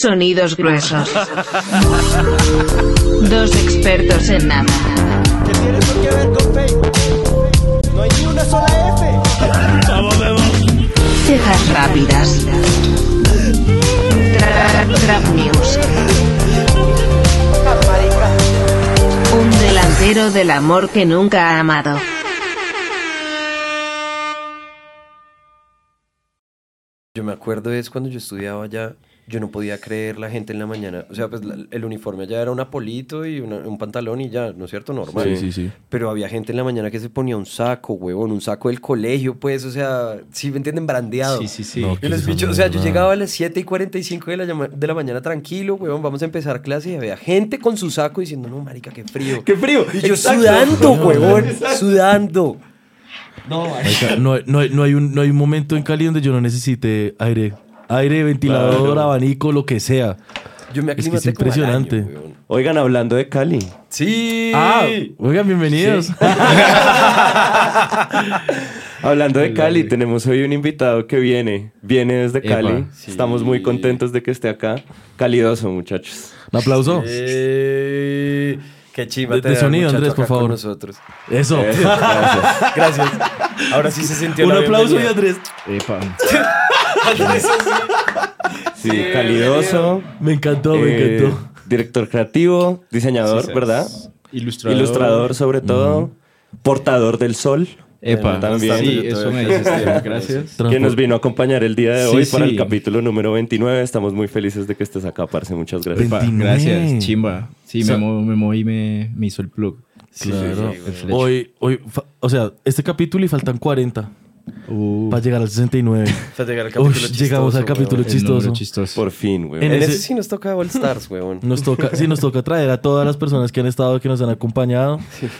Sonidos gruesos. Dos expertos en nada. ¿Qué tiene por qué ver con Facebook? No hay ni una sola F. Cejas rápidas. Tra- Trap News. Un delantero del amor que nunca ha amado. Yo me acuerdo es cuando yo estudiaba allá, yo no podía creer la gente en la mañana. O sea, pues la- el uniforme allá era un apolito y una- un pantalón y ya, ¿no es cierto? Normal. Sí, sí, sí. Pero había gente en la mañana que se ponía un saco, huevón, un saco del colegio, pues, o sea, sí, ¿me entienden? Brandeado. Sí, sí, sí. No, Yo ¿qué les es bicho, esa o sea, yo llegaba a las 7 y 45 de la, llama- de la mañana tranquilo, huevón, vamos a empezar clase y había gente con su saco diciendo, no, marica, qué frío. ¡Qué frío! Y yo Exacto. sudando, huevón, sudando. No, no hay, no, hay un, no hay un momento en Cali donde yo no necesite aire. Aire, ventilador, abanico, lo que sea. Yo me Es que es año, impresionante. Oigan, hablando de Cali. Sí. Ah, oigan, bienvenidos. Hablando de Cali, tenemos hoy un invitado que viene. Viene desde Epa. Cali. Sí. Estamos muy contentos de que esté acá. Calidoso, muchachos. Un aplauso. Eh, qué chimba De- de sonido, Andrés, por favor. nosotros. Eso. Eh, gracias. Gracias. Ahora sí se sintió Un la aplauso y. Andrés. Epa. Sí, calidoso. Me encantó, me eh, encantó. Director creativo, diseñador, Sí, ¿verdad? Ilustrador. Ilustrador, sobre todo. Portador del sol. Epa. También. Sí, eso me dices. Gracias. Que nos vino a acompañar el día de Sí, hoy para sí. el capítulo número 29. Estamos muy felices de que estés acá, parce. Muchas gracias. Epa, 29. gracias, chimba. Sí, O sea- me, me moví y me, me hizo el plug. Claro. Hoy, hoy, o sea, este capítulo y faltan 40 Uh, para llegar al 69. Hasta llegar al Ush, capítulo llegamos al chistoso, capítulo weón. chistoso. chistoso. Por fin, güey. En En ese- ese sí nos toca All Stars, weón. Nos toca, sí, nos toca traer a todas las personas que han estado, que nos han acompañado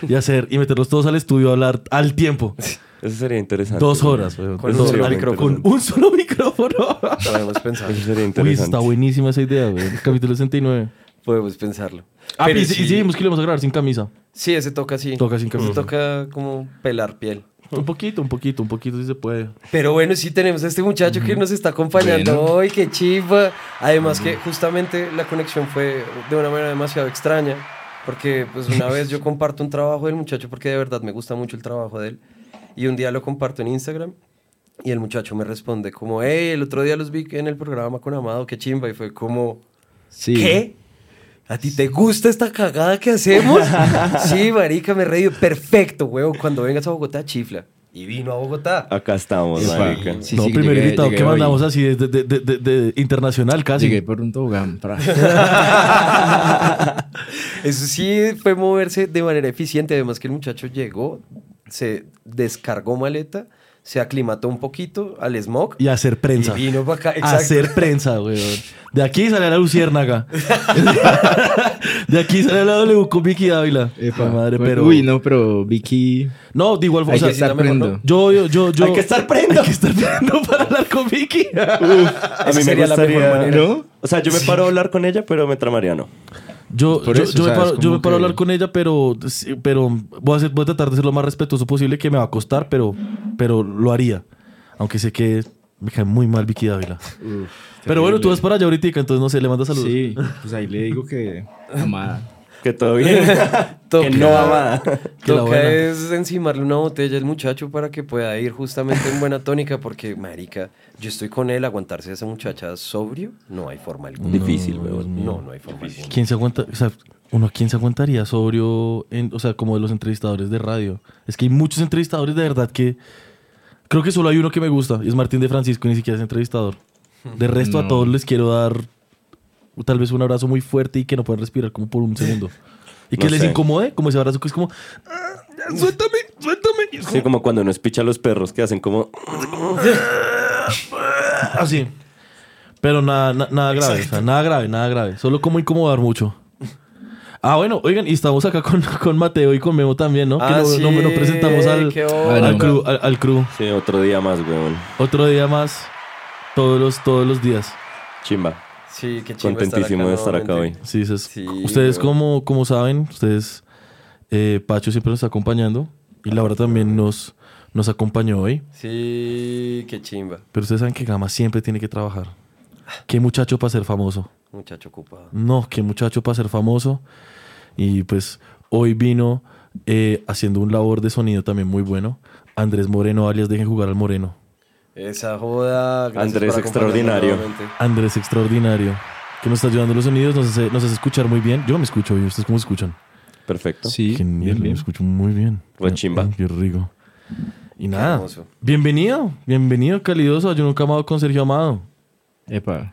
y hacer y meterlos todos al estudio a hablar al tiempo. Eso sería interesante. Dos horas, weón. Con Dos un solo horas. micrófono. Con un solo micrófono. Podemos pensarlo. Eso sería Uy, interesante. está buenísima esa idea. El capítulo 69. Podemos pensarlo. Ah, Pero y, sí, y sí dijimos que lo vamos a grabar sin camisa. sí, ese toca así. Toca sin Ese camisa. toca como pelar piel. Un poquito, un poquito, un poquito si se puede. Pero bueno, sí tenemos a este muchacho que nos está acompañando Bueno. hoy, qué chiva. Además que justamente la conexión fue de una manera demasiado extraña, porque pues una vez yo comparto un trabajo del muchacho porque de verdad me gusta mucho el trabajo de él, y un día lo comparto en Instagram y el muchacho me responde como, hey, el otro día los vi en el programa con Amado, qué chimba, y fue como, Sí. ¿qué? ¿A ti te gusta esta cagada que hacemos? sí, marica, me reído. Perfecto, huevo. Cuando vengas a Bogotá, chifla. Y vino a Bogotá. Acá estamos, marica. Sí, no, sí, primer llegué- invitado llegué que hoy. mandamos así de, de, de, de- de internacional casi. Llegué por un tobogán. Eso sí fue moverse de manera eficiente. Además que el muchacho llegó, se descargó maleta, se aclimató un poquito al smog Y hacer prensa. y vino para acá. Exacto. Hacer prensa, weón. De aquí sale la luciérnaga. de aquí sale la W con Vicky Dávila. Epa. Madre, Bueno, pero... Uy, no, pero Vicky. No, de igual forma. Hay o que sea, estar mejor no. prendo. Yo, yo, yo, yo. Hay que estar prendo. Hay que estar prendo para hablar con Vicky. A Esa mí me sería la mejor gustaría, manera. ¿no? O sea, yo me paro a hablar con ella, pero me tramaría no. Yo, yo, eso, yo me paro, yo me como paro a que- hablar con ella, pero, pero voy, a hacer- voy a tratar de ser lo más respetuoso posible, que me va a costar, pero, pero lo haría. Aunque sé que me cae muy mal Vicky Dávila. pero bueno, tú vas para allá ahorita, entonces no sé, le mandas saludos. Sí, pues ahí le digo que. Amada. Que todo bien. Toca, que no la toca es encimarle una botella al muchacho para que pueda ir justamente en buena tónica, porque, marica, yo estoy con él, aguantarse a esa muchacha sobrio, no hay forma alguna. Difícil, weón. No, no hay forma alguna. ¿Quién se aguanta? O sea, uno, ¿quién se aguantaría sobrio? En, o sea, como de los entrevistadores de radio. Es que hay muchos entrevistadores de verdad que. Creo que solo hay uno que me gusta, y es Martín de Francisco, y ni siquiera es entrevistador. De resto, a No. todos les quiero dar tal vez un abrazo muy fuerte y que no puedan respirar como por un segundo. Y que No les sé. incomode, como ese abrazo que es como. "Ah, suéltame, suéltame. Y es Sí, como- cuando uno espicha a los perros que hacen como... Así. Pero nada, na- nada grave, o sea, nada grave, nada grave. Solo como incomodar mucho. Ah, bueno, oigan, y estamos acá con, con Mateo y con Memo también, ¿no? que Ah, no, sí, no, no presentamos al, qué al, onda. crew, al, al crew. Sí, otro día más, weón. Otro día más, todos los, todos los días. Chimba. Sí, qué chimba Contentísimo de estar acá hoy. Sí, es- Sí, ustedes, como saben, ustedes, eh, Pacho siempre nos está acompañando y Laura también nos, nos acompañó hoy. Sí, qué chimba. Pero ustedes saben que Gama siempre tiene que trabajar. Qué muchacho para ser famoso. Muchacho ocupado. No, qué muchacho para ser famoso. Y pues hoy vino eh, haciendo un labor de sonido también muy bueno. Andrés Moreno, alias Dejen Jugar al Moreno. Esa joda. gracias Andrés extraordinario. nuevamente. Andrés extraordinario. Que nos está ayudando los sonidos, nos hace, nos hace escuchar muy bien. Yo me escucho bien. ¿Ustedes cómo se escuchan? Perfecto. Sí, Genial, bien, me escucho muy bien. Pues chimba. Qué rico. Y nada. Bienvenido, bienvenido, calidoso. Yo nunca he amado con Sergio Amado. Epa,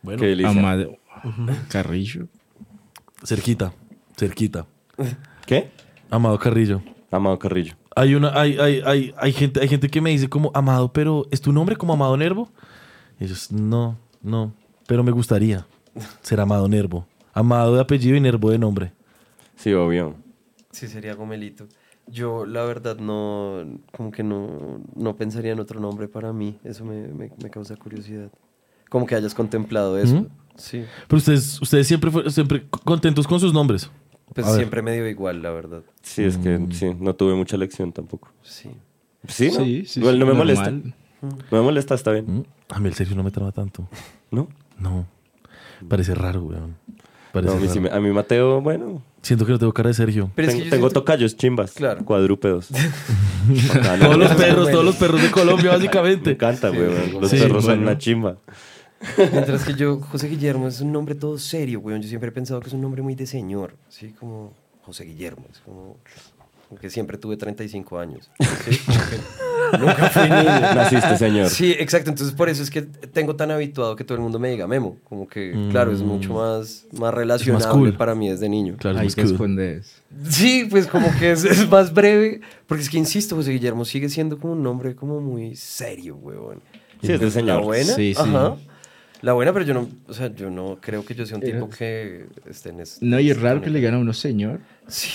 Bueno, Qué delicia. Amado. Carrillo. cerquita, cerquita. ¿Qué? Amado Carrillo. Amado Carrillo. Hay una, hay, hay, hay, hay gente, hay gente que me dice como Amado, pero ¿es tu nombre como Amado Nervo? Y ellos, no, no, pero me gustaría ser Amado Nervo. Amado de apellido y Nervo de nombre. Sí, obvio. Sí, sería Gomelito. Yo, la verdad, no, como que no, no pensaría en otro nombre para mí. Eso me, me- me causa curiosidad. Como que hayas contemplado eso. ¿Mm? Sí. Pero ustedes, ustedes siempre fueron siempre contentos con sus nombres. Pues A ver. siempre me dio igual, la verdad. Sí, es que Mm. sí, no tuve mucha lección tampoco. Sí. Sí, ¿no? Sí, sí, Igual sí, no me normal. molesta. No me molesta, está bien. ¿Mm? A mí el Sergio no me traba tanto. ¿No? No, parece raro, weón. No, a, mí sí raro. me- a mí Mateo, bueno. Siento que no tengo cara de Sergio. Pero es tengo que yo tengo siento- tocayos chimbas. Claro. Cuadrúpedos. Todos los perros, todos los perros de Colombia, Me básicamente. encanta, Sí, güey. sí, Los sí, perros son una chimba. Mientras que yo, José Guillermo, es un nombre todo serio, weón. Yo siempre he pensado que es un nombre muy de señor. Sí, como José Guillermo. Es como, como que siempre tuve 35 años. Sí, nunca fui niño. Naciste, señor. Sí, exacto. Entonces, por eso es que tengo tan habituado que todo el mundo me diga Memo. Como que, claro, es mucho más, más relacionable cool. para mí desde niño. Claro, Ahí es que cool. Sí, pues como que es, es más breve. Porque es que, insisto, José Guillermo sigue siendo como un nombre como muy serio, weón. Sí, es de señor. buena, Sí, sí. ajá. La buena, pero yo no, o sea, yo no creo que yo sea un tipo que esté en eso. No, y es raro que le gane a uno señor. Sí,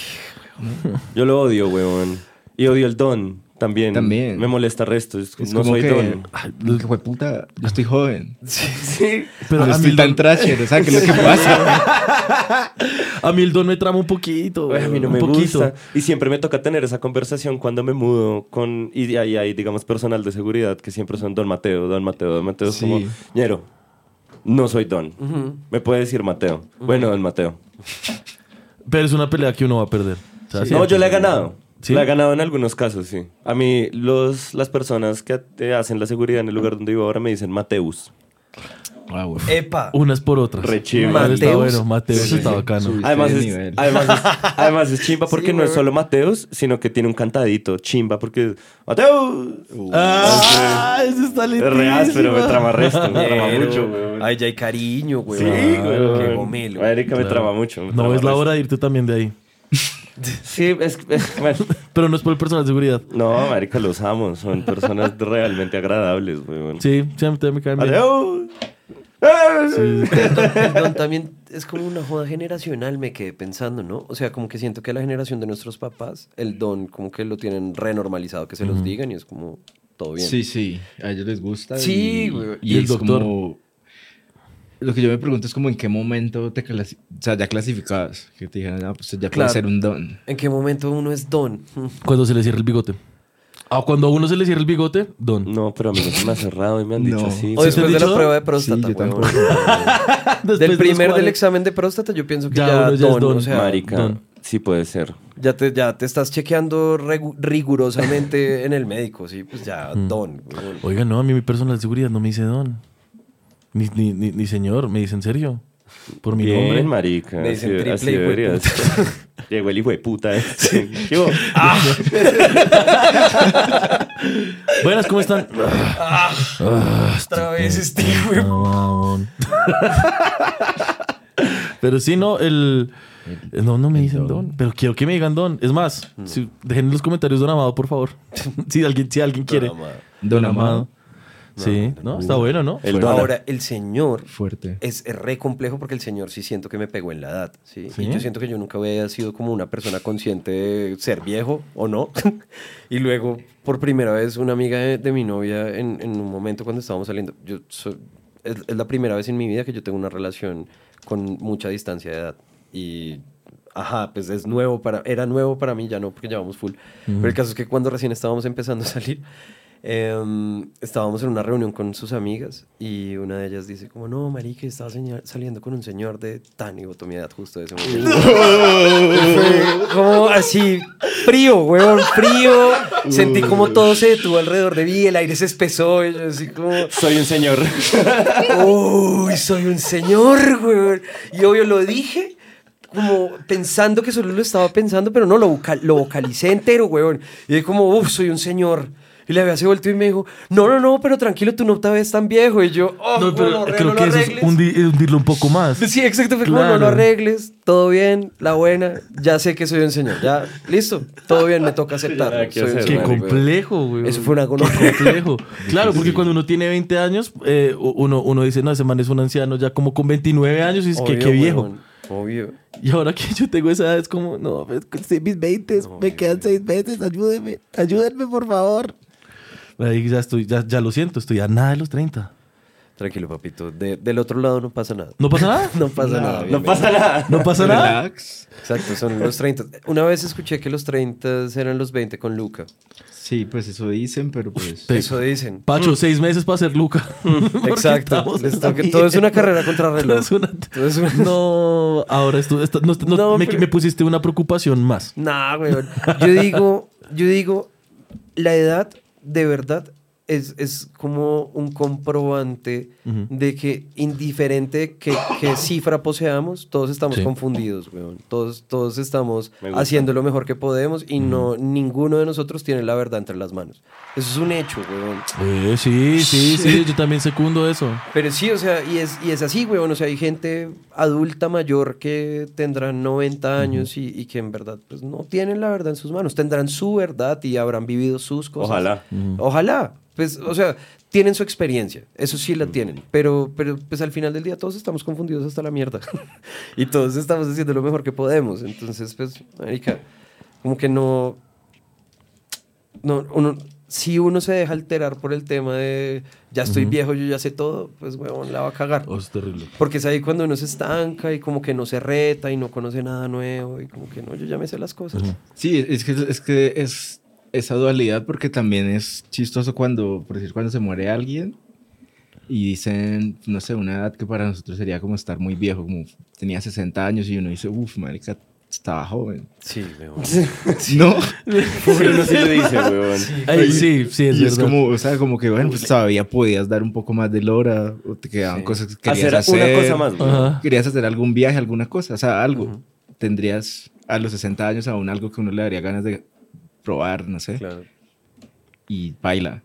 Yo lo odio, weón. Y odio el don también. También. Me molesta resto. Es- Es no como soy que, don. ay, hijo de puta, yo estoy joven. Sí. Pero no a mí, estoy el tan don, trasher, ¿sabes qué es lo que pasa? a mí el don me trama un poquito. Ay, a mí no un me poquito. gusta. Y siempre me toca tener esa conversación cuando me mudo con... Y ahí hay, digamos, personal de seguridad que siempre son Don Mateo, Don Mateo, Don Mateo. Es Sí. como, ñero, no soy Don. Me puede decir Mateo. Bueno, Don Mateo. Pero es una pelea que uno va a perder. O sea, no, yo la he ganado. ¿Sí? La he ganado en algunos casos, sí. A mí, los, las personas que te hacen la seguridad en el lugar donde vivo ahora me dicen Mateus. Ah, bueno. Epa. Unas por otras. Re. Mateus. Está bueno, Mateus Sí, está bacano. Además de es, además, es, además es chimba porque Sí, no es güey. solo Mateus, sino que tiene un cantadito chimba porque ¡Mateus! Ah, ese está Es lindísimo. re áspero, me trama resto, me trama Pero- mucho, weón. Ay, ya hay cariño, güey. Sí, weón. Qué gomelo. Me Claro. trama mucho. me No trama es la resto. hora de irte también de ahí. Sí, es, es- bueno. Pero no es por el personal de seguridad. No, marica, los amo. Son personas realmente agradables, weón. Sí, sí, a mí también me caen bien. Sí. El don también es como una joda generacional, me quedé pensando, ¿no? O sea, como que siento que la generación de nuestros papás, el don como que lo tienen renormalizado, que se los digan y es como todo bien. Sí, sí, a ellos les gusta. Sí, y, güey. Y, Y el es doctor. como... Lo que yo me pregunto es como en qué momento te clasi- o sea, ya clasificabas. Que te dijeran, ah, pues ya Claro. puede ser un don. ¿En qué momento uno es don? Cuando se le cierra el bigote. Ah, cuando a uno se le cierra el bigote, don. No, pero a mí no se me ha cerrado y me han dicho No. así. O ¿Sí te después de la prueba de Sí, próstata, yo huevón. tampoco. Después Del los primer del 40. examen de próstata, yo pienso que Ya ya, uno ya es don, don. o sea, Marica, don. sí puede ser. ya te, ya te estás chequeando regu- rigurosamente en el médico, sí, pues ya Mm. don. huevón. Oiga, no, a mí mi personal de seguridad no me dice don. Ni, ni, ni, ni señor, me dice en serio. Por mi Bien, nombre. marica. Me dicen así, triple así hijo de deberías. Llegó el hijo de puta. este. Yo, Buenas, ¿cómo están? Otra vez este güey. No, mamón. Pero sí, no, el... el- No, no me dicen don. Pero quiero que me digan don. Es más, si- dejen en los comentarios don Amado, por favor. si, alguien, si alguien quiere. Don Amado. Sí, no, está bueno, ¿no? el. Ahora, el señor Fuerte. es, re complejo porque el señor sí siento que me pegó en la edad, ¿sí? ¿Sí? Y yo siento que yo nunca había sido como una persona consciente de ser viejo o no. y luego, por primera vez, una amiga de, de mi novia, en, en un momento cuando estábamos saliendo, yo soy- es, es la primera vez en mi vida que yo tengo una relación con mucha distancia de edad. Y, ajá, pues es nuevo para, era nuevo para mí, ya no, porque llevamos full. Pero el caso es que cuando recién estábamos empezando a salir, Em, estábamos en una reunión con sus amigas y una de ellas dice como, no, marica, estaba saliendo con un señor de tan edad justo de ese momento. Fue como así, frío, weón, frío. Sentí como todo se detuvo alrededor de mí, el aire se espesó y yo así como... Soy un señor. Uy, soy un señor, weón. Y obvio lo dije como pensando que solo lo estaba pensando, pero no, lo, vocal- lo vocalicé entero, weón. Y dije como, uff, soy un señor. Y le había se vuelto y me dijo, no, no, no, pero tranquilo, tú no te ves tan viejo. Y yo, oh, No, pero gonorrea, creo no que eso es arregles". hundi- es hundirlo un poco más. Sí, exacto, fue como, no Claro. lo arregles, todo bien, la buena, ya sé que soy un señor, ya, listo, todo bien, me toca aceptarlo. que soy Qué complejo, güey. Eso fue una gonorrea. complejo. Claro, porque cuando uno tiene 20 años, eh, uno, uno dice, no, ese man es un anciano ya como con 29 años y es que qué viejo. weón, Obvio. Y ahora que yo tengo esa edad es como, no, pues, estoy en mis 20, me quedan 6 meses, ayúdenme, ayúdenme por favor. Ahí ya estoy, ya, ya lo siento, estoy a nada de los 30. Tranquilo, papito. De- del otro lado no pasa nada. ¿No pasa nada? No pasa nada. No pasa nada. ¿No pasa nada? Relax. Exacto, son los 30. Una vez escuché que los 30 eran los 20 con Luca. Sí, pues eso dicen, pero pues... Eso dicen. Pacho, seis meses para ser Luca. Exacto. todo es una carrera contra reloj. Todo es una- Todo es una- No, ahora esto, esto- no, no, No, me, pero- me pusiste una preocupación más. Nah, weón. Yo digo, yo digo, la edad de verdad es, es como un comprobante de que indiferente que, que cifra poseamos, todos estamos Sí. confundidos, weón. Todos, todos estamos haciendo lo mejor que podemos y no ninguno de nosotros tiene la verdad entre las manos. Eso es un hecho, weón. Eh, sí, sí, sí, yo también secundo eso. Pero sí, o sea, y es, y es así, weón. O sea, hay gente adulta mayor que tendrán 90 años y, y que en verdad pues, no tienen la verdad en sus manos. Tendrán su verdad y habrán vivido sus cosas. Ojalá. Ojalá. Pues, o sea, tienen su experiencia. Eso sí la tienen. Pero, pero pues al final del día todos estamos confundidos hasta la mierda. y todos estamos haciendo lo mejor que podemos. Entonces, pues, marica, como que no... No, uno, si uno se deja alterar por el tema de ya estoy viejo, yo ya sé todo, pues huevón, la va a cagar. Oh, es terrible. Porque es ahí cuando uno se estanca y como que no se reta y no conoce nada nuevo y como que no, yo ya me sé las cosas. Sí, es que es, que es esa dualidad porque también es chistoso cuando, por decir, cuando se muere alguien y dicen, no sé, una edad que para nosotros sería como estar muy viejo, como tenía 60 años y uno dice, uff, marica, estaba joven. Sí, huevón. No, Pero no se lo dice, weón. Ay, sí, sí, es y es verdad. como, o sea, como que, bueno, pues todavía podías dar un poco más de lora o te quedaban Sí. cosas que querías Hacer hacer. una cosa más, weón. Ajá. Querías hacer algún viaje, alguna cosa, o sea, algo. Tendrías a los 60 años aún algo que uno le daría ganas de probar, no sé. Claro. y baila.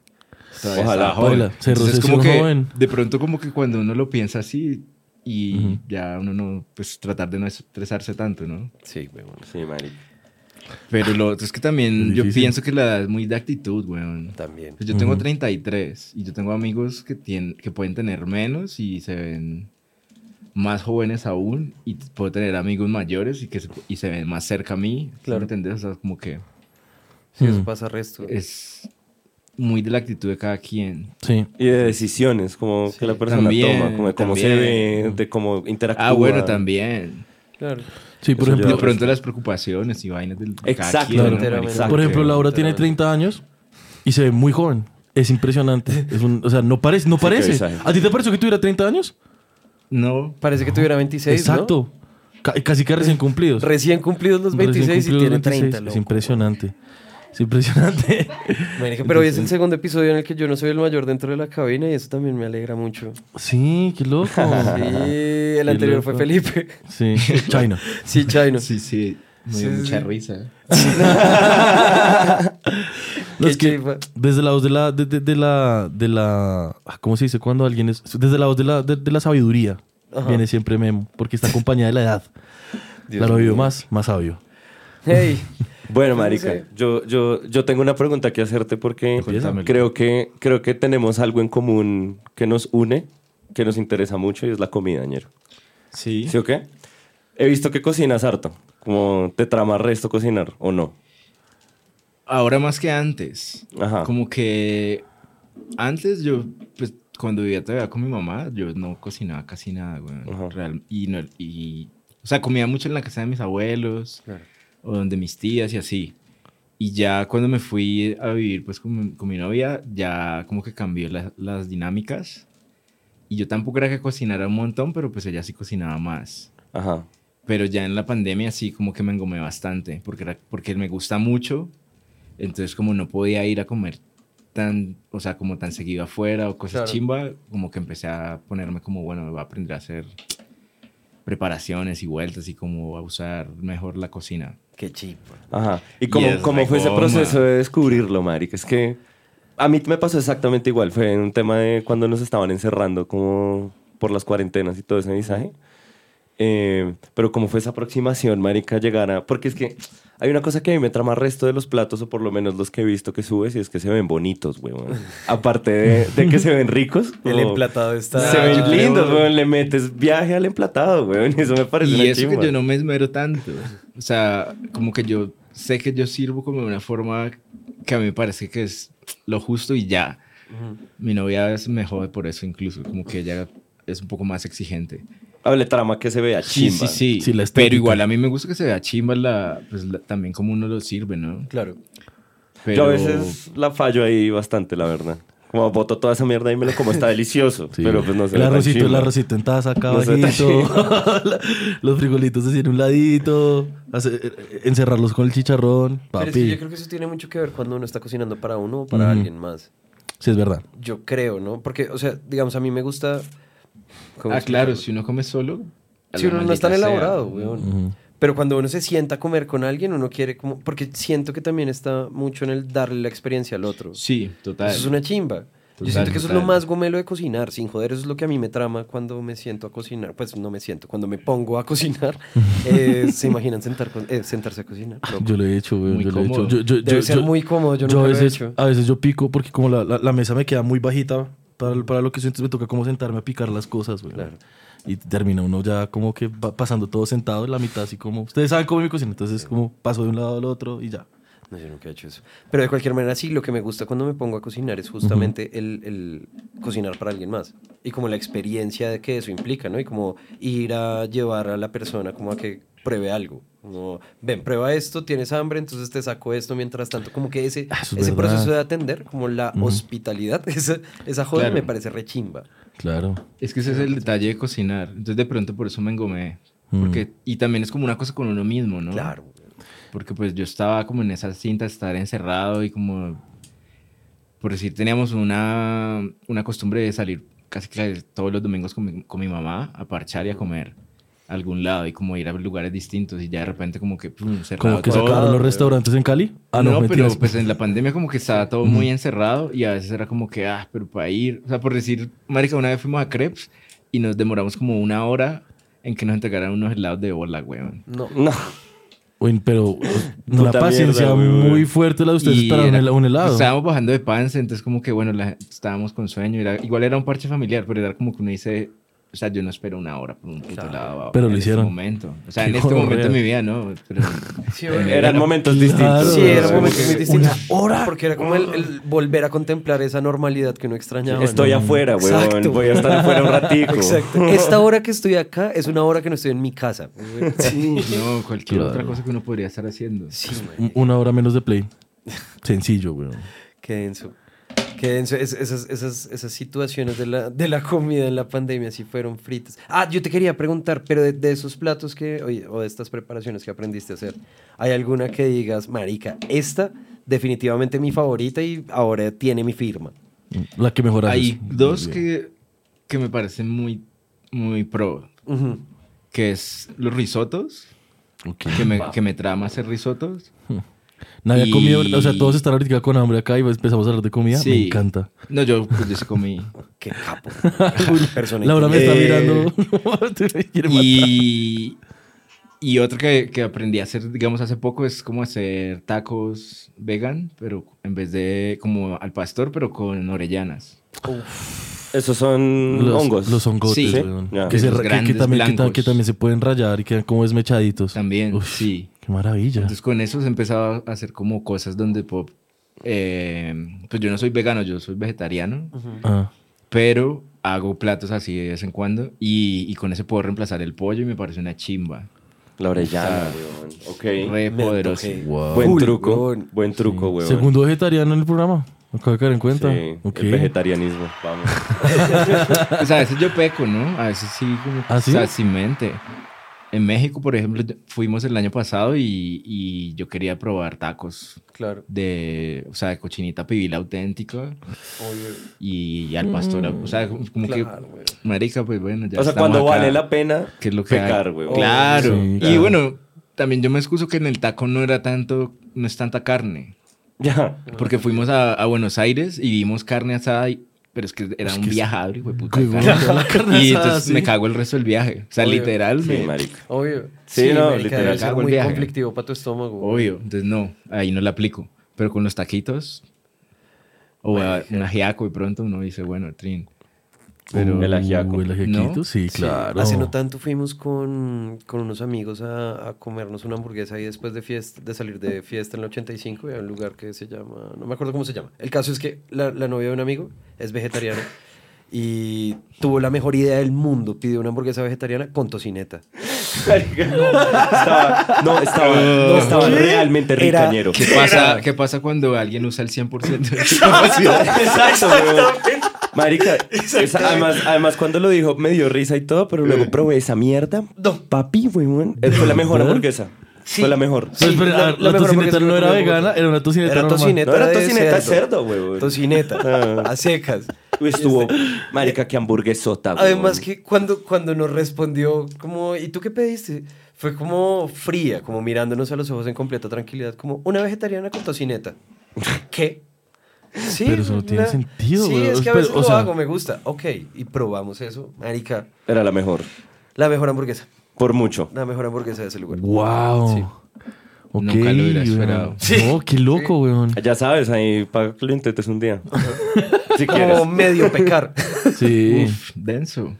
Ojalá, baila. Se Entonces, recesión como que joven. de pronto como que cuando uno lo piensa así y Ujú. ya uno no, pues tratar de no estresarse tanto, ¿no? Sí, huevón. Sí, marica. Pero lo otro es que también Es yo pienso que la edad es muy de actitud, weón. También. Pues yo tengo Ujú. 33 y yo tengo amigos que, tienen, que pueden tener menos y se ven más jóvenes aún y puedo tener amigos mayores y que se, y se ven más cerca a mí. ¿sí Claro. ¿Me entendés? O sea, como que Sí, eso Mm. pasa resto. es muy de la actitud de cada quien. Sí. Y de decisiones, como que la persona También, toma, como de cómo se ve, de cómo interactúa. Ah, bueno, también. Claro. Sí, por Eso ejemplo, De pronto las preocupaciones y vainas del Exacto, quien, ¿no? Marica? por ejemplo, Laura tiene literalmente. 30 años y se ve muy joven. Es impresionante. Es un, o sea, no parece. No parece. ¿A ti te pareció que tuviera 30 años? No, Parece que tuviera 26, Exacto. Ca- casi que recién cumplidos. ¿no? Recién cumplidos los Recién 26 y cumplidos tiene 26. 30, Es loco. impresionante. Es impresionante. Marica, Pero hoy es el segundo episodio en el que yo no soy el mayor dentro de la cabina y eso también me alegra mucho. Sí, qué loco. Sí, el Qué anterior fue. Felipe. Sí, China. Sí, Chino. sí, sí. Me Sí, dio sí, mucha sí. risa. No, es que desde la voz de la, de, de- de la, de la, ah, ¿cómo se dice? Cuando alguien es, desde la voz de la, de, de la sabiduría Ajá. viene siempre Memo, porque está acompañada de la edad. Dios claro, vivo más, más sabio. Hey, Bueno, No marica, sé. yo, yo, yo tengo una pregunta que hacerte porque Cuéntamelo. creo que, creo que tenemos algo en común que nos une, que nos interesa mucho y es la comida, ñero. Sí. ¿Sí o qué? He visto que cocinas harto. Como te trama resto cocinar, ¿o no? Ahora más que antes. Ajá. Como que antes yo, pues cuando vivía todavía con mi mamá, yo no cocinaba casi nada, güey. Ajá. Real- y, no- y, o sea, comía mucho en la casa de mis abuelos Claro. O donde mis tías y así. Y ya cuando me fui a vivir pues con, mi- con mi novia, ya como que cambió la- las dinámicas. Y yo tampoco era que cocinara un montón, pero pues ella sí cocinaba más. Ajá. Pero ya en la pandemia sí como que me engomé bastante, porque, era, porque me gusta mucho. Entonces como no podía ir a comer tan, o sea, como tan seguido afuera o cosas Claro. chimba, como que empecé a ponerme como, bueno, voy a aprender a hacer preparaciones y vueltas y como a usar mejor la cocina. Qué chip. Ajá. ¿Y cómo, es cómo fue ese proceso de descubrirlo, marica? Es que a mí me pasó exactamente igual. Fue un tema de cuando nos estaban encerrando como por las cuarentenas y todo ese mensaje. Eh, pero cómo fue esa aproximación, marica, llegar a... Porque es que hay una cosa que a mí me trama resto de los platos, o por lo menos los que he visto que subes, y es que se ven bonitos, weón. Aparte de, de que se ven ricos. El emplatado está... Se ven Ah, lindos, weón. Le metes viaje al emplatado, weón. Y eso me parece Y una eso chimba. que yo no me esmero tanto. O sea, como que yo sé que yo sirvo como de una forma que a mí me parece que es lo justo y ya. Mi novia es mejor por eso incluso, como que ella es un poco más exigente. Hable trama que se vea Sí, chimba. sí, sí. Sí, la Pero igual a mí me gusta que se vea chimba la, pues, la- también como uno lo sirve, ¿no? Claro. Pero, Yo a veces la fallo ahí bastante, la verdad. Como boto toda esa mierda y me lo como, está delicioso. Sí. Pero pues no sé. El arrocito, el arrocito en taza acá No los frijolitos así en un ladito. hace- eh, encerrarlos con el chicharrón. Pero es que yo Papi. creo que eso tiene mucho que ver cuando uno está cocinando para uno o para alguien más. Sí, es verdad. Yo creo, ¿no? Porque, o sea, digamos, a mí me gusta... ¿cómo Ah, claro, si uno come solo. Si uno no es tan sea. elaborado, weón. Pero cuando uno se sienta a comer con alguien, uno quiere como... Porque siento que también está mucho en el darle la experiencia al otro. Sí, total. Eso es una chimba. Yo Total, siento que eso es lo total. más gomelo de cocinar, sin joder. Eso es lo que a mí me trama cuando me siento a cocinar. Pues no me siento, cuando me pongo a cocinar. eh, ¿Se imaginan sentar con- eh, sentarse a cocinar? Loco. Yo lo he hecho, güey. Yo lo he hecho. Yo, yo- Debe yo- ser yo- muy cómodo, yo, yo a lo he veces, hecho. a veces yo pico porque como la, la- la mesa me queda muy bajita para, para lo que soy, entonces me toca como sentarme a picar las cosas, güey. Claro. Y termina uno ya como que va pasando todo sentado en la mitad, así como... Ustedes saben cómo es mi cocina, entonces como paso de un lado al otro y ya. No, yo nunca he hecho eso. Pero de cualquier manera, sí, lo que me gusta cuando me pongo a cocinar es justamente el, el cocinar para alguien más. Y como la experiencia de que eso implica, ¿no? Y como ir a llevar a la persona como a que pruebe algo. Como, ven, prueba esto, tienes hambre, entonces te saco esto mientras tanto. Como que ese, Ah, ese verdad. proceso de atender, como la hospitalidad, esa, esa joda Claro. me parece rechimba. Claro. Es que ese es el detalle de cocinar. Entonces de pronto por eso me engomé. Porque, y también es como una cosa con uno mismo, ¿no? Claro. Porque pues yo estaba como en esa cinta estar encerrado y como, por decir, teníamos una, una costumbre de salir casi que todos los domingos con mi, con mi mamá a parchar y a comer a algún lado y como ir a lugares distintos y ya de repente como que pum, cerrado Como que todo. sacaron los restaurantes en Cali. Ah, no, no, pero mentiras. pues en la pandemia como que estaba todo muy encerrado y a veces era como que, ah, pero para ir, o sea, por decir, marica, una vez fuimos a Crepes y nos demoramos como una hora en que nos entregaran unos helados de bola, weón. No. No. Uy, pero una Puta paciencia mierda, güey, muy fuerte la de ustedes Y para un, era- hela- un helado. Estábamos bajando de panza, entonces como que, bueno, la- estábamos con sueño. Era, igual era un parche familiar, pero era como que uno dice, o sea, yo no espero una hora por un puto Claro. helado. Pero en lo este hicieron. momento. O sea, Qué en este momento de mi vida, ¿no? Pero, Sí, mi Eran momentos Claro. distintos. Sí, era un Sí, momento muy una distinto. hora. Porque era como el, el volver a contemplar esa normalidad que uno extrañaba. Estoy ¿no? afuera, weón. Exacto. Voy a estar afuera un ratico. Exacto. Esta hora que estoy acá es una hora que no estoy en mi casa. Sí. no, cualquier Claro. otra cosa que uno podría estar haciendo. Sí, Un- Una hora menos de play. Sencillo, güey. Qué denso. Qué denso. Es- esas, esas, esas situaciones de la, de la comida en la pandemia sí fueron fritas. Ah, yo te quería preguntar, pero de, de esos platos que, oye, o de estas preparaciones que aprendiste a hacer, ¿hay alguna que digas, marica, esta definitivamente mi favorita y ahora tiene mi firma? La que mejor haces. Hay dos que, que me parecen muy, muy pro, Ujú. que es los risotos, Ok. que me, que me trama hacer risotos. Nadie ha Y- comido, o sea, todos están ahorita con hambre acá y empezamos a hablar de comida. Sí. Me encanta. No, yo, pues, yo sí comí. Qué capo. Persona Laura me está mirando. Matar. Y, y otro que, que aprendí a hacer, digamos, hace poco es como hacer tacos vegan, pero en vez de como al pastor, pero con orellanas. Esos son los hongos. Los hongotes, Sí. Que, se que- que grandes también, que también se pueden rayar y quedan como desmechaditos. También, Uf, sí. Qué maravilla. Entonces con eso he empezado a hacer como cosas donde puedo... eh, pues yo no soy vegano, yo soy vegetariano, Ah, pero hago platos así de vez en cuando y, y con eso puedo reemplazar el pollo y me parece una chimba. La orellana, weón. Ok. Re poderoso. Wow. Buen truco. weón. Buen truco, weón. Segundo vegetariano en el programa. Acabo de caer en cuenta. Sí, Ok. el vegetarianismo. Vamos. Pues a veces yo peco, ¿no? A veces sí, como ¿Ah, sí? o sea, sin mente. En México, por ejemplo, fuimos el año pasado y, y yo quería probar tacos Claro. de, o sea, de cochinita pibil auténtica Obvio. y, al pastor. O sea, como Claro, güey. que, marica, pues bueno, ya o sea, cuando acá. vale la pena ¿Qué es lo que pecar, weón. Claro. Sí, Y bueno, también yo me excuso que en el taco no era tanto, no es tanta carne. Ya. Porque fuimos a, a Buenos Aires y vimos carne asada, y- pero es que era un viajador, hijo de puta. Carne. y asada, entonces sí. me cago el resto del viaje. O sea, Obvio. literal, Sí, me- marica. Obvio. Sí, no, marica, literal. Cago el muy viaje. conflictivo para tu estómago. güey. obvio. Entonces no, ahí no la aplico. Pero con los taquitos o a- un ajiaco y pronto uno dice, bueno, trin. Pero el ajiaco. El ajiaquito, ¿No? sí, claro. Hace no tanto fuimos con, con unos amigos a, a comernos una hamburguesa y después de fiesta, de salir de fiesta en el 85 y a un lugar que se llama, no me acuerdo cómo se llama. El caso es que la, la novia de un amigo es vegetariana y tuvo la mejor idea del mundo, pidió una hamburguesa vegetariana con tocineta. Marica. Estaba, no, estaba, no, estaba realmente ricañero. ¿Qué pasa, ¿Qué pasa cuando alguien usa el 100% de su capacidad? Exacto. Marica, esa- además, además cuando lo dijo me dio risa y todo, pero luego probé esa mierda. No. Papi, weón. Eh, Fue la mejor hamburguesa. Fue la mejor. Pero espera, la- a la ver, la, tocineta que no era vegana, era una tocineta Era normal. tocineta, No era de tocineta, cerdo, weón. Tocineta, Ah. a secas. Estuvo, marica, qué hamburguesota. Además que cuando, cuando nos respondió como, ¿y tú qué pediste? Fue como fría, como mirándonos a los ojos en completa tranquilidad, como una vegetariana con tocineta. ¿Qué? Sí, Pero eso no tiene sentido, Sí, es que a Pero, veces o lo sea- hago, me gusta. Ok, y probamos eso. Marica, Era la mejor. la mejor hamburguesa. Por mucho. La mejor hamburguesa de ese lugar. Wow. Sí. Ok, Nunca lo hubiera esperado. No, qué loco, weón. Ya sabes, ahí para que lo intentes un día. si quieres. Como medio pecar. Sí. Uf, denso.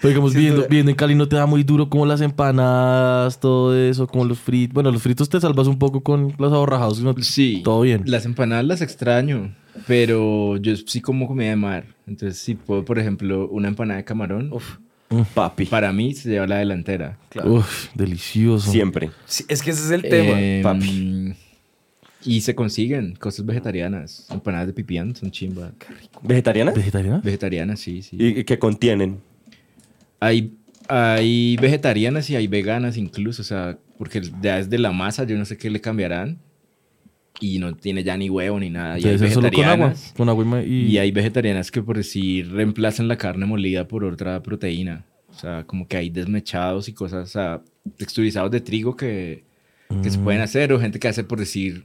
Pero digamos, duda. viviendo en Cali no te da muy duro como las empanadas, todo eso, como los fritos. Bueno, los fritos te salvas un poco con los aborrajados. ¿no? Sí. Todo bien. Las empanadas las extraño, pero yo sí como comida de mar. Entonces, si puedo, por ejemplo, una empanada de camarón, Uf, Papi. para mí se lleva la delantera. claro. Uf, delicioso. Siempre. Sí, es que ese es el tema. Em, papi. Y se consiguen cosas vegetarianas. Empanadas de pipián son chimba. ¿Vegetariana? ¿Vegetariana? Vegetarianas, sí, sí. ¿Y y qué contienen? Hay, hay vegetarianas y hay veganas incluso, o sea, porque ya es de la masa, yo no sé qué le cambiarán. Y no tiene ya ni huevo ni nada. Y hay solo con agua. vegetarianas. Con agua y, y... Hay vegetarianas que por decir reemplazan la carne molida por otra proteína. O sea, como que hay desmechados y cosas, o sea, texturizados de trigo que, que se Mm. pueden hacer. O gente que hace por decir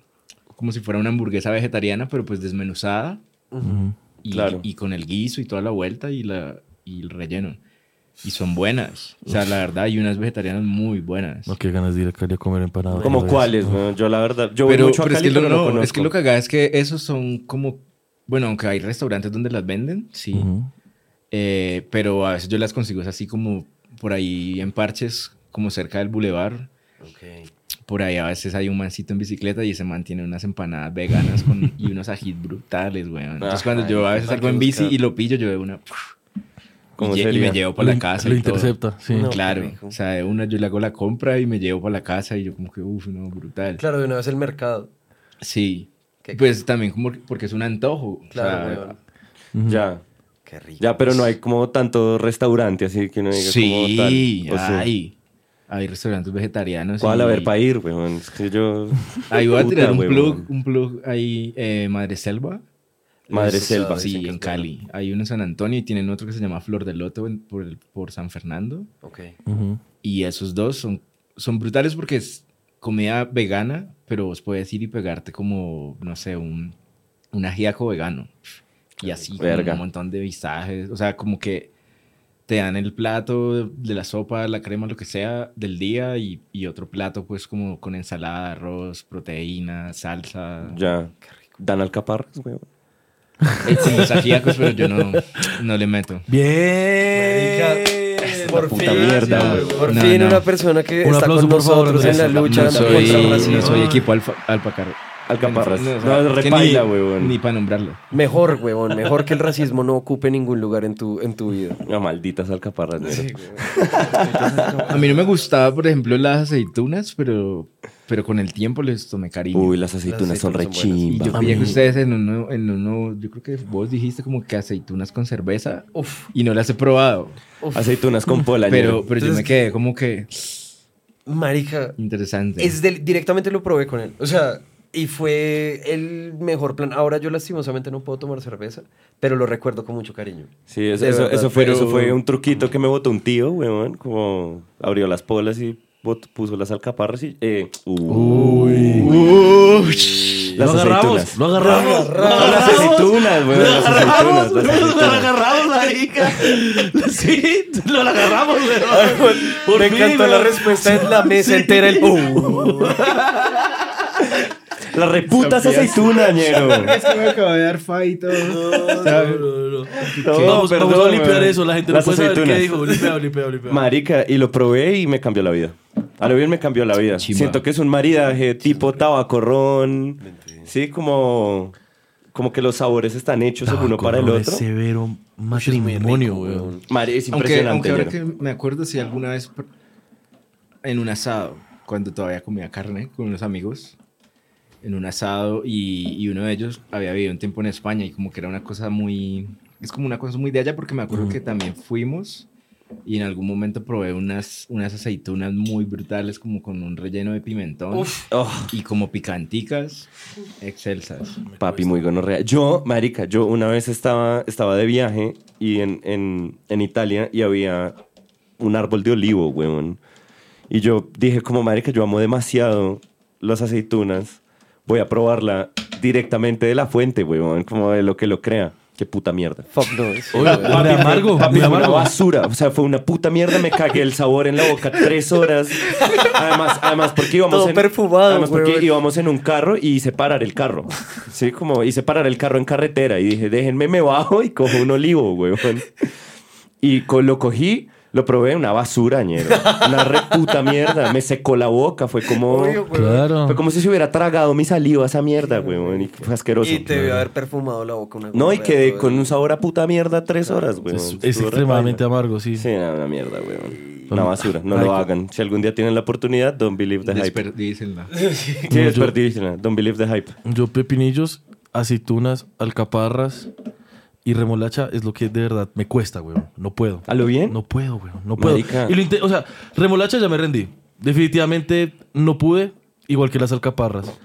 como si fuera una hamburguesa vegetariana, pero pues desmenuzada. Ujú. Y, Claro. y con el guiso y toda la vuelta y, la, y el relleno. Y son buenas. O sea, la verdad, hay unas vegetarianas muy buenas. No, qué ganas de ir a Cali a comer empanadas. ¿Como cuáles? Yo la verdad, yo voy pero, mucho a pero Cali, es que lo, pero no, no, conozco. es que lo que haga es que esos son como, bueno, aunque hay restaurantes donde las venden, sí, eh, pero a veces yo las consigo es así como por ahí en parches, como cerca del bulevar. Por ahí a veces hay un mancito en bicicleta y ese man tiene unas empanadas veganas con, y unos ajís brutales, weón. Entonces cuando yo a veces salgo en bici y lo pillo, yo de una... ¿Cómo y, me llevo para la casa. Lo y todo. intercepta, sí. No. Claro, o sea, de una yo le hago la compra y me llevo para la casa y yo como que, uff, no, brutal. Claro, de una vez el mercado. Sí. Qué- Pues también como que- porque es un antojo. o Claro. Ujú. Ya. Qué rico. Ya, pero no hay como tanto restaurante así que uno diga sí, como tal. ¿O sí? hay. Hay restaurantes vegetarianos. ¿Cuál? y- A ver, para ir, weón. Es que yo... Ahí voy a tirar un plug, un plug ahí, eh, Madre Selva. Madre Eso, Selva. Sí, en Cali. Hay uno en San Antonio y tienen otro que se llama Flor de Loto en- por, el- por San Fernando. Ok. Ujú. Y esos dos son, son brutales porque es comida vegana, pero vos puedes ir y pegarte como, no sé, un, un ajíaco vegano. Y así con un montón de visajes. O sea, como que te dan el plato de la sopa, la crema, lo que sea del día y, y otro plato pues como con ensalada, arroz, proteína, salsa. Ya. Dan alcaparras, weón. Con los ajíacos, pero yo no, no le meto. Bien. Por puta fin, mierda, sí, güey. por No, fin no. una persona que Un está aplauso, con por favor, nosotros en la lucha No contra soy, el racismo. no soy equipo alfa, alpacar. Alcaparras. No, o sea, repaila, ni- huevón. Ni para nombrarlo. Mejor, huevón, mejor que el racismo no ocupe ningún lugar en tu, en tu vida. No, malditas alcaparras, ñero. A mí no me gustaba, por ejemplo, las aceitunas, pero, pero con el tiempo les tomé cariño. Uy, las aceitunas son re aceitunas son buenas. y yo chimba. pillé que ustedes en uno, en uno, yo creo que vos dijiste como que aceitunas con cerveza y no las he probado. Aceitunas con pola, Pero, pero yo me quedé como que Marica, interesante. es del- directamente lo probé con él. O sea, y fue el mejor plan. Ahora yo lastimosamente no puedo tomar cerveza, pero lo recuerdo con mucho cariño. Sí, eso, eso, verdad, eso fue, pero- eso fue un truquito que me botó un tío, weón. Como abrió las polas y puso las alcaparras y... Eh, uy. Las agarramos, aceitunas. lo agarramos. Lo No, las aceitunas, weón. Las aceitunas, las Lo aceitunas. agarramos, marica. Sí, lo agarramos, weón. Por Me encantó la respuesta en la mesa entera. El, "Uh". Las reputas aceitunas, ñero. Es que me acabo de dar fa y todo. ¿sabes? No, vamos, vamos a limpiar eso, la gente no Las puede saber qué dijo. Limpiado, limpiado, limpiado. Marica, y lo probé y me cambió la vida. A lo bien me cambió la vida. Chimba. Siento que es un maridaje tipo tabacorrón. Sí, como, como que los sabores están hechos el uno para el otro. severo matrimonio, weón. Es Aunque, impresionante. aunque ahora ñero. que me acuerdo, si alguna vez en un asado, cuando todavía comía carne con unos amigos, en un asado y, y uno de ellos había vivido un tiempo en España y como que era una cosa muy... Es como una cosa muy de allá porque me acuerdo que también fuimos y en algún momento probé unas, unas aceitunas muy brutales como con un relleno de pimentón Oh, y como picanticas excelsas. papi, muy gonorrea. Yo, marica, yo una vez estaba, estaba de viaje y en, en, en Italia y había un árbol de olivo, weón. Y yo dije, como marica, yo amo demasiado las aceitunas. Voy a probarla directamente de la fuente, weón, como de lo que lo crea. Qué puta mierda. Fuck no. sí, Oye, weón. de amargo, Papi, de fue una amargo. basura. O sea, fue una puta mierda. Me cagué el sabor en la boca tres horas. Además, además porque íbamos Todo en, perfumado, Además porque weón. íbamos en un carro y hice parar el carro. Sí, como hice parar el carro en carretera. Y dije, déjenme, me bajo y cojo un olivo, weón. Y co- lo cogí, lo probé, una basura, ñero. Una reputa mierda. Me secó la boca. Fue como... Obvio. Claro. Fue como si se hubiera tragado mi saliva esa mierda, weón. Y fue asqueroso. Y te debió haber perfumado la boca una No, y quedé con un sabor a puta mierda tres horas, weón. Es, extremadamente amargo, sí. Sí, una, una mierda, weón. Son- Una basura. No Ay, lo hagan. Si algún día tienen la oportunidad, don't believe the hype. Desperdícenla. Sí, desperdícienla. Don't believe the hype. Yo pepinillos, aceitunas, alcaparras y remolacha es lo que de verdad me cuesta, weón. No puedo. ¿A lo bien? No puedo, weón. No puedo. Marica. Y lo o sea, remolacha ya me rendí. Definitivamente no pude, igual que las alcaparras.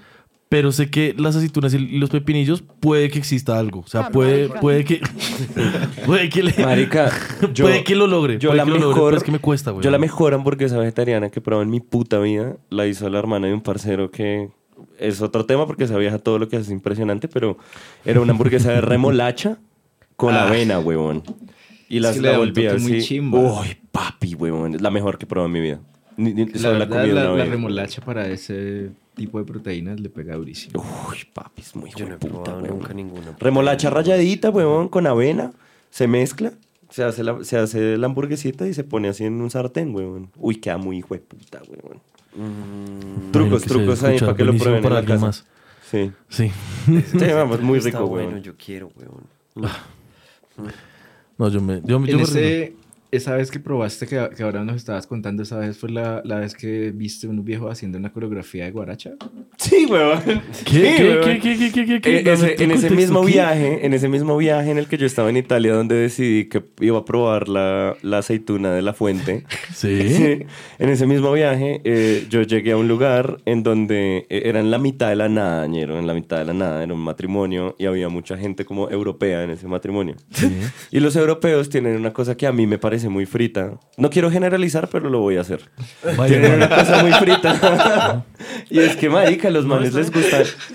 Pero sé que las aceitunas y los pepinillos puede que exista algo. O sea, puede, puede que. puede que le. Marica, yo, puede que lo logre. yo la que lo logre, mejor, pero es que me cuesta, weón. yo la mejor hamburguesa vegetariana que probado en mi puta vida la hizo la hermana de un parcero que es otro tema porque esa vieja todo lo que hace es impresionante, pero era una hamburguesa de remolacha con avena, huevón. Y las le la volví así. chimba. Uy, papi, huevón. Es la mejor que he probado en mi vida. Ni- ni- La la, verdad, la, la remolacha para ese tipo de proteínas le pega durísimo. Uy, papi, es muy Yo no he puta, probado huevón. nunca ninguna. Remolacha rayadita, huevón, con avena. Se mezcla. Se hace, la, se hace la hamburguesita y se pone así en un sartén, huevón. Uy, queda muy hijo de puta, huevón. Mm, Trucos, trucos ahí para que lo prueben en para la alguien casa. más. Sí. Sí. Sí, vamos, muy está rico, bueno, huevón. yo quiero, weón. No, yo me. Yo, yo En me rindo. Esa vez que probaste, que, que ahora nos estabas contando, esa vez fue la, la vez que viste unos viejos haciendo una coreografía de guaracha. Sí, huevón. ¿Qué? Sí, ¿Qué? ¿Qué? ¿Qué? Eh, en ese mismo ¿Qué? viaje, en ese mismo viaje en el que yo estaba en Italia, donde decidí que iba a probar la, la aceituna de la fuente. Sí. Sí. En ese mismo viaje, eh, yo llegué a un lugar en donde eh, era en la mitad de la nada, ñero, en la mitad de la nada, era un matrimonio y había mucha gente como europea en ese matrimonio. Y los europeos tienen una cosa que a mí me parece muy frita. No quiero generalizar, pero lo voy a hacer. Tienen una cosa muy frita. y es que, marica, los manes les.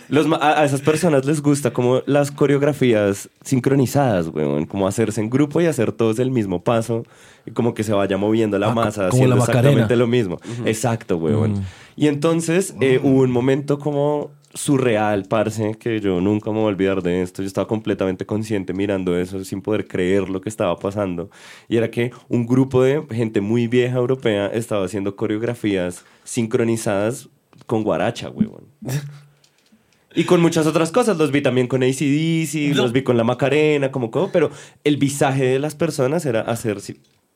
Los, ma- a, esas personas les gusta como las coreografías sincronizadas, weón. Como hacerse en grupo y hacer todos el mismo paso. Y como que se vaya moviendo la Ah, masa, como haciendo la exactamente lo mismo. Exacto, weón. Mm. Y entonces eh, hubo un momento como surreal, parce, que yo nunca me voy a olvidar de esto. Yo estaba completamente consciente mirando eso sin poder creer lo que estaba pasando. Y era que un grupo de gente muy vieja europea estaba haciendo coreografías sincronizadas con guaracha, weón. Y con muchas otras cosas. Los vi también con ACDC, los vi con la Macarena, como como. Pero el visaje de las personas era hacer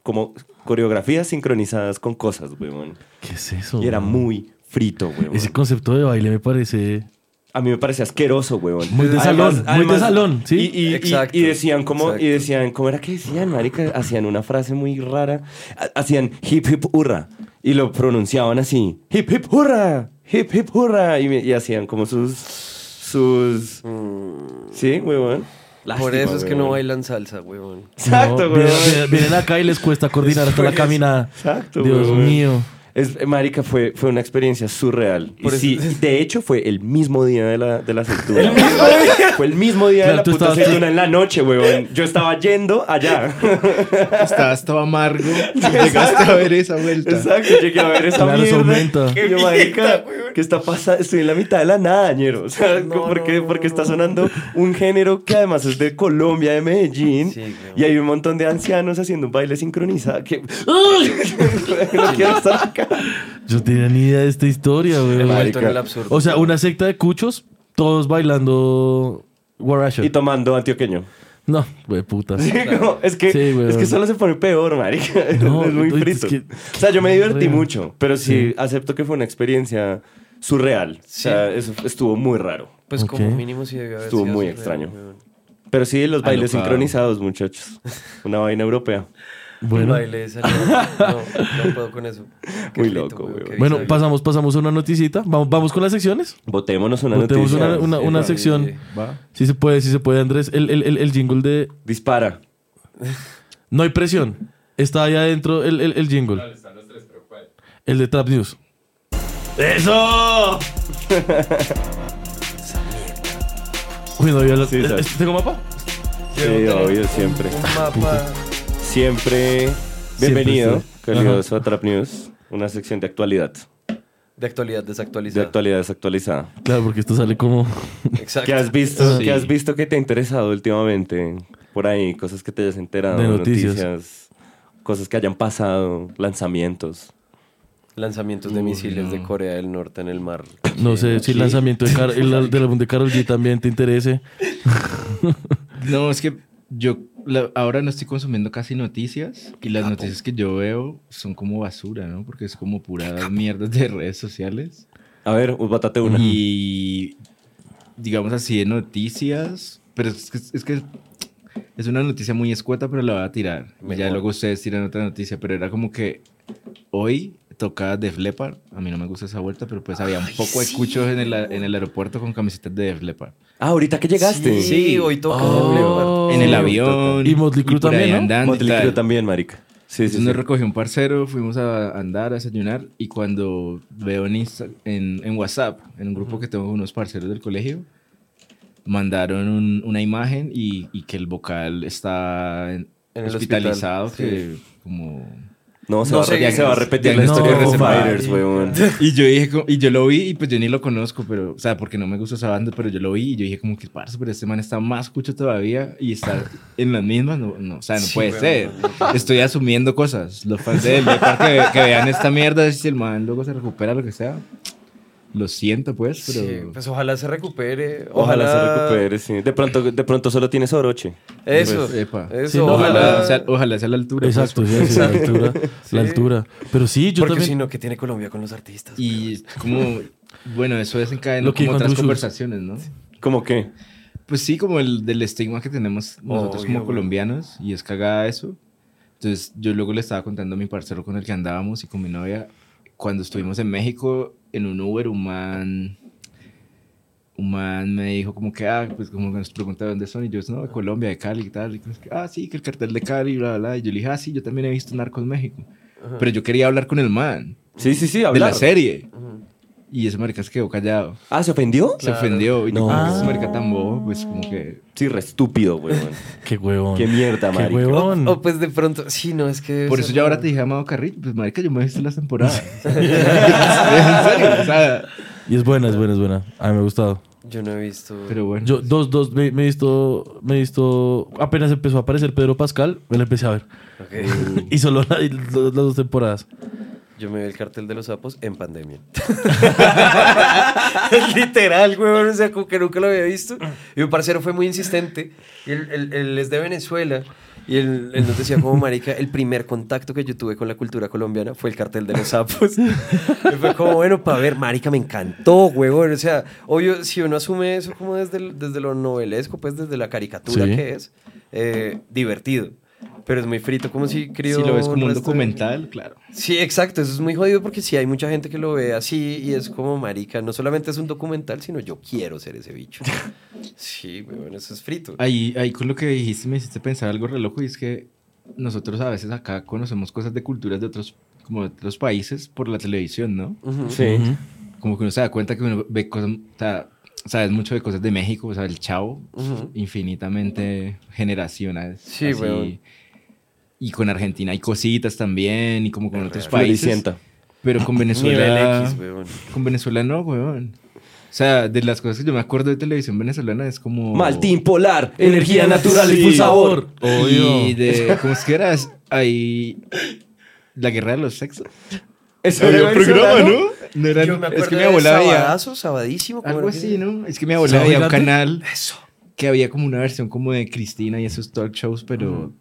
como coreografías sincronizadas con cosas, weón. ¿Qué es eso? Y era muy frito, weón. Ese concepto de baile me parece... A mí me parece asqueroso, weón. Muy de salón, muy de salón, ¿sí? Y, Exacto, y decían como, exacto. y decían, ¿cómo era que decían, marica? Hacían una frase muy rara. Ha- Hacían hip hip hurra. Y lo pronunciaban así. Hip hip hurra. Hip hip hurra. Y, hacían como sus, sus... Sí, weón. Por Lástima, eso es que no bailan salsa, weón. Exacto, No, weón. vienen, acá y les cuesta coordinar hasta la caminada. Exacto, Dios weón. mío. Es, eh, marica, fue, fue una experiencia surreal. Y sí, de hecho, fue el mismo día de la, de la aceituna. Fue el mismo día Claro, de la puta estabas- aceituna en la noche, weón. Yo estaba yendo allá. Estabas todo amargo. Llegaste a ver esa vuelta. Exacto, llegué a ver esa Claro, mierda. Y yo, marica, ¿qué está pasando? Estoy en la mitad de la nada, ñero. O sea, ¿por qué? Porque está sonando un género que además es de Colombia, de Medellín. Sí, y hay un montón de ancianos haciendo un baile sincronizado. Que... no quiero estar acá. Yo tenía ni idea de esta historia, güey. El absurdo. O sea, una secta de cuchos, todos bailando Guaracha. Y tomando antioqueño. No, güey, puta. Sí, es que, Sí, es que solo se pone peor, marica. No, es muy es frito. que- o sea, yo me divertí Real. mucho, pero sí, Sí. acepto que fue una experiencia surreal. O sea, eso estuvo muy raro. Pues como mínimo sí debió haber Estuvo sido muy surreal, extraño. Pero sí, los bailes Alocado. sincronizados, muchachos. Una vaina europea. Bueno, baile. No, no puedo con eso. Qué Muy frito, loco, qué bueno pasamos, pasamos a una noticita. Vamos, vamos con las secciones. Votémonos una Votemos noticia. una, una, sección. Va. Si se puede, si se puede, Andrés. El, el, el, el jingle de Dispara. No hay presión. Está ahí adentro el, el, el jingle. El de Trap News. ¡Eso! Uy, no, Sí, sabes. ¿Tengo mapa? Sí, obvio, siempre. Un mapa. Siempre bienvenido, calioso a Trap News. Una sección de actualidad. De actualidad De desactualizada. actualidad desactualizada. Claro, porque esto sale como. Exacto. ¿Qué has visto? Sí. ¿Qué has visto que te ha interesado últimamente? Por ahí, cosas que te hayas enterado, De noticias. cosas que hayan pasado, lanzamientos. Lanzamientos de misiles de Corea del Norte en el mar. No sé si el lanzamiento de Car- el, del álbum de Karol G también te interese. No, es que yo la- ahora no estoy consumiendo casi noticias y las noticias que yo veo son como basura, ¿no? Porque es como pura mierda de redes sociales. A ver, bátate una. Y digamos así de noticias, pero es que, es que es una noticia muy escueta, pero la voy a tirar. Y Ya Mejor. luego ustedes tiran otra noticia, pero era como que hoy toca Def Leppard. A mí no me gusta esa vuelta, pero pues había un poco de cuchos en el, en el aeropuerto con camisetas de Def Leppard. Ah, ahorita que llegaste. Sí, Sí. hoy toca. Oh. Leopard. en el Sí, avión. Y Motley Crue también, ¿no? Motley. Crue también, marica. Sí, sí, Entonces sí. nos recogió un parcero, fuimos a andar, a desayunar y cuando veo en, Insta- en, en WhatsApp, en un grupo que tengo con unos parceros del colegio, mandaron un- una imagen y, y que el vocal está en- En el hospitalizado, hospital, que como... No, se, No va, a sé, re- se va a repetir la no, historia de. Fighters, weón. Y yo dije, como- y yo lo vi y pues yo ni lo conozco, pero, o sea, porque no me gusta esa banda, pero yo lo vi y yo dije como que, parce, pero este man está más cucho todavía y está en las mismas, no, no o sea, no Sí, puede ser. Estoy asumiendo cosas. Los fans de él, que, que vean esta mierda, si el man luego se recupera, lo que sea. Lo siento, pues, pero... Sí, pues ojalá se recupere. Ojalá, se recupere, sí. De pronto, de pronto solo tienes oroche. Eso. Pues, epa. Eso, Sí, no, Ojalá, ojalá. sea, ojalá sea la altura. pues, Exacto, sí, sí, la altura. La Sí. altura. Pero sí, yo Porque también. si no, ¿qué tiene Colombia con los artistas? Y como, bueno, eso desencadena Lo que como otras conversaciones, ¿no? ¿Cómo qué? Pues sí, como el del estigma que tenemos nosotros Obvio, como colombianos y es cagada eso. Entonces yo luego le estaba contando a mi parcero con el que andábamos y con mi novia, cuando estuvimos en México en un Uber, un man, un man me dijo como que, ah, pues como que nos pregunta de dónde son y yo, no, de Colombia, de Cali y tal. Y ah, sí, que el cartel de Cali, bla, bla. Y yo le dije, ah, sí, yo también he visto Narcos México. Pero yo quería hablar con el man Sí, sí, sí, de la serie. Y ese marica se quedó callado. Ah, ¿se ofendió? Se ofendió. Y No. no. como que ese marica tan bobo, pues como que... Sí, re estúpido, weón. Qué huevón. Qué mierda, Qué marica. huevón. O pues de pronto, sí, no, es que... Por eso eso yo ahora te dije Amado Carrillo, pues marica, yo me he visto las temporadas. en serio, o sea, Y es buena, es buena, es buena. A mí me ha gustado. Yo no he visto... pero bueno. Yo, dos, dos, me, me he visto, me he visto, apenas empezó a aparecer Pedro Pascal, me lo empecé a ver. Ok. Y solo la- las dos temporadas. Yo me vi el cartel de los sapos en pandemia. Literal, weón. O sea, como que nunca lo había visto. Y mi parcero fue muy insistente. Y él, él- él es de Venezuela. Y él, él nos decía como marica, el primer contacto que yo tuve con la cultura colombiana fue el cartel de los sapos. y fue como, bueno, para ver, marica, me encantó, huevón. O sea, obvio, si uno asume eso como desde, el- desde lo novelesco, pues desde la caricatura Sí. que es, eh, divertido. Pero es muy frito, como si crió Si lo ves como un resto de- documental, claro. Sí, exacto, eso es muy jodido porque sí hay mucha gente que lo ve así y es como marica, no solamente es un documental, sino yo quiero ser ese bicho. Sí, weón, eso es frito. Ahí, ahí con lo que dijiste me hiciste pensar algo re loco y es que nosotros a veces acá conocemos cosas de culturas de otros, como de otros países por la televisión, ¿no? Ujú. Sí. Ujú. Como que uno se da cuenta que uno ve cosas, o sea, sabes mucho de cosas de México, o sea, el chavo, Ujú. infinitamente generacionales. Sí, así. weón. Y con Argentina hay cositas también, y como con otros Real. países. Floricienta. Pero con Venezuela. X, weón. Con Venezuela no, weón. O sea, de las cosas que yo me acuerdo de televisión venezolana es como. Maltín polar, energía natural y full sabor. Y de. ¿Cómo es que era? Ahí. La guerra de los sexos. Eso Había era un programa. ¿no? No era- Yo me acuerdo es que mi abuela veía. Sabadazo, Sabadísimo. ¿cómo Algo así, ¿no? Es que mi abuela ¿Sábado veía un canal Eso. que había como una versión como de Cristina y esos talk shows, pero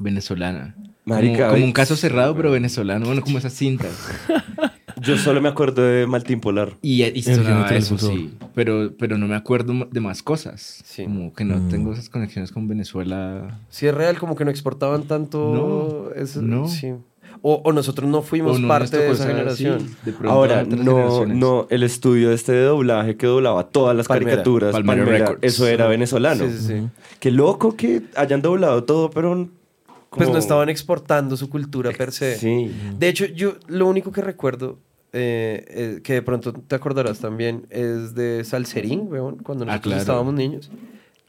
venezolana. Marica, como, un caso cerrado, pero venezolano. Bueno, como esas cintas. Yo solo me acuerdo de Maltín Polar. Y, sonaba eso, sí. Pero, pero no me acuerdo de más cosas. Sí. Como que no Mm. tengo esas conexiones con Venezuela. Sí, es real, como que no exportaban tanto. No, eso, no. sí. O, o nosotros no fuimos no parte de esa generación. sí, de pronto Ahora, no, no, el estudio este de doblaje que doblaba todas las Palmera. caricaturas, Palmera Palmera, Records. eso era venezolano. Sí, sí, sí. Qué loco que hayan doblado todo, pero... Pues no estaban exportando su cultura per se. Sí. De hecho, yo lo único que recuerdo, eh, eh, que de pronto te acordarás también, es de Salserín, weón, cuando Ah, nosotros claro. estábamos niños.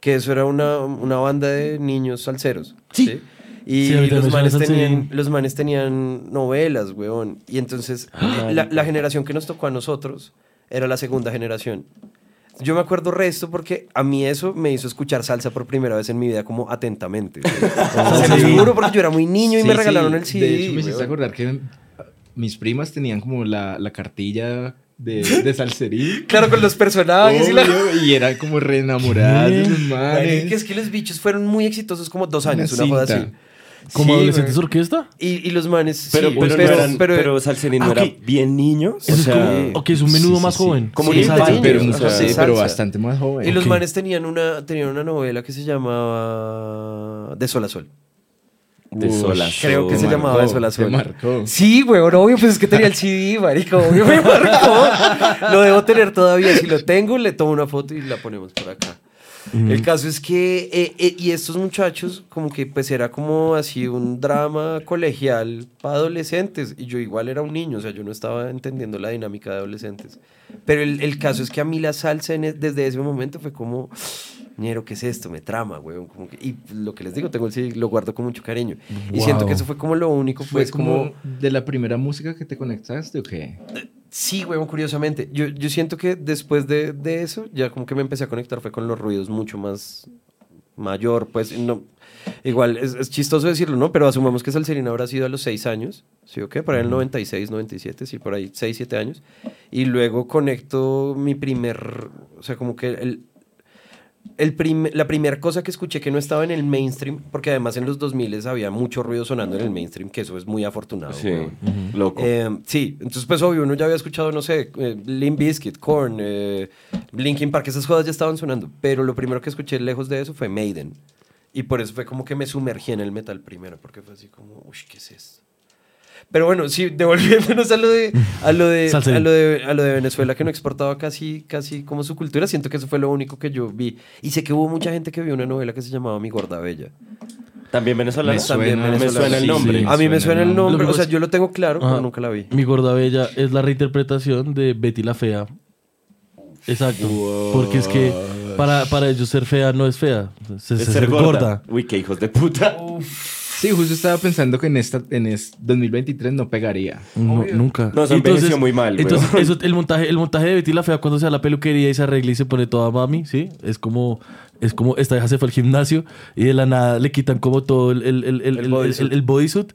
Que eso era una, una banda de niños salseros. Sí. Y Sí, a mí también los, manes tenían, los manes tenían novelas, weón. Y entonces, la, la generación que nos tocó a nosotros era la segunda generación. Yo me acuerdo resto porque a mí eso me hizo escuchar salsa por primera vez en mi vida como atentamente. Se Sí. juro porque yo era muy niño y Sí, me regalaron sí. el CD. De hecho, me hiciste acordar que mis primas tenían como la, la cartilla de, de salserín. Claro, con los personajes y la... Y eran como re enamoradas de los manes. es que los bichos fueron muy exitosos como dos años, Una una, joda así. ¿Como Sí, adolescentes orquesta? Y, y los manes, Pero, sí, pero, no eran, pero, Salserín Ah, no era bien niños. Eso o es sea, como, ok, es un menudo sí, más sí. joven. Como Sí, un salsa, pero, o sea, salsa. pero bastante más joven. Y los manes tenían una, tenían una novela que se llamaba De Sol a Sol. de Ush, sola. Creo que se marcó, llamaba De Sol a Sol. marcó. Sí, weón, obvio, pues es que tenía el CD, marico, obvio me marcó. Lo debo tener todavía. Si lo tengo, le tomo una foto y la ponemos por acá. El caso es que, eh, eh, y estos muchachos, como que pues era como así un drama colegial para adolescentes, y yo igual era un niño, o sea, yo no estaba entendiendo la dinámica de adolescentes. Pero el, el caso es que a mí la salsa en e- desde ese momento fue como, ñero, ¿qué es esto? Me trama, weón. Como que- y lo que les digo, tengo el lo guardo con mucho cariño. Y siento que eso fue como lo único, ¿Fue pues como... como de la primera música que te conectaste o qué? Sí, weón, curiosamente. Yo, yo siento que después de, de eso, ya como que me empecé a conectar fue con los ruidos mucho más mayor, pues no... Igual, es, es chistoso decirlo, ¿no? Pero asumamos que Salserina habrá sido a los 6 años, ¿sí o qué? Por ahí en el 96, 97, sí, por ahí 6, 7 años. Y luego conecto mi primer... O sea, como que el... El prim- la primera cosa que escuché que no estaba en el mainstream, porque además en los 2000 había mucho ruido sonando en el mainstream, que eso es muy afortunado. Sí, loco. Eh, sí, entonces pues obvio, uno ya había escuchado, no sé, eh, Limp Bizkit, Korn, eh, Linkin Park, esas cosas ya estaban sonando, pero lo primero que escuché lejos de eso fue Maiden. Y por eso fue como que me sumergí en el metal primero, porque fue así como, uy, ¿qué es esto? Pero bueno, sí, devolviéndonos a lo de, a lo de, a lo de, a lo de Venezuela, que no exportaba casi, casi como su cultura, siento que eso fue lo único que yo vi. Y sé que hubo mucha gente que vio una novela que se llamaba Mi Gorda Bella. También venezolano. Me También suena- me venezolana. suena el sí, nombre. sí. A mí me suena el nombre, o sea, yo lo tengo claro, Ajá. pero nunca la vi. Mi gorda bella es la reinterpretación de Betty la Fea. Exacto. Porque es que para, para ellos ser fea no es fea, es, Es es ser gorda. Uy, qué hijos de puta. Sí, justo estaba pensando que en esta en es 2023 no pegaría. No, nunca. No, se envejeció muy mal, Entonces, weón. eso, el, montaje, el montaje de Betty la Fea cuando se va a la peluquería y se arregla y se pone toda mami, ¿sí? Es como, es como esta vieja se fue al gimnasio y de la nada le quitan como todo el, el, el, el, El bodysuit. el- el bodysuit Y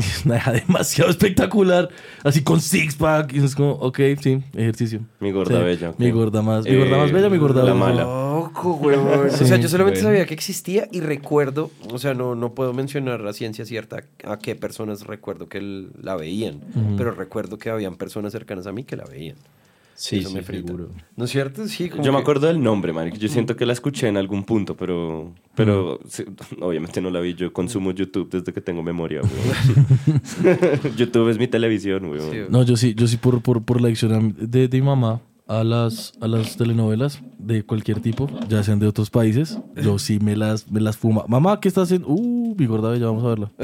es una vieja demasiado espectacular. Así con six pack. Y es como, ok, sí, ejercicio. Mi gorda Sí, bella. Mi gorda más. Mi gorda más Eh, bella, mi gorda la mala. Loco, huevón. o sea, yo solamente bueno. sabía que existía y recuerdo, o sea, no, no puedo mencionar a ciencia cierta a qué personas recuerdo que la veían, pero recuerdo que habían personas cercanas a mí que la veían. Sí, Eso sí, me frita. seguro. ¿No es cierto? Sí, como Yo me que- acuerdo del nombre, marica. Yo siento que la escuché en algún punto, pero, pero sí, obviamente no la vi. Yo consumo YouTube desde que tengo memoria, weón. YouTube es mi televisión, weón. Sí, No, yo sí, yo sí por, por, por la adicción de, de mi mamá a las, a las telenovelas de cualquier tipo, ya sean de otros países, yo sí me las, me las fuma. Mamá, ¿qué estás haciendo? Uh, mi gorda bella, vamos a verla.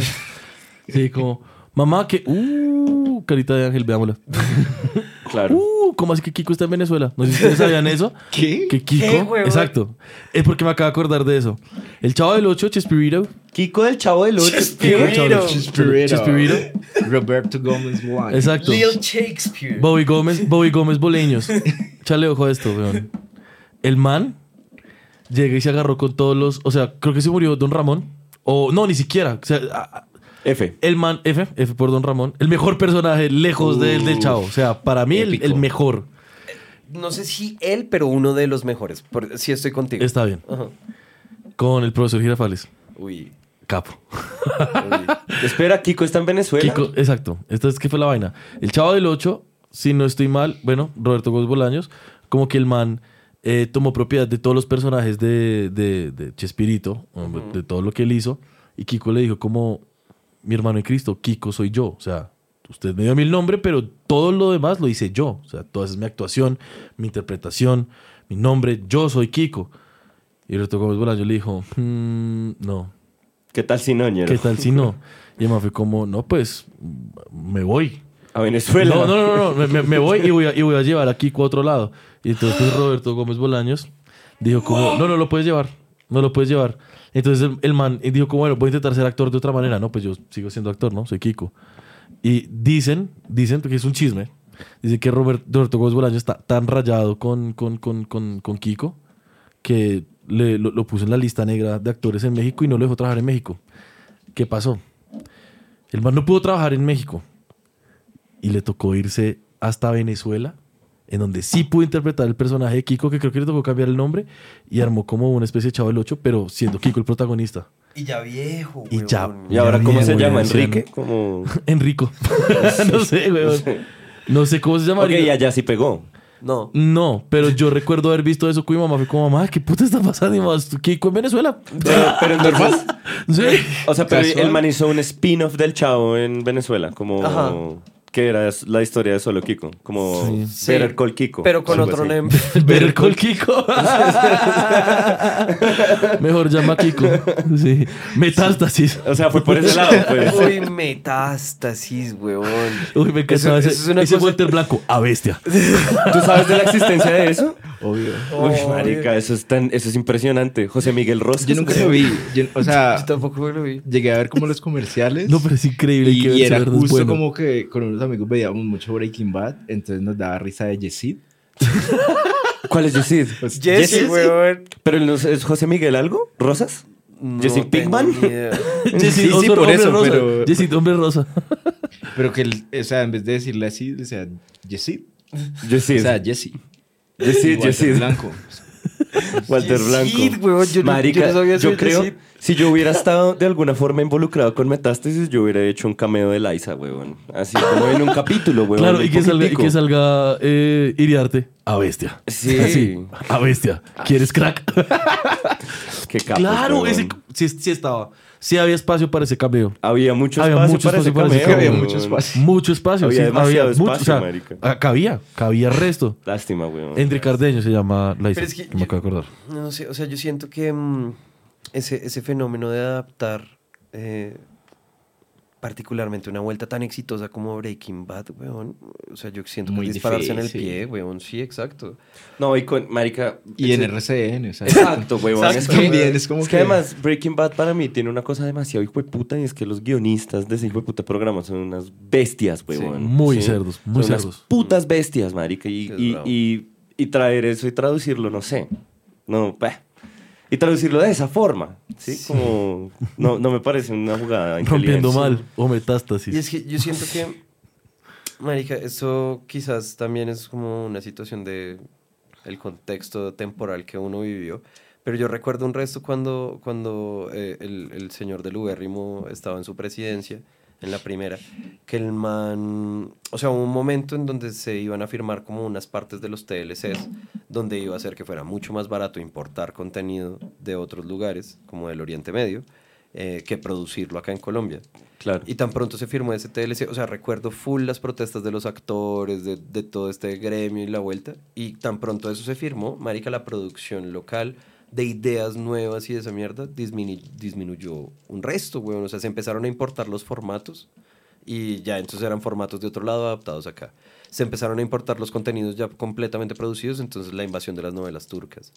Sí, como, mamá, que, uh, carita de ángel, veámosla. Claro. Uh, ¿cómo así que Kiko está en Venezuela? No sé si ustedes sabían eso. ¿Qué? Que Kiko, ¿Qué, exacto. Es porque me acabo de acordar de eso. El chavo del 8, Chespirito. Kiko del Chavo del Ocho. Chespirito. Chespirito. Chespirito. Roberto Gómez Juan. Exacto. Lil Shakespeare. Bobby Gómez, Bobby Gómez Boleños. Chale ojo a esto, weón. El man llega y se agarró con todos los. O sea, creo que se murió Don Ramón. O no, ni siquiera. O sea, F. el man, F, F por Don Ramón. El mejor personaje lejos del, del chavo. O sea, para mí el, Épico. el mejor. No sé si él, pero uno de los mejores. Por, sí, estoy contigo. Está bien. Ajá. Con el profesor Girafales. Uy. Capo. uy. Espera, Kiko está en Venezuela. Kiko, exacto. Esta es que fue la vaina. El chavo del 8, si no estoy mal, bueno, Roberto Gómez Bolaños, como que el man eh, tomó propiedad de todos los personajes de, de, de Chespirito, de todo lo que él hizo, y Kiko le dijo como, mi hermano en Cristo, Kiko soy yo. O sea, usted me dio el nombre, pero todo lo demás lo hice yo. O sea, toda esa es mi actuación, mi interpretación, mi nombre, yo soy Kiko. Y Roberto Gómez Bolaños le dijo, "Mm, no, ¿Qué tal si no, ñero? ¿qué tal si no? Y el man fue como, no, pues, me voy. A Venezuela. No, no, no, no, me- me, me voy y voy, a, y voy a llevar a Kiko a otro lado. Y entonces pues, Roberto Gómez Bolaños dijo como, no, no lo puedes llevar, no lo puedes llevar. Entonces el, el man dijo como, bueno, voy a intentar ser actor de otra manera. No, pues yo sigo siendo actor, ¿no? Soy Kiko. Y dicen, dicen, porque es un chisme, dicen que Robert- Roberto Gómez Bolaños está tan rayado con, con, con, con, con Kiko que le, lo, lo puso en la lista negra de actores en México y no lo dejó trabajar en México. ¿Qué pasó? El man no pudo trabajar en México y le tocó irse hasta Venezuela, en donde sí pudo interpretar el personaje de Kiko, que creo que le tocó cambiar el nombre, y armó como una especie de chavo del 8, pero siendo Kiko el protagonista. Y ya viejo, Y ya. ¿Y ahora cómo Ya se llama? ¿Enrique? Como... Enrico. no sé, weón. No sé cómo se Ok, llamaría. y allá sí pegó. No. No, pero yo recuerdo haber visto eso con mi mamá. Fue como, mamá, ¿qué puta está pasando? Y más, Kiko en Venezuela. Pero, pero entonces... Sí. O sea, pero Casual. el man hizo un spin-off del Chavo en Venezuela, como... Ajá. Que era la historia de solo Kiko. Como Sí. Better Call Kiko. Pero con otro nombre. Better Call Kiko. Mejor llama Kiko. Sí. Metástasis. O sea, fue por ese lado, pues. Uy, metástasis, huevón. Uy, me encantaba Eso- ese, eso es una ese cosa- Walter Blanco. A bestia. ¿Tú sabes de la existencia de eso? Obvio. Uy, Oh, marica, eso es, tan, eso es impresionante. José Miguel Rosas. Yo nunca lo vi. Yo- o sea, Yo tampoco lo vi. llegué a ver como los comerciales. No, pero es increíble. y, que y era justo bueno. como que con unos amigos veíamos mucho Breaking Bad, entonces nos daba risa de Yesid. ¿Cuál es Yesid? Pues, Jesse, Jesse, huevón. ¿Pero no es José Miguel algo? ¿Rosas? No ¿Jesse Pinkman? Jesse, Sí, sí, hombre, por eso, rosa. pero- Jesse, hombre rosa. Pero que, el- o sea, en vez de decirle así, decía Yesid. Yesid. O sea, Jesse. Walter Yesid. Blanco. Walter Blanco. huevón, yo no- Marica, yo no sabía eso yo de creo, Yesid. si yo hubiera estado de alguna forma involucrado con Metástasis, yo hubiera hecho un cameo de Liza, huevón. Así como en un capítulo, huevón. Claro, y que salga, y que salga eh, Iriarte. A bestia. Sí. Así. A bestia. ¿Quieres crack? Qué capos, claro, ese, sí, sí estaba. Sí había espacio para ese cameo. Había mucho Había espacio mucho para ese espacio para ese cameo. Había mucho espacio. Mucho espacio. Había sí, demasiado mucho, espacio, o sea, ah, cabía, cabía resto. Lástima, huevón. Entre Cardeño se llama la Pero es que me yo- acabo de acordar. No sé, o sea, yo siento que mm, ese, ese fenómeno de adaptar eh, particularmente una vuelta tan exitosa como Breaking Bad, weón, o sea, yo siento que Muy dispararse en el difícil. pie, weón, sí, exacto. No, y con Marica. Y en RCN, o sea. Exacto. Exacto, es que, También es como es que que- además Breaking Bad para mí tiene una cosa demasiado hijo de puta y es que los guionistas de ese hijo de puta programa son unas bestias, huevón. muy cerdos, muy Son unas cerdos. putas bestias, marica. Y, y- y traer eso y traducirlo, no sé. No, bah. Y traducirlo de esa forma. ¿sí? Como no, no me parece una jugada Rompiendo mal o metástasis. Y es que yo siento que, marica, esto quizás también es como una situación de el contexto temporal que uno vivió. Pero yo recuerdo un resto cuando, cuando eh, el, el señor del Ubérrimo estaba en su presidencia, en la primera, que el man, o sea, un momento en donde se iban a firmar como unas partes de los TLCs, donde iba a ser que fuera mucho más barato importar contenido de otros lugares, como del Oriente Medio, eh, que producirlo acá en Colombia. Claro. Y tan pronto se firmó ese TLC, o sea, recuerdo full las protestas de los actores, de, de todo este gremio y la vuelta. Y tan pronto eso se firmó, marica, la producción local de ideas nuevas y de esa mierda disminu- disminuyó un resto, weón. O sea, se empezaron a importar los formatos y ya entonces eran formatos de otro lado adaptados acá. Se empezaron a importar los contenidos ya completamente producidos, entonces la invasión de las novelas turcas.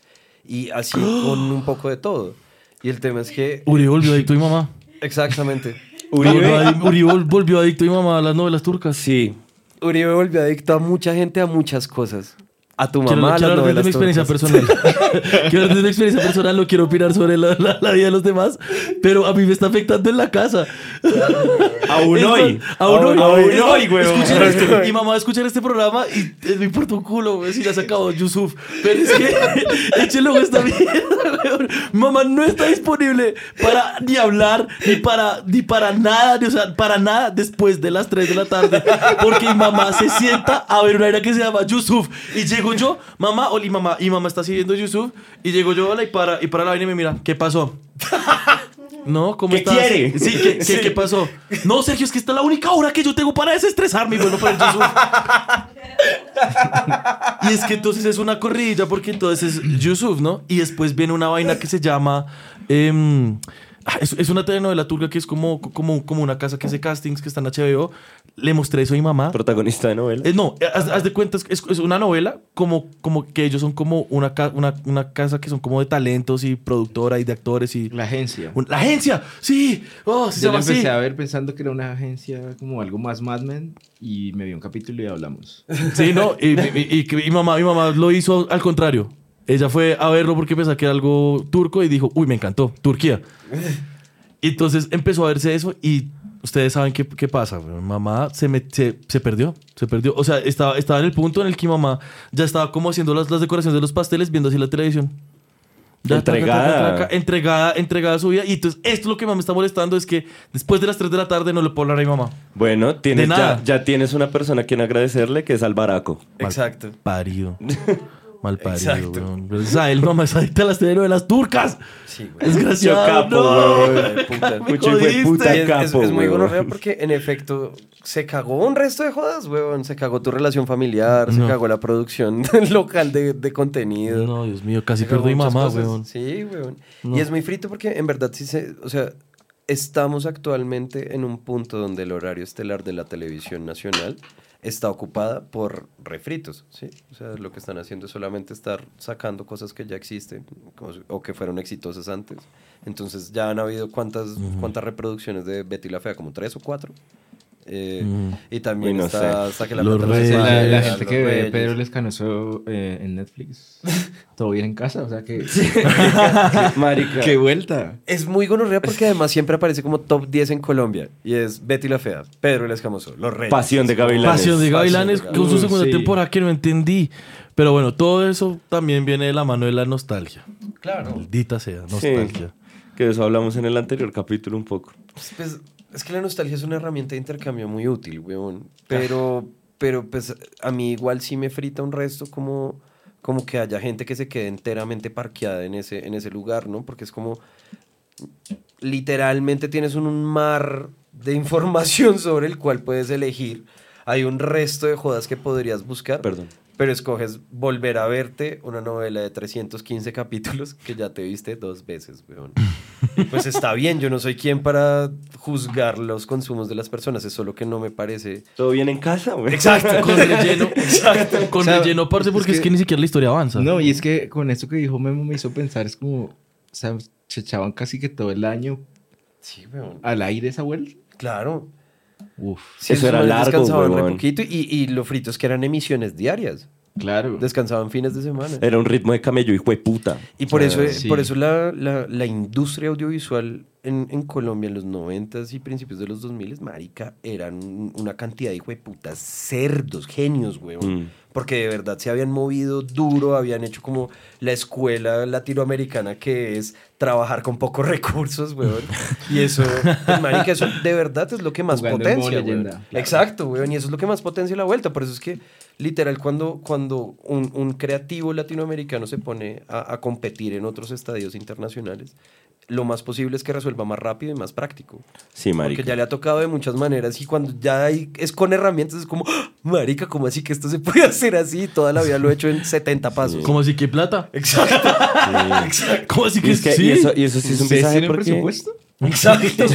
Y así con un poco de todo. Y el tema es que... Uribe volvió adicto a mi mamá. Exactamente. Uribe vol- volvió adicto a mi mamá a las novelas turcas. Sí. Uribe volvió adicto a mucha gente, a muchas cosas. A tu Quiero, mamá, quiero las hablar desde mi experiencia personal. quiero hablar desde mi experiencia personal, no quiero opinar sobre la, la- la vida de los demás, pero a mí me está afectando en la casa. Aún hoy. Aún hoy. Aún hoy, escuchen esto. Mi mamá va a escuchar este programa y eh, me importa un culo, güey, si la ha sacado Yusuf. Pero es que échelo esta mierda, mamá no está disponible para ni hablar, ni para, ni para nada, ni, o sea, para nada después de las 3 de la tarde. Porque mi mamá se sienta a ver una era que se llama Yusuf. Y llego yo, mamá, Oli, mamá, y mamá está siguiendo Yusuf. Y llego yo, hola, y para, y para la vaina y me mira, ¿qué pasó? No, ¿cómo ¿Qué estás? quiere? Sí, ¿qué, qué, qué pasó? No, Sergio, es que esta es la única hora que yo tengo para desestresarme. Y bueno, para el Yusuf. y es que entonces es una corridilla porque entonces es Yusuf, ¿no? Y después viene una vaina que se llama... em, es, es una telenovela turca que es como, como, como una casa que hace castings que está en HBO. Le mostré eso a mi mamá. Protagonista de novela. Eh, no, eh, haz, haz de cuenta, es, es una novela como, como que ellos son como una, una, una casa que son como de talentos y productora y de actores y... La agencia. Un- ¡La agencia! ¡Sí! ¡Oh, se Yo llama la empecé así! a ver pensando que era una agencia como algo más Mad Men y me vi un capítulo y hablamos. Sí, no, y, y- y mi mamá, mi mamá lo hizo al contrario. Ella fue a verlo porque pensaba que era algo turco y dijo, uy, me encantó, Turquía. Y entonces empezó a verse eso y ustedes saben qué, qué pasa. Mamá se, me- se, se perdió, se perdió. O sea, estaba, estaba en el punto en el que mamá ya estaba como haciendo las, las decoraciones de los pasteles, viendo así la televisión. Ya, traca, Entregada. traca, traca, entregada, entregada a su vida. Y entonces, esto es lo que más me está molestando: es que después de las 3 de la tarde no le puedo hablar a mi mamá. Bueno, tienes, ya, tienes una persona a quien agradecerle que es Albaraco. Exacto. Mal parido, Exacto. weón. Gracias a él, mamá, es adicta a las telenovelas turcas. Sí, güey. Desgraciado. Yo capo, no. puta. Me Pucho, hijo de jodiste. puta Y es, capo, es muy gonorrea porque en efecto se cagó un resto de jodas, weón. Se cagó tu relación familiar, se No. cagó la producción local de, de contenido. No, Dios mío, casi Se cagó perdí muchas mamá, cosas. weón. Sí, weón. No. Y es muy frito porque en verdad sí se, o sea, estamos actualmente en un punto donde el horario estelar de la televisión nacional está ocupada por refritos, ¿sí? O sea, lo que están haciendo es solamente estar sacando cosas que ya existen como o que fueron exitosas antes. Entonces ya han habido cuántas, cuántas reproducciones de Betty la Fea, como tres o cuatro. Eh, Mm. Y también está, que la Plata Reyes. la, gente que ve Reyes. Pedro Lescanoso eh, en Netflix, todo bien en casa, o sea que... Marica. ¡Qué vuelta! Es muy gonorrea porque además siempre aparece como top 10 en Colombia. Y es Betty la Fea, Pedro el Escamoso, Los Reyes. Pasión de Gavilanes. Pasión de Gavilanes Pasión de con su Gavilanes. segunda Sí. temporada que no entendí. Pero bueno, todo eso también viene de la mano de la nostalgia. Claro. Maldita sea, Sí. nostalgia. Que de eso hablamos en el anterior capítulo un poco. Pues, es que la nostalgia es una herramienta de intercambio muy útil, weón. Pero, pero pues a mí igual sí me frita un resto como, como que haya gente que se quede enteramente parqueada en ese, en ese lugar, ¿no? Porque es como literalmente tienes un, un mar de información sobre el cual puedes elegir. Hay un resto de jodas que podrías buscar. Perdón. Pero escoges volver a verte una novela de 315 capítulos que ya te viste dos veces, weón. Pues está bien, yo no soy quien para juzgar los consumos de las personas, es solo que no me parece... ¿Todo bien en casa, güey? Exacto, Con relleno. Con O sea, relleno, parce, porque es es que, que- ni siquiera la historia avanza. No, y es que con esto que dijo Memo me hizo pensar, es como, o sea, se echaban casi que todo el año Sí, weón. al aire esa vuelta. Claro. Uf. Sí, Eso era largo, descansaban re poquito y, y lo frito es que eran emisiones diarias. Claro. Descansaban fines de semana. Era un ritmo de camello, hijo de puta. Y por O eso, sea, eh, sí. por eso la, la- la industria audiovisual en, en Colombia en los 90s y principios de los 2000 marica, eran un- una cantidad de hijo de putas cerdos, genios, weón. Mm. Porque de verdad se habían movido duro, habían hecho como la escuela latinoamericana que es trabajar con pocos recursos, weón. Y eso, pues, marica, eso de verdad es lo que más Jugando potencia, weón. leyenda, claro. Exacto, weón. Y eso es lo que más potencia la vuelta. Por eso es que, literal, cuando, cuando un, un creativo latinoamericano se pone a, a competir en otros estadios internacionales, lo más posible es que resuelva más rápido y más práctico. Sí, marica. Porque ya le ha tocado de muchas maneras y cuando ya hay, es con herramientas es como, ¡Ah! marica, ¿cómo así que esto se puede hacer así? Toda la vida lo he hecho en 70 pasos. ¿Cómo así que plata? Exacto. ¿Cómo así Y, que es que- sí? y eso, y eso sí es un ¿Ustedes visaje porque... presupuesto? Exacto.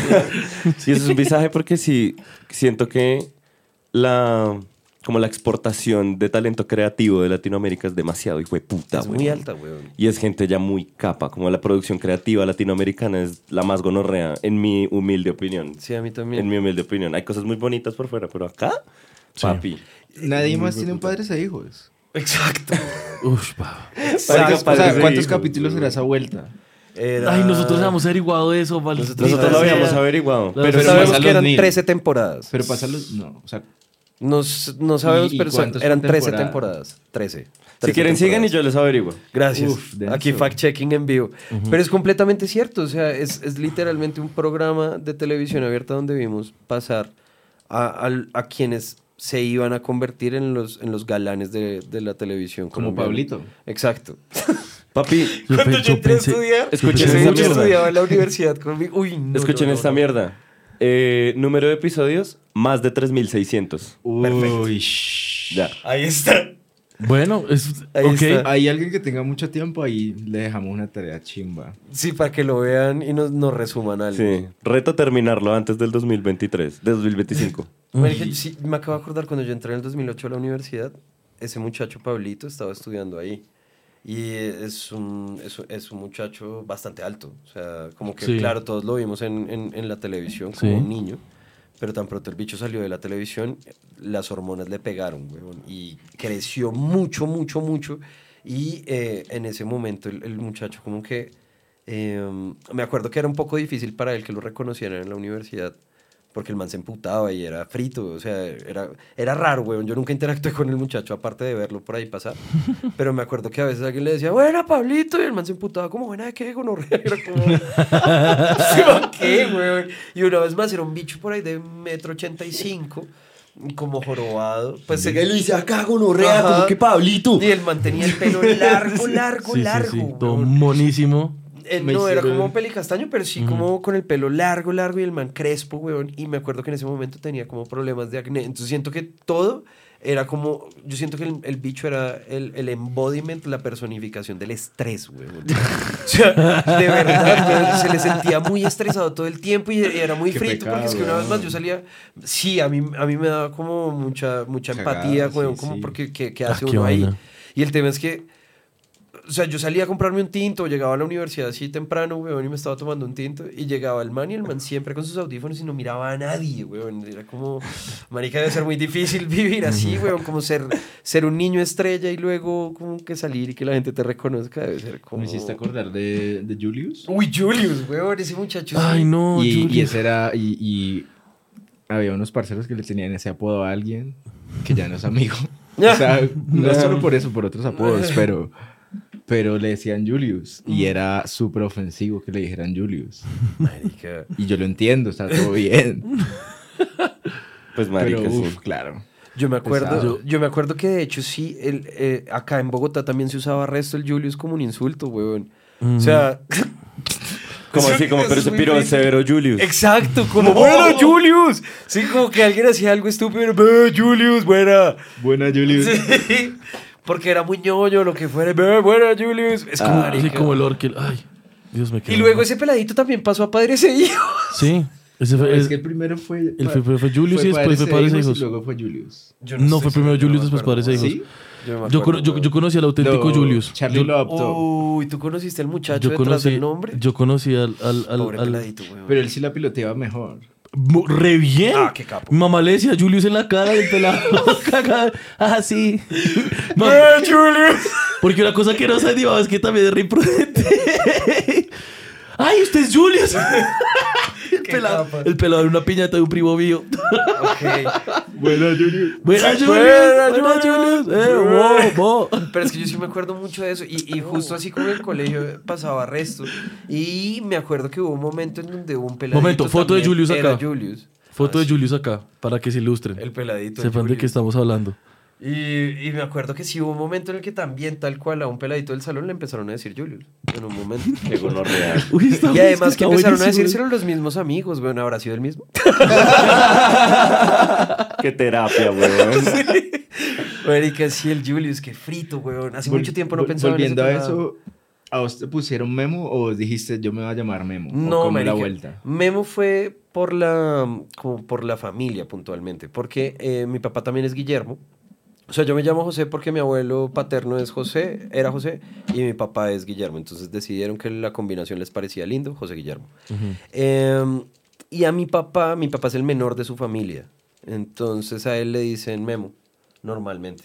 Y eso es un visaje porque sí siento que la como la exportación de talento creativo de Latinoamérica es demasiado hijo de puta, es muy alta, weón. Y es gente ya muy capa, como la producción creativa latinoamericana es la más gonorrea, en mi humilde opinión. Sí, a mí también. En mi humilde opinión. Hay cosas muy bonitas por fuera, pero acá, papi. Nadie más tiene padres e hijos. Exacto. Uf, pa. Marica, O sea, padres e ¿cuántos hijos, capítulos weón. será esa vuelta? Era- Ay, nosotros habíamos averiguado eso, Nosotros Nosotros lo habíamos averiguado. Pero Pero, sabemos que los eran mil. 13 temporadas. Pero pasa los... No, o sea... No, no sabemos, ¿Y- y pero son- eran son 13 temporada? temporadas. 13. si quieren, sigan y yo les averiguo. Gracias. Uf. Aquí fact-checking en vivo. Pero es completamente cierto. O sea, es, es literalmente un programa de televisión abierta donde vimos pasar a, al- a quienes se iban a convertir en los, en los galanes de, de la televisión. Como colombiana. Pablito. Exacto. Papi, Cuando yo yo entré a pensé- estudiar, Escuchen mucho mierda. estudiaba en la universidad conmigo. Uy, no, escuchen no, no, esta no. mierda. Eh, número de episodios, más de 3600. Uy, shh. Ya. Ahí está. Bueno, es, Ahí ok. está. Hay alguien que tenga mucho tiempo, ahí le dejamos una tarea chimba. Sí, para que lo vean y nos, nos resuman algo. Sí. Reto terminarlo antes del 2023, de 2025. Marica, yo sí, me acabo de acordar cuando yo entré en el 2008 a la universidad, ese muchacho Pablito estaba estudiando ahí. Y es un, es, es un muchacho bastante alto. O sea, como que, Sí. claro, todos lo vimos en, en- en la televisión como Sí. un niño. Pero tan pronto el bicho salió de la televisión, las hormonas le pegaron, weón. Y creció mucho, mucho, mucho. Y eh, en ese momento el, el muchacho como que... eh, me acuerdo que era un poco difícil para él que lo reconocieran en la universidad. Porque el man se emputaba y era frito, o sea, era, era raro, weón. Yo nunca interactué con el muchacho, aparte de verlo por ahí pasar. Pero me acuerdo que a veces alguien le decía, buena, Pablito, y el man se emputaba como, buena, ¿de qué? Gonorrea. Como, "¿Sí, ¿qué, weón? Y una vez más era un bicho por ahí de metro ochenta y cinco, como jorobado. Pues se le dice acá gonorrea, como que Pablito. Y el man tenía el pelo largo, largo, Sí, sí, largo. sí. Todo weón. monísimo. Eh, no, era hicieron- como pelicastaño, pero sí como con el pelo largo, largo y el man crespo, weón. Y me acuerdo que en ese momento tenía como problemas de acné. Entonces siento que todo era como. Yo siento que el, el bicho era el, el embodiment, la personificación del estrés, weón. o sea, de verdad, Se le sentía muy estresado todo el tiempo y era muy Qué frito, porque pecado, es que una vez más yo salía. Sí, a mí, a mí me daba como mucha, mucha Cagada, empatía, sí, weón, como sí. porque ¿qué, qué Ah, hace qué uno ahí? Y el tema es que o sea, yo salía a comprarme un tinto, llegaba a la universidad así temprano, weón, y me estaba tomando un tinto, y llegaba el man y el man siempre con sus audífonos y no miraba a nadie, weón. Era como, marica, debe ser muy difícil vivir así, weón, como ser, ser un niño estrella y luego como que salir y que la gente te reconozca, debe ser como... ¿Me hiciste acordar de, de Julius? Uy, Julius, weón, ese muchacho. Ay, no, y, y Julius. ese era... Y, y había unos parceros que le tenían ese apodo a alguien que ya no es amigo. o sea, no solo por eso, por otros apodos, pero... Pero le decían Julius. Y era súper ofensivo que le dijeran Julius. Marica. Y yo lo entiendo, está todo bien. Pues marica, pero, sí. uf, claro. Yo me acuerdo, Pesado. yo, me acuerdo que de hecho sí, el, eh, acá en Bogotá también se usaba resto el Julius como un insulto, weón. O sea... Como Eso- así, como, pero es ese piro triste. severo Julius. Exacto, como bueno, Julius. Sí, como que alguien hacía algo estúpido. "Ve, Julius, buena. Buena, Julius. Sí, porque era muy ñoño, lo que fuera. "Ve, buena, Julius. Es como, Ah, sí, como el orquel. Ay, Dios me Y luego ese peladito también pasó a padre ese hijo. Sí, ese fue, es que el primero fue... el fue- fue Julius y después fue Padres e Hijos. Y luego fue Julius. no, fue primero Julius, después Padres e Hijos. ¿Sí? Yo, cono- yo, yo conocí al auténtico No, Julius. Charlie yo, lo adoptó. Uy, ¿tú conociste al muchacho yo detrás conocí, del nombre? yo conocí al, al, al- Pobre al- peladito, weón. Pero él sí la piloteaba mejor. Re bien. Ah, qué capo. Mi mamá le decía a Julius en la cara y el pelado. Ah, sí. Ma- Julius! porque una cosa que no sabía es que también es re imprudente. ¡Ay, usted es Julius! el, pelado, el pelado en una piñata de un primo mío. Ok. Buena, Julius. ¡Buena, Julius! Buena, ¡Buena, Julius! ¡Eh, bo, bo! Pero es que yo sí me acuerdo mucho de eso. Y, y justo así como en el colegio pasaba resto. Y me acuerdo que hubo un momento en donde hubo un peladito. Momento, foto de. Julius acá. Julius. Foto Ah, de sí. Julius acá, para que se ilustren. El peladito. el Sepan de qué estamos hablando. Y, y me acuerdo que sí hubo un momento en el que también, tal cual, a un peladito del salón le empezaron a decir Julius. En un momento. Qué gonorrea. Y además que empezaron a decírselo los mismos amigos, bueno, habrá sido el mismo. Qué terapia, weón. Marica, sí, el Julius, qué frito, weón. Hace Vol- mucho tiempo no pensaba Volviendo en a ese pelado. eso, ¿a vos te pusieron Memo o dijiste yo me voy a llamar Memo? ¿O No, marica. la vuelta? Memo fue por la, como por la familia puntualmente, porque eh, mi papá también es Guillermo. O sea, yo me llamo José porque mi abuelo paterno es José, era José, y mi papá es Guillermo. Entonces decidieron que la combinación les parecía lindo, José Guillermo. Eh, y a mi papá, mi papá es el menor de su familia. Entonces a él le dicen Memo, normalmente.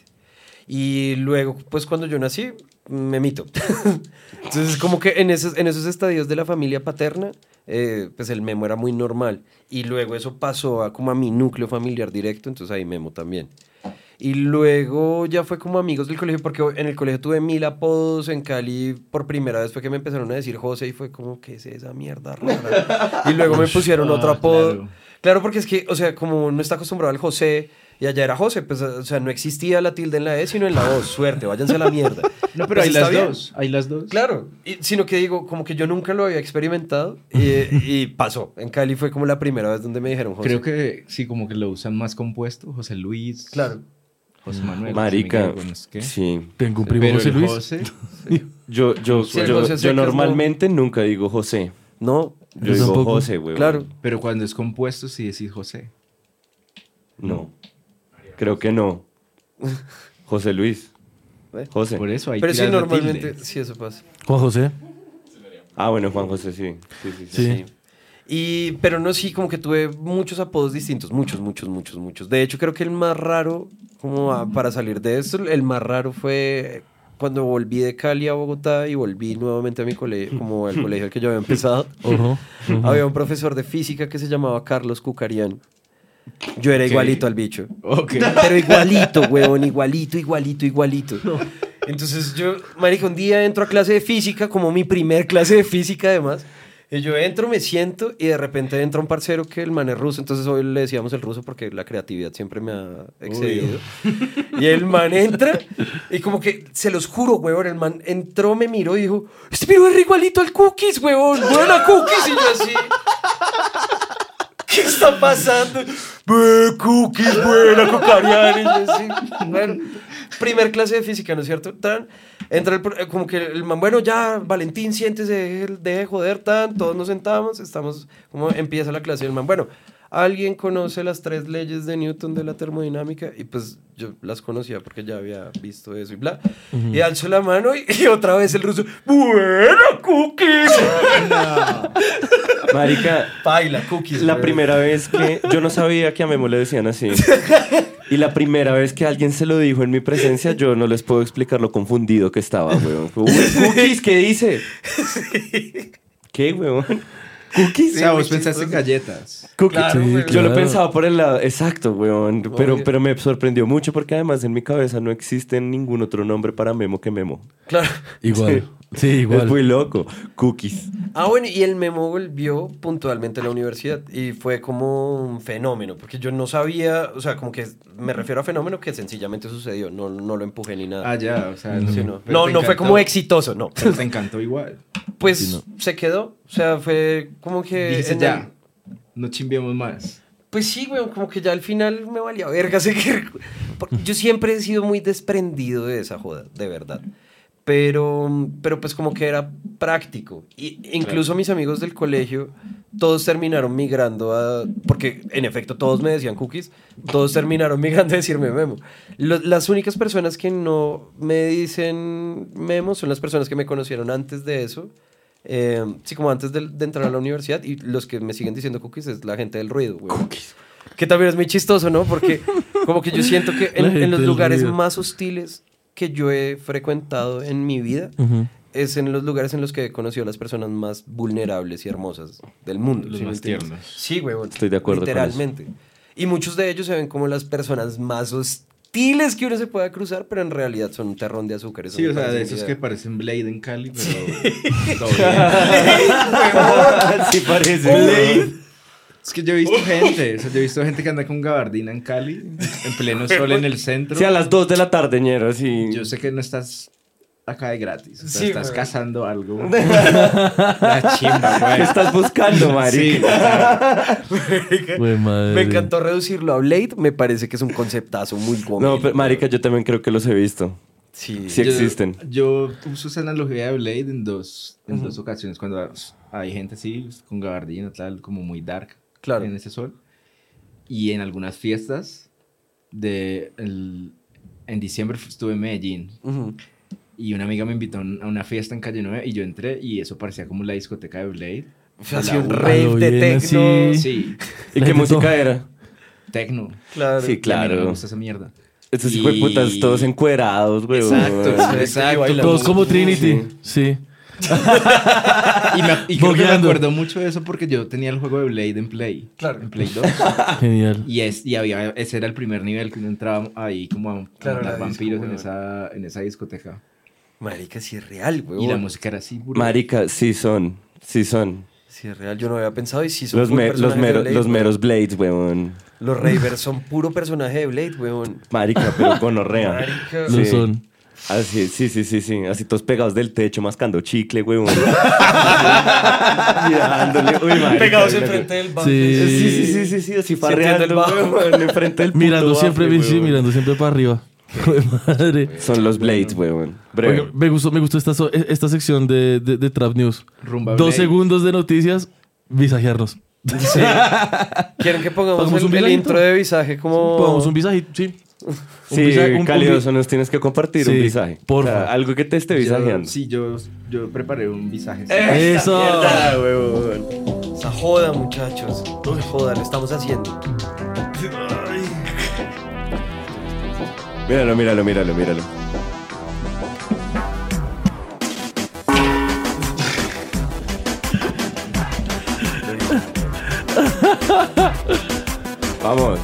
Y luego, pues cuando yo nací, me mito. Entonces, como que en esos, en esos estadios de la familia paterna, eh, pues el memo era muy normal. Y luego eso pasó a como a mi núcleo familiar directo, entonces ahí memo también. Y luego ya fue como amigos del colegio, porque en el colegio tuve mil apodos. En Cali, por primera vez fue que me empezaron a decir José y fue como, ¿qué es esa mierda rara? Y luego me pusieron Ah, otro apodo. claro. Claro. porque es que, o sea, como no está acostumbrado al José y allá era José, pues, o sea, no existía la tilde en la E, sino en la O. Suerte, váyanse a la mierda. No, pero Pues hay las bien. dos. Hay las dos. Claro, y- sino que digo, como que yo nunca lo había experimentado y, y pasó. En Cali fue como la primera vez donde me dijeron José. Creo que sí, como que lo usan más compuesto. José Luis. Claro. José Manuel. José Marica. Miguel, bueno, es que- Sí. Tengo un primo Pero José Luis. José, Yo, yo, Sí, yo, José yo Secas, normalmente nunca digo José. No, Yo Yo digo tampoco. José, weón. claro. pero cuando es compuesto sí decís José. No. Creo que no. José Luis. ¿Ve? José. Por eso hay Pero sí, normalmente, sí, eso pasa. Juan José. Ah, bueno, Juan José, sí. Sí, sí, sí. Sí. Y, pero no, sí, como que tuve muchos apodos distintos, muchos, muchos, muchos, muchos. De hecho, creo que el más raro, como a- para salir de esto, el más raro fue cuando volví de Cali a Bogotá y volví nuevamente a mi colegio, como al colegio al que yo había empezado. Había un profesor de física que se llamaba Carlos Cucarian. Yo era igualito al bicho. Ok. Pero igualito, huevón, igualito, igualito, igualito. Entonces yo, marica, un día entro a clase de física, como mi primer clase de física además. Y yo entro, me siento y de repente entra un parcero que el man es ruso. Entonces hoy le decíamos el ruso porque la creatividad siempre me ha excedido. Y el man entra y como que, se los juro, huevón, el man entró, me miró y dijo, este piro es igualito al cookies, huevón, buena cookies. Y yo así... ¿Qué está pasando? Cookies, buena, cocariana. Y yo así, bueno, primer clase de física, ¿no es cierto? Tan, entra el, eh, como que el man, bueno, ya, Valentín, siéntese, deje, de joder, tan, todos nos sentamos, estamos, como empieza la clase, y el man, bueno, ¿alguien conoce las tres leyes de Newton de la termodinámica? Y pues yo las conocía porque ya había visto eso y bla. Y alzo la mano y, y otra vez el ruso, buena, cookies. Marica, Paila, cookies. la primera vez que yo no sabía que a Memo le decían así. Y la primera vez que alguien se lo dijo en mi presencia, yo no les puedo explicar lo confundido que estaba, weón. Fue, "Uy, cookies, ¿qué dice? ¿Qué, weón? Cookies. o sea, Sí, vos muy pensaste en galletas. Claro, Sí, weón. Yo lo Claro. pensaba por el lado, exacto, weón. Pero, Obvio. pero me sorprendió mucho porque además en mi cabeza no existe ningún otro nombre para Memo que Memo. Claro. Igual. Sí, igual. Es muy loco. Cookies. Ah, bueno, y el memo volvió puntualmente a la universidad y fue como un fenómeno, porque yo no sabía, o sea, como que me refiero a fenómeno que sencillamente sucedió, no, no lo empujé ni nada. Ah, ya, o sea, Sí, no, no, no, no fue como exitoso, no. Pero te encantó igual. Pues Sí, se quedó, o sea, fue como que... En ya, el- no chimbiemos más. Pues sí, güey, como que ya al final me valía verga seguir. Porque Yo siempre he sido muy desprendido de esa joda, de verdad. Pero, pero pues como que era práctico. Y incluso mis amigos del colegio, todos terminaron migrando a... Porque en efecto todos me decían cookies, todos terminaron migrando a decirme memo. Lo- las únicas personas que no me dicen memo son las personas que me conocieron antes de eso. Eh, sí, como antes de, de entrar a la universidad. Y los que me siguen diciendo cookies es la gente del ruido, güey. Que también es muy chistoso, ¿no? Porque como que yo siento que en, en los lugares ruido. más hostiles que yo he frecuentado en mi vida Ujú. es en los lugares en los que he conocido a las personas más vulnerables y hermosas del mundo. Los ¿sí más tiernos. Sí, güey. Estoy de acuerdo con eso. Literalmente. Y muchos de ellos se ven como las personas más hostiles que uno se pueda cruzar, pero en realidad son un terrón de azúcar. eso Sí, o sea, de esos que parecen Blade en Cali, pero bien. sí parece. Es que yo he visto gente, o sea, yo he visto gente que anda con gabardina en Cali, en pleno sol en el centro. Sí, a las 2 de la tarde, ñero, sí. Yo sé que no estás acá de gratis, o sea, Sí, estás güey. cazando algo. La chimba, ¿Qué güey. estás buscando, Sí, marica? Güey, madre. Me encantó reducirlo a Blade, me parece que es un conceptazo muy cómodo. No, pero, marica, yo también creo que los he visto. Sí. Sí yo- existen. Yo uso esa analogía de Blade en dos, en dos ocasiones, cuando hay gente así, con gabardina, tal, como muy dark Claro. en ese sol. Y en algunas fiestas, de el- en diciembre estuve en Medellín Ujú. y una amiga me invitó a un- a una fiesta en Calle 9 y yo entré y eso parecía como la discoteca de Blade. Así un rave de techno. Sí, ¿Y La qué música era? techno. Sí, Claro. Mí no me claro. gusta esa mierda. Estos Y- hijos de putas todos encuerados, güey. Exacto, Sí, exacto. Todos como Trinity. Sí. Y, me, y creo que me acuerdo mucho de eso porque yo tenía el juego de Blade en Play. Claro. En Play 2. Genial. y, es, y había, ese era el primer nivel que uno entraba ahí como a, a Claro, matar vampiros disco, en esa, en esa discoteca. Marica, sí es real, güey. Y la música era así, puro. Marica, sí son. Sí son. Sí es real, yo no había pensado y sí son Los, me- los, mero- Blade, los meros Blades, weón. Los Ravers son puro personaje de Blade, weón. Marica, pero con orrea. Marica. Lo Sí. son. Así, sí, sí, sí, sí. Así todos pegados del techo, mascando chicle, weón. Mirándole. Uy, Pegados enfrente del banco. Sí. Sí, sí, sí, sí, sí, así farreando, entiendo el bajo. weón, enfrente del puto Mirando siempre, bafle, sí, mirando siempre para arriba. Güey, madre. Son los Blades, weón. Breve. Oiga, me gustó, me gustó esta, so- esta sección de, de, de Trap News. Rumba Dos Blade. segundos de noticias, visajearnos. Sí. ¿Quieren que pongamos Pongamos el, un el intro de visaje como... Pongamos un visajito, sí. Un Sí, visa- un- nos tienes que compartir un visaje. porfa. O sea, algo que te esté Yo- visajeando. sí, yo, yo preparé un visaje. Eso. Mierda, weón. Esa joda, muchachos. Esa joda, lo estamos haciendo. Míralo, míralo, míralo, míralo. Vamos.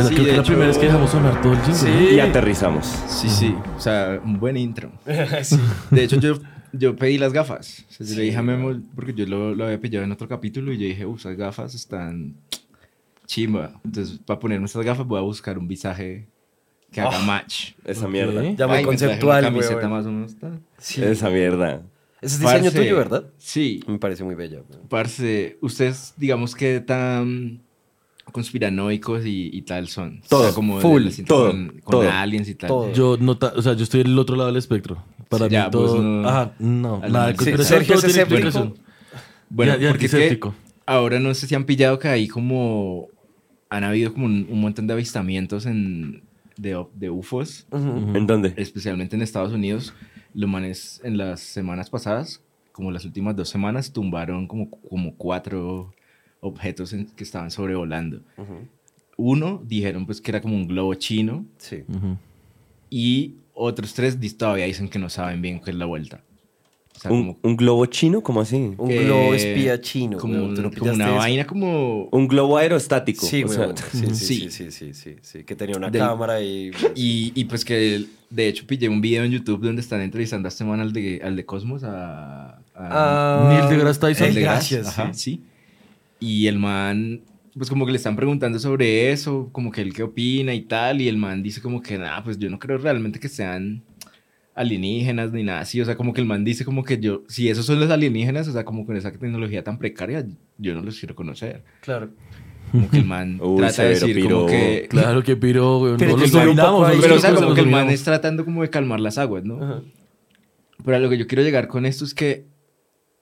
Es Sí, creo que de la primera vez que dejamos sonar todo el jingle. Sí. ¿no? Y aterrizamos. Sí, sí. O sea, un buen intro. De hecho, yo, yo pedí las gafas. O sea, yo le dije a Memo, porque yo lo, lo había pillado en otro capítulo, y yo dije, uff, esas gafas están chimba. Entonces, para ponerme estas gafas, voy a buscar un visaje que haga match. Esa mierda. Ya muy Ay, me conceptual, una camiseta más o menos. Sí. Esa mierda. Ese es diseño Parce, tuyo, ¿verdad? Sí. Me parece muy bella. weón. Parce, ustedes, digamos que tan conspiranoicos y, y tal son. Todo, como de- full, todo, con, con todo, aliens y tal. todo. Yo no, ta- o sea, yo estoy del otro lado del espectro. Para Sí, mí ya, todo. pues, no- Ajá, no, nada de menos. conspiración, Sergio todo es escéptico. Bueno, Ya- ya porque es que antiséptico. ahora no sé si han pillado que hay como... Han habido como un, un montón de avistamientos en, de, de UFOs. ¿En dónde? especialmente en Estados Unidos. Los manes en las semanas pasadas, como las últimas dos semanas, tumbaron como, como cuatro objetos en- que estaban sobrevolando. Ujú. Uno dijeron pues que era como un globo chino Sí. Ujú. y otros tres todavía dicen que no saben bien qué es la vuelta. O sea, ¿Un, como, un globo chino? ¿Cómo así? Un eh, globo espía chino. como, un- ¿Tú no como una eso? vaina como... Un globo aerostático. Sí, o sea, sí, sí, sí, sí. sí, sí, que tenía una Del- cámara y... Y, y pues que de hecho pillé un video en YouTube donde están entrevistando a este man al de, al de Cosmos a... a Ah, Neil deGrasse Tyson. Eh, deGrasse, gracias, ajá, sí. Y el man, pues como que le están preguntando sobre eso, como que él qué opina y tal, y el man dice como que nada, pues yo no creo realmente que sean alienígenas ni nada así, o sea, como que el man dice como que yo, si esos son los alienígenas, o sea, como con esa tecnología tan precaria, yo no los quiero conocer. Claro. Como que el man Uy, trata de decir como piro. que... Claro que piro, güey. Pero No los dominamos. ahí- nosotros Pero o sea, como que el man es tratando como de calmar las aguas, ¿no? Ajá. Pero a lo que yo quiero llegar con esto es que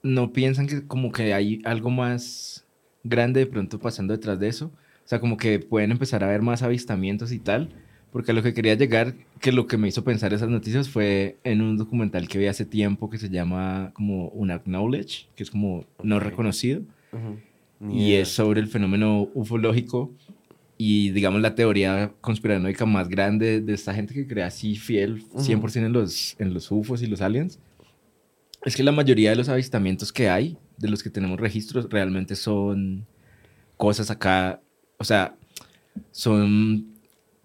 no piensan que como que hay algo más grande de pronto pasando detrás de eso. O sea, como que pueden empezar a haber más avistamientos y tal, Porque a lo que quería llegar, que lo que me hizo pensar esas noticias fue en un documental que vi hace tiempo que se llama como un acknowledge, que es como no reconocido, y es sobre el fenómeno ufológico y digamos la teoría conspiranoica más grande de esta gente que cree así fiel 100% en los, en los UFOs y los aliens. Es que la mayoría de los avistamientos que hay, de los que tenemos registros, realmente son cosas acá, o sea, son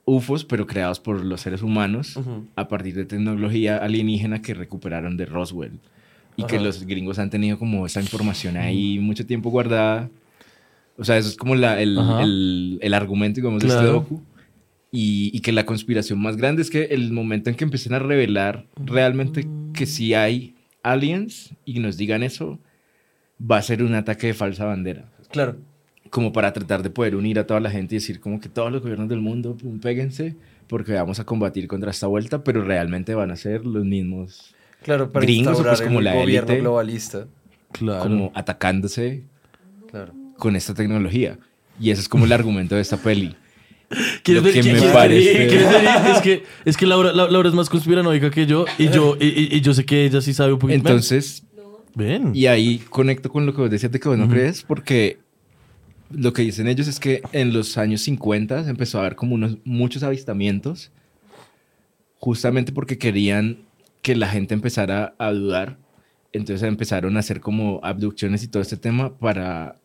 UFOs, pero creados por los seres humanos a partir de tecnología alienígena que recuperaron de Roswell. Y que Ajá. los gringos han tenido como esa información ahí mucho tiempo guardada. O sea, eso es como la- el, el- el argumento, digamos, de este Claro. docu. Y, y que la conspiración más grande es que el momento en que empiecen a revelar realmente que sí hay aliens y nos digan eso, va a ser un ataque de falsa bandera. Claro. Como para tratar de poder unir a toda la gente y decir como que todos los gobiernos del mundo, pum, péguense, porque vamos a combatir contra esta vuelta, pero realmente van a ser los mismos, Claro, para Gringos, instaurar pues, como el la gobierno élite. globalista. Claro. como atacándose Claro. con esta tecnología. Y ese es como el argumento de esta peli. ¿Quieres ver- que me parece- ¿Quieres ver? Es que, es que Laura, La- Laura es más conspiranoica que yo y yo, y, y- y yo sé que ella sí sabe un poquito. Entonces, ven. Y ahí conecto con lo que vos decías de que vos no crees, porque lo que dicen ellos es que en los años 50 se empezó a haber como unos, muchos avistamientos, justamente porque querían que la gente empezara a dudar. Entonces empezaron a hacer como abducciones y todo este tema para,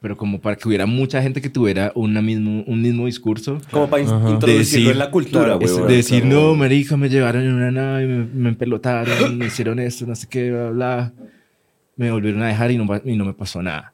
pero como para que hubiera mucha gente que tuviera una mismo, un mismo discurso. Como para in- Ajá. introducirlo De decir- en la cultura, claro, güey. De decir, no, marica, me llevaron en una nave, me, me empelotaron, me hicieron esto, no sé qué, bla, bla. Me volvieron a dejar y no, y no me pasó nada.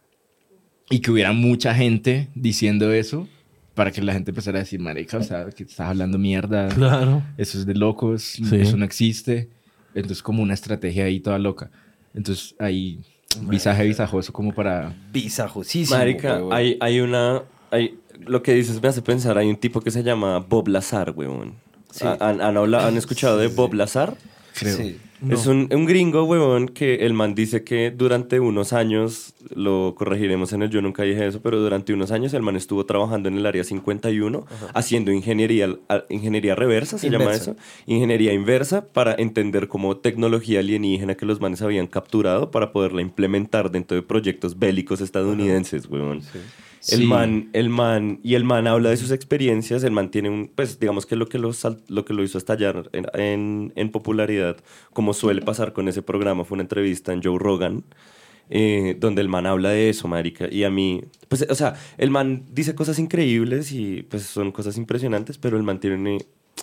Y que hubiera mucha gente diciendo eso para que la gente empezara a decir, marica, o sea, que estás hablando mierda, Claro. eso es de locos, Sí. eso no existe. Entonces, como una estrategia ahí toda loca. Entonces, ahí, visaje visajoso como para... Visajosísimo. Marica, hay, hay una... Hay, lo que dices me hace pensar, hay un tipo que se llama Bob Lazar, weón. Sí. ¿Han, han, hablado- ¿Han escuchado de Bob Lazar? Creo. Sí. Es un, un gringo, huevón, que el man dice que durante unos años, lo corregiremos en el yo nunca dije eso, pero durante unos años el man estuvo trabajando en el área 51 haciendo ingeniería, ingeniería reversa, se llama eso, ingeniería inversa para entender como tecnología alienígena que los manes habían capturado para poderla implementar dentro de proyectos bélicos estadounidenses, huevón. El Sí. man, el man, y el man habla de sus experiencias, el man tiene un, pues digamos que lo que lo, sal- lo, que lo hizo estallar en, en- en popularidad, como suele pasar con ese programa, fue una entrevista en Joe Rogan, eh, donde el man habla de eso, marica, y a mí, pues, o sea, el man dice cosas increíbles y pues son cosas impresionantes, pero el man tiene,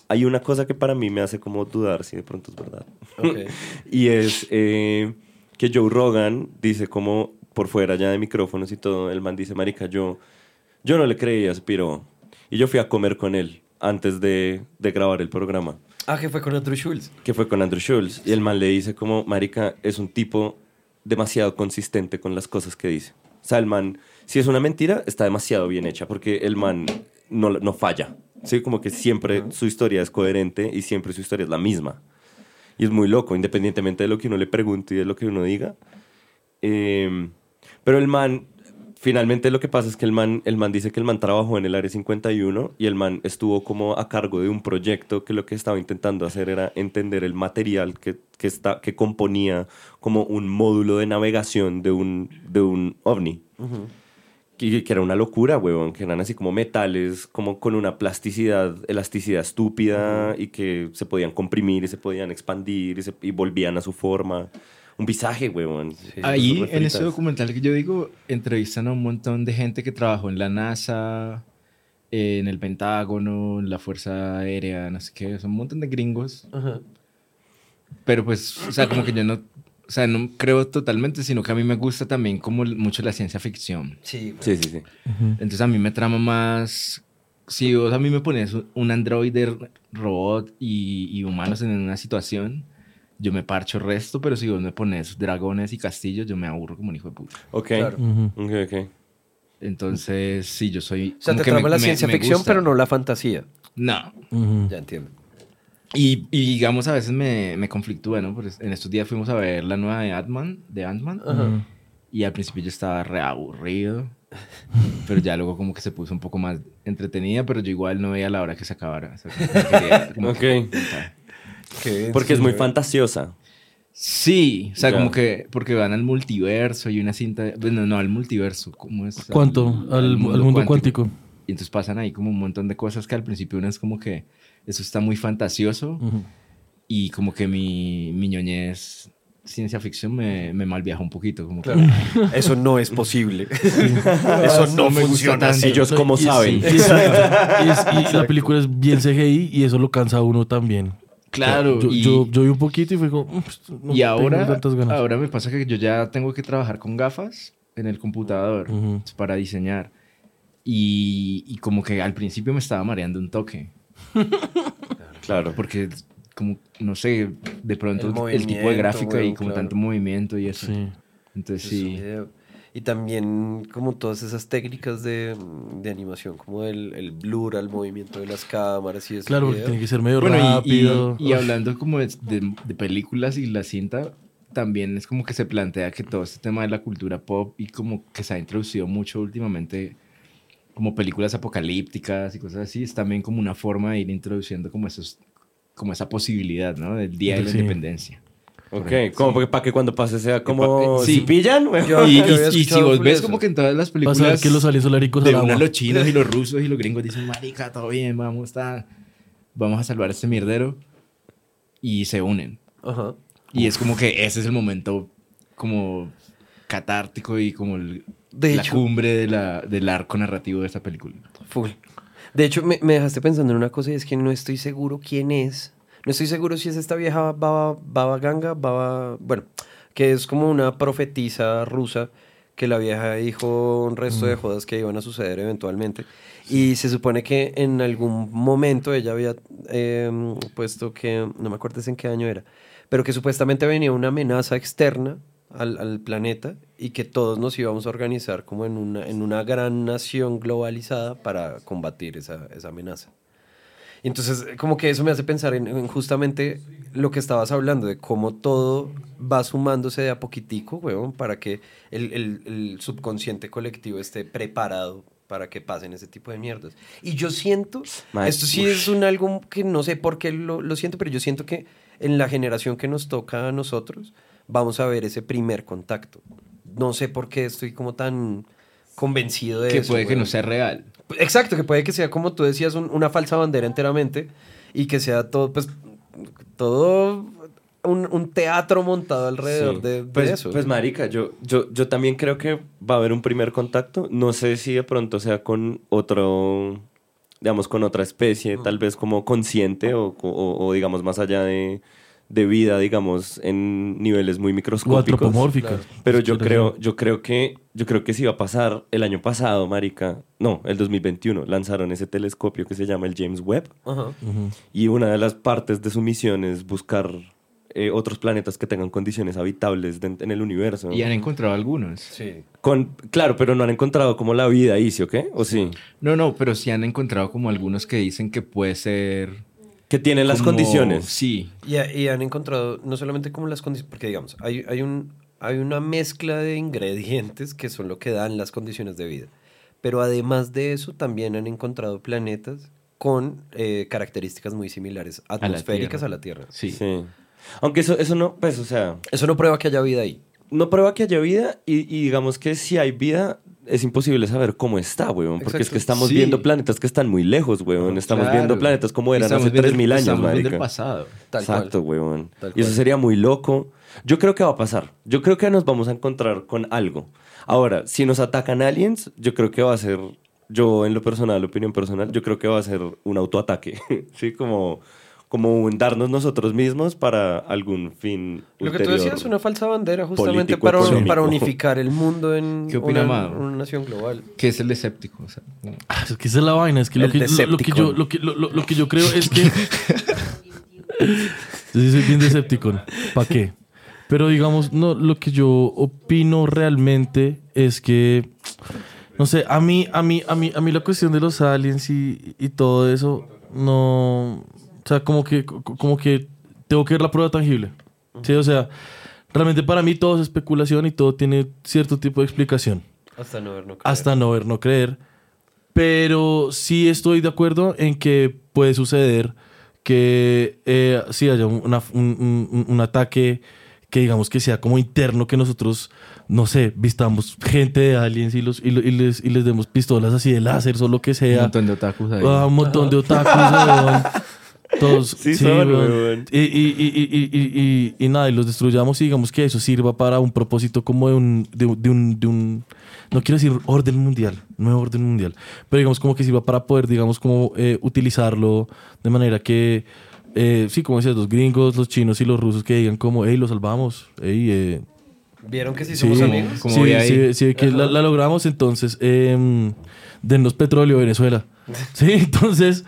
hay una cosa que para mí me hace como dudar si de pronto es verdad. Ok. Y es eh, que Joe Rogan dice como por fuera ya de micrófonos y todo, el man dice, marica, yo, yo no le creía piro. Y yo fui a comer con él antes de, de grabar el programa, Ah, que fue con Andrew Schultz. que fue con Andrew Schultz. Y el man le dice como, marica, es un tipo demasiado consistente con las cosas que dice. O sea, el man, si es una mentira, está demasiado bien hecha, porque el man no, no falla. Sí, como que siempre su historia es coherente y siempre su historia es la misma. Y es muy loco, independientemente de lo que uno le pregunte y de lo que uno diga. Eh, pero el man, finalmente lo que pasa es que el man, el man dice que el man trabajó en el Área 51 y el man estuvo como a cargo de un proyecto que lo que estaba intentando hacer era entender el material que, que, está, que componía como un módulo de navegación de un, de un ovni. Que, que era una locura, huevón, que eran así como metales, como con una plasticidad, elasticidad estúpida y que se podían comprimir y se podían expandir y, se- y volvían a su forma. Un visaje, huevón. Ahí, Súper en ese documental que yo digo, entrevistan a un montón de gente que trabajó en la NASA, en el Pentágono, en la Fuerza Aérea, no sé qué, son un montón de gringos. Ajá. Pero pues, o sea, como que yo no, o sea, no creo totalmente, sino que a mí me gusta también como mucho la ciencia ficción. Sí, güey. Sí, sí, sí. Entonces a mí me trama más, si vos a mí me pones un androide, robot y, y humanos en una situación, yo me parcho el resto, pero si vos me pones dragones y castillos, yo me aburro como un hijo de puta. Ok. Claro. Ujú. Ok, ok. Entonces, sí, yo soy... O sea, como te que me- trama la me- ciencia me ficción, gusta. pero no la fantasía. No. Ujú. Ya entiendo. Y, y digamos, a veces me, me conflictúa, ¿no? Porque en estos días fuimos a ver la nueva de Ant-Man, de Ant-Man. Ajá. Y al principio yo estaba re aburrido. Pero ya luego como que se puso un poco más entretenida, pero yo igual no veía la hora que se acabara. O sea, como que quería como Ok. que contar. Porque es muy fantasiosa. Sí, o sea, Ya. como que porque van al multiverso y una cinta, bueno, no al multiverso, ¿cómo es? ¿Cuánto? Al, al mundo, cuántico. Y entonces pasan ahí como un montón de cosas que al principio uno es como que eso está muy fantasioso Ujú. y como que mi, mi ñoñez ciencia ficción me, me malviaja un poquito. Como que- Eso no es posible. Eso Eso no me funciona tanto. así. Ellos como y- saben. y- exacto. Y, es- y la película es bien CGI y eso lo cansa a uno también. Claro, Yo, y, yo, yo vi un poquito y fue como... "Mm, pues, no y tengo ahora, tantas ganas". ahora me pasa que yo ya tengo que trabajar con gafas en el computador Ujú. para diseñar. Y, y como que al principio me estaba mareando un toque. Claro. Porque como, no sé, de pronto El el, tipo de gráfica y weón, como claro. tanto movimiento y eso. Sí. Entonces Es un sí. video. Y también como todas esas técnicas de, de animación, como el, el blur al movimiento de las cámaras y eso. Claro, porque tiene que ser medio Bueno, y- rápido. y, y hablando como de, de- de películas y la cinta, también es como que se plantea que todo este tema de la cultura pop y como que se ha introducido mucho últimamente como películas apocalípticas y cosas así, es también como una forma de ir introduciendo como esos como esa posibilidad, ¿no? Del Día de la Sí. Independencia. Ok, como porque para que cuando pase sea como... Sí. ¿Si pillan? weón? Yo- Y, yo había y- y si escuchado vos full ves eso. como que en todas las Vas películas a ver que los aliens soláricos de al una agua. los chinos y los rusos y los gringos dicen, marica, todo bien, vamos a, vamos a salvar este mierdero. Y se unen. Ajá. Y es como que ese es el momento como catártico y como el- De la hecho- cumbre de la, del arco narrativo de esta película. Full. De hecho, me, me dejaste pensando en una cosa y es que no estoy seguro quién es. No estoy seguro si es esta vieja Baba, Baba Ganga, Baba... Bueno, que es como una profetisa rusa que la vieja dijo un resto de jodas que iban a suceder eventualmente. Y se supone que en algún momento ella había eh, puesto que, no me acuerdo en qué año era, pero que supuestamente venía una amenaza externa al, al planeta y que todos nos íbamos a organizar como en una, en una gran nación globalizada para combatir esa, esa amenaza. Y entonces, como que eso me hace pensar en, en justamente lo que estabas hablando, de cómo todo va sumándose de a poquitico, weón, para que el, el- el subconsciente colectivo esté preparado para que pasen ese tipo de mierdas. Y yo siento, esto sí es un algo que no sé por qué lo, lo siento, pero yo siento que en la generación que nos toca a nosotros, vamos a ver ese primer contacto. No sé por qué estoy como tan convencido de Que eso. puede que no sea real. Exacto, que puede que sea como tú decías, un- una falsa bandera enteramente y que sea todo, pues, todo un, un teatro montado alrededor Sí. de, de pues, eso. Pues marica, yo, yo, yo también creo que va a haber un primer contacto. No sé si de pronto sea con otro, digamos, con otra especie, tal vez como consciente o, o- o, digamos más allá de, de vida, digamos, en niveles muy O microscópicos. antropomórficas. Pero yo creo, yo creo que, yo creo que sí va a pasar el año pasado, marica. No, el 2021 lanzaron ese telescopio que se llama el James Webb. Ajá. Y una de las partes de su misión es buscar eh, otros planetas que tengan condiciones habitables de- en el universo. Y han encontrado algunos. Sí. Con, claro, pero no han encontrado como la vida ahí, ¿sí o qué? ¿O sí? No, no, pero sí han encontrado como algunos que dicen que puede ser... Que tienen las como- condiciones. Sí. Y, ha- y han encontrado no solamente como las condiciones, porque digamos, hay, hay, un, hay una mezcla de ingredientes que son lo que dan las condiciones de vida. Pero además de eso, también han encontrado planetas con eh, características muy similares, la atmosféricas Tierra. a la Tierra. Sí. Sí. Aunque eso, eso no, pues, o sea, Eso no prueba que haya vida ahí. no prueba que haya vida y, y digamos que si hay vida, es imposible saber cómo está, weón. Porque es que estamos Sí. viendo planetas que están muy lejos, weón. Estamos Claro. viendo planetas como eran hace viendo el- 3.000 años, estamos viendo el marica. pasado. Tal Exacto, cual. weón. Tal Y eso cual. sería muy loco. Yo creo que va a pasar. Yo creo que nos vamos a encontrar con algo. Ahora, si nos atacan aliens, yo creo que va a ser, yo en lo personal, opinión personal, yo creo que va a ser un autoataque. sí, como, como un darnos nosotros mismos para algún fin Lo que tú decías, una falsa bandera justamente para, para unificar el mundo en ¿Qué opina una, una nación global. Que es el escéptico. O sea, Ah, Es que esa es la vaina, es que, lo que, lo, yo, lo, que, lo, lo- que yo creo es que... yo sí soy bien Decepticon, ¿para qué? Pero digamos, no, lo que yo opino realmente es que, no sé, a mí, a mí, a mí, a mí la cuestión de los aliens y, y todo eso, no, o sea, como que, como que tengo que ver la prueba tangible, ¿sí? O sea, realmente para mí todo es especulación y todo tiene cierto tipo de explicación. Hasta no ver, no creer. hasta no ver, no creer. Pero sí estoy de acuerdo en que puede suceder que eh, sí haya un, una- un- un- un ataque que digamos que sea como interno, que nosotros, no sé, vistamos gente de aliens y, los, y, lo- y les, y les demos pistolas así de láser o lo que Un sea. montón de otakus ahí. Ah, un montón de otakus. Todos, Sí son, weón. weón. Y, y, y, y, y, y, y nada, y los destruyamos y digamos que eso sirva para un propósito como de un, de, un- de un, de un- no quiero decir orden mundial, no orden mundial, pero digamos como que sirva para poder, digamos, como eh, utilizarlo de manera que, eh, sí, como decías, los gringos, los chinos y los rusos que digan como, hey, lo salvamos, hey, eh, ¿Vieron que sí Sí, somos como- amigos? como sí, voy ahí. sí, sí, que la, la logramos, entonces, eh, denos petróleo, Venezuela. Sí, entonces,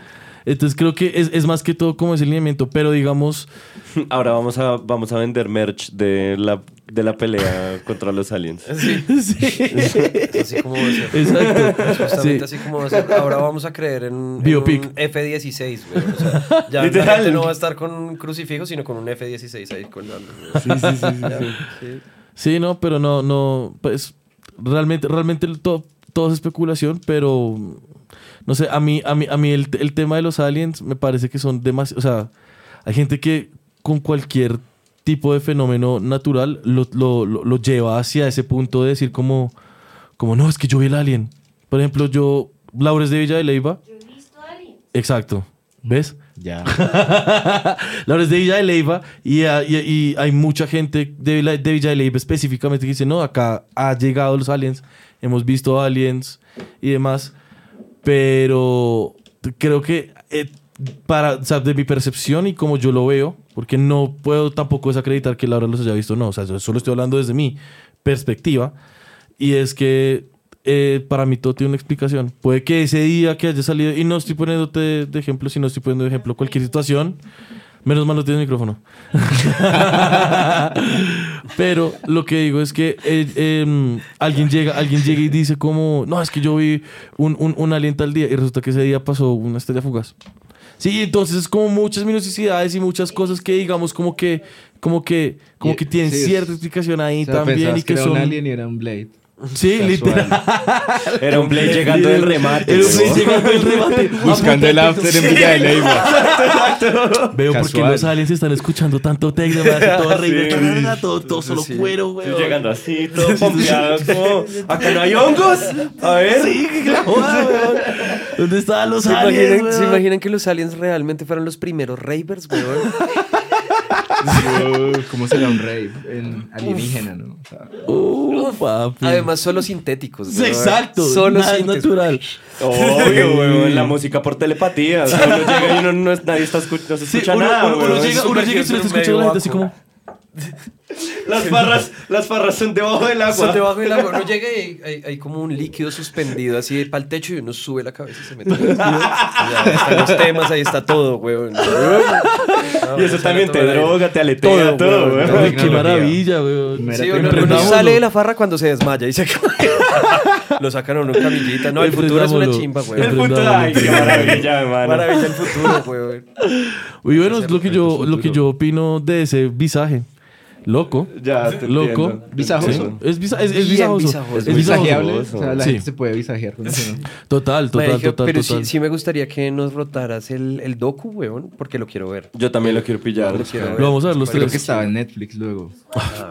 entonces creo que es, es más que todo como ese lineamiento, pero digamos, Ahora vamos a, vamos a vender merch de la, de la pelea contra los aliens. Sí, sí, así como va a ser. exacto. Justamente Sí. así como va a ser. Ahora vamos a creer en, en Biopic. un F-16, güey. O sea, ya la Literal. gente no va a estar con un crucifijo, sino con un F-16 ahí colgando. Sí, sí, sí, sí, sí. Sí. Sí, no, pero no, no, pues realmente, realmente el to- todo es especulación, pero no sé, a mí, a mí, a mí el, el tema de los aliens me parece que son demasiado, o sea, hay gente que con cualquier tipo de fenómeno natural lo, lo- lo- lo lleva hacia ese punto de decir como, como, no, es que yo vi el alien. Por ejemplo, yo, Laures de Villa de Leiva. Exacto. ¿Ves? Ya. Laura es de Villa de Leyva y, ah, y- y hay mucha gente de, Villa- de Villa de Leyva específicamente que dice, no, acá ha llegado los aliens, hemos visto aliens y demás, pero creo que eh, para, o sea, de mi percepción y como yo lo veo, porque no puedo tampoco desacreditar que Laura los haya visto, no, o sea, yo solo estoy hablando desde mi perspectiva y es que eh, para mí todo tiene una explicación. Puede que ese día que haya salido, y no estoy poniéndote de, ejemplo, sino estoy poniendo de ejemplo cualquier situación, menos mal no tienes micrófono. Pero lo que digo es que eh, em, alguien, llega, alguien llega y dice como, no, es que yo vi un, un, un alien tal día y resulta que ese día pasó una estrella fugaz. Sí, entonces es como muchas minuciosidades y muchas cosas que digamos como que, como que, como que tienen sí, cierta explicación ahí O sea, también y que era son... un alien y era un Blade. Sí, Casual. literal. Era un play llegando del remate. Era un play ¿no? llegando del remate. Buscando el after en Villa de Leyva. Veo porque Casual. los aliens están escuchando tanto hace todo reír, Sí. todo, todo solo Sí. cuero, güey. llegando así, todo pompeado, como, acá no hay hongos. A ver. Sí, qué. ¿Dónde estaban los ¿Se aliens, imaginan, ¿Se imaginan que los aliens realmente fueron los primeros ravers, weón? ¿Cómo será un rave en alienígena, no? O sea, Uh, papi. Además, solo sintéticos. Weón. exacto. Solo nada es sintéticos. natural. Obvio, weón, la música por telepatía. Uno llega y uno no, nadie está escu- no se Sí, escucha uno, nada, uno- uno weón. llega, uno llega y se está escuchando la gente así como... Las farras, las farras son debajo del agua. Son debajo del agua. Uno llega y hay, hay como un líquido suspendido así para el techo y uno sube la cabeza y se mete. en el líquido. Ya están los temas, ahí está todo, weón. Y eso también te droga, te aletea, Todo, todo, weón. weón. Ay, qué maravilla, weón. Sí, uno, uno sale de la farra cuando se desmaya y se Lo sacan a uno en camillita. No, el futuro es una chimba, El weón. puto, ay, qué maravilla, hermano. Maravilla el futuro, weón. Y bueno, es lo que yo, lo que yo opino de ese visaje. Loco. Ya, te Loco. entiendo. Visajoso. Sí, Es, visa- es, es visajoso. visajoso. Es es visajoso. visajeable. O sea, la Sí. gente se puede visajear con eso, ¿no? Total, total, Marica, total, pero total. Sí, sí me gustaría que nos rotaras el, el docu, weón, porque lo quiero ver. Yo también lo quiero pillar. Lo quiero ver. Lo vamos a ver los Creo tres. que estaba en Netflix luego.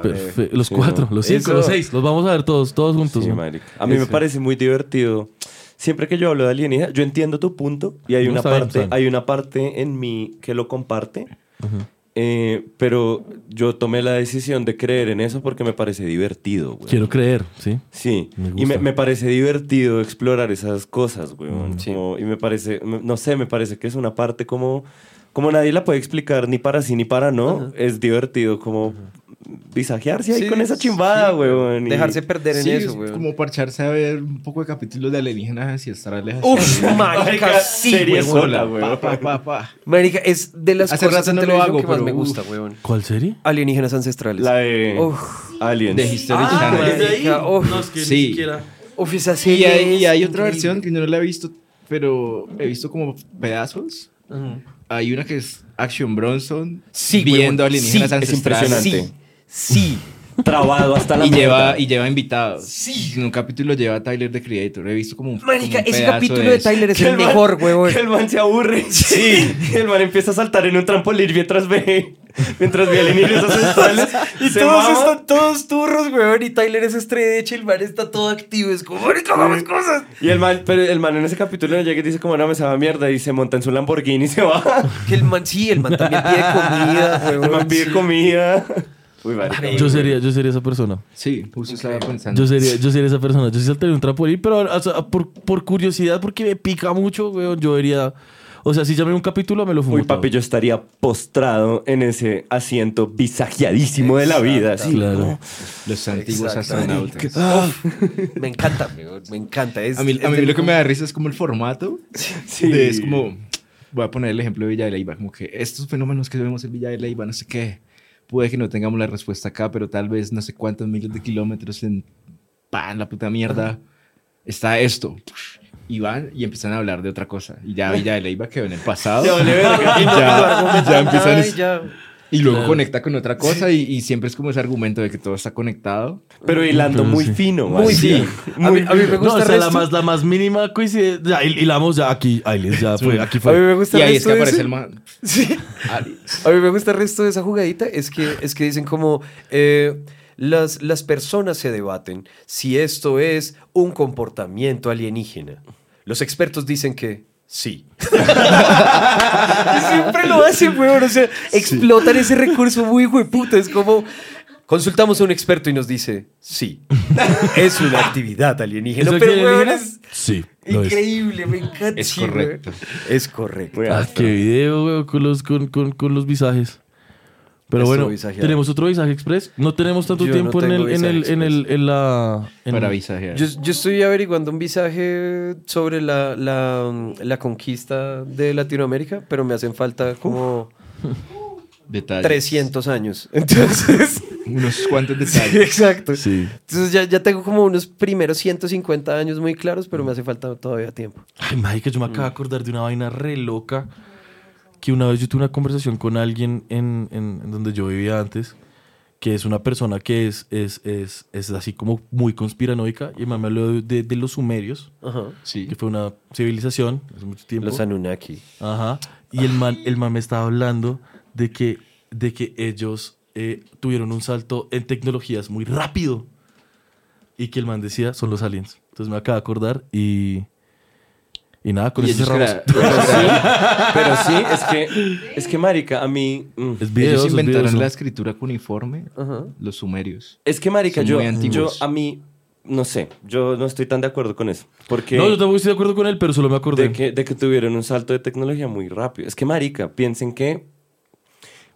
Perfecto. Los Sí, cuatro, no. los cinco, Eso. los seis. Los vamos a ver todos, todos juntos. Sí, ¿no? A mí me Sí. parece muy divertido. Siempre que yo hablo de alienígena, yo entiendo tu punto y hay No, una parte, bien. hay una parte en mí que lo comparte. Eh, pero yo tomé la decisión de creer en eso porque me parece divertido, güey. Quiero creer, sí. Sí, Me y me, me parece divertido explorar esas cosas, güey. Mm, sí. y me parece, no sé, me parece que es una parte como, como nadie la puede explicar ni para sí ni para no. Es divertido como visajearse ahí Sí, con esa chimbada, sí, güey. y- Dejarse perder en Sí, eso, es weón. como parcharse a ver un poco de capítulos de alienígenas y estar lejos. Uf, marica, sí, serie weón. sola, güey. Pa, pa, pa, pa. Marica, es de las Hace cosas no lo hago, que más me gusta, weón. ¿Cuál serie? Alienígenas ancestrales. La de Uf, Aliens. De History Ah, Channel. ¿es de ahí? Marica, uf. No, es que Sí. ni siquiera... uf, esa Y serie hay, y hay otra versión que yo no la he visto, pero he visto como pedazos. Hay una que es Action Bronson Sí, viendo weón, alienígenas sí, es ancestrales. impresionante. Sí, trabado hasta la Y lleva, y lleva invitados. Sí. En un capítulo lleva a Tyler the Creator. He visto como un. Marica, como un ese capítulo de, eso. Tyler es Que el man- mejor, huevón. Que el man se aburre. Sí. el man empieza a saltar en un trampolín mientras ve, mientras ve alienígenas ancestrales. Y se todos mama. están todos turros, weón. Y Tyler es estrecha el man está todo activo. Es como, marica, hagamos cosas. Y el man, pero el man en ese capítulo llega y dice como, no, me sabe a mierda. Y se monta en su Lamborghini y se va. Que el man, sí, el man también pide comida, El weón. man pide sí. comida. Uy, marica. Yo sería, yo sería esa persona. Sí, justo estaba pensando. Yo sería, yo sería esa persona. Yo sí saltaría un trampolín, pero o sea, por, por curiosidad, porque me pica mucho, weón, yo vería... O sea, si llamé un capítulo, me lo fumo Uy, todo. papi, yo estaría postrado en ese asiento visagiadísimo de la vida. Así, Claro. ¿no? Los antiguos astronautas. Me encanta. Me encanta. Es, A mí, es a mí lo que me da risa es como el formato. Sí. de- es como, voy a poner el ejemplo de Villa de Leyva, como que estos fenómenos que vemos en Villa de Leyva, no sé qué, puede que no tengamos la respuesta acá, pero tal vez no sé cuántos miles de kilómetros en pan, la puta mierda, está esto. Y van y empiezan a hablar de otra cosa. Y ya Villa de Leyva quedó en el pasado. Ya, ya empiezan... Y luego Claro. conecta con otra cosa y, y siempre es como ese argumento de que todo está conectado. Pero hilando Pero muy sí. fino. Muy bien. A mí, a mí me No, gusta o sea, la más, la más mínima coincidencia. Y, y la vamos ya aquí. Ailes, ya fue, aquí A mí fue. me gusta Y ahí es que aparece ese- el man. Sí. A mí me gusta el resto de esa jugadita, es que, es que dicen como, eh, las, las personas se debaten si esto es un comportamiento alienígena. Los expertos dicen que sí. siempre lo hacen, weón, o sea, explotan ese recurso muy hueputa, es como... Consultamos a un experto y nos dice, sí, es una actividad alienígena. ¿Eso Pero, alienígena? es Sí, lo es. increíble, me encanta. Es correcto. Es correcto. Ah, qué video, weón, con los, con, con, con los visajes. Pero bueno, visajeado. tenemos otro visaje express. No tenemos tanto Yo no tiempo en, el, en, el, en, el, en la... en- Para visajear. Yo, yo estoy averiguando un visaje sobre la, la, la conquista de Latinoamérica, pero me hacen falta como Detalles. 300 años. Entonces, Unos cuantos sí, detalles. exacto. Sí. Entonces ya, ya tengo como unos primeros 150 años muy claros, pero me hace falta todavía tiempo. Ay, marica, yo me acabo de acordar de una vaina re loca. Que una vez yo tuve una conversación con alguien en, en- en donde yo vivía antes, que es una persona que es, es, es, es así como muy conspiranoica. Y el man me habló de, de- de los sumerios, Ajá. Sí. que fue una civilización hace mucho tiempo. Los Anunnaki. Ajá. Y el man, el man me estaba hablando de que, de que ellos eh, tuvieron un salto en tecnologías muy rápido. Y que el man decía, son los aliens. Entonces me acabo de acordar y... Y nada, con Y eso cerramos. Pero sí, es que, es que marica, a mí... mm, Es videos, ellos inventaron videos, la escritura cuneiforme, Ajá. los sumerios. Es que marica, yo, yo a mí, no sé, yo no estoy tan de acuerdo con eso. Porque No, yo tampoco estoy de acuerdo con él, pero solo me acordé. de que, de que tuvieron un salto de tecnología muy rápido. Es que marica, piensen que...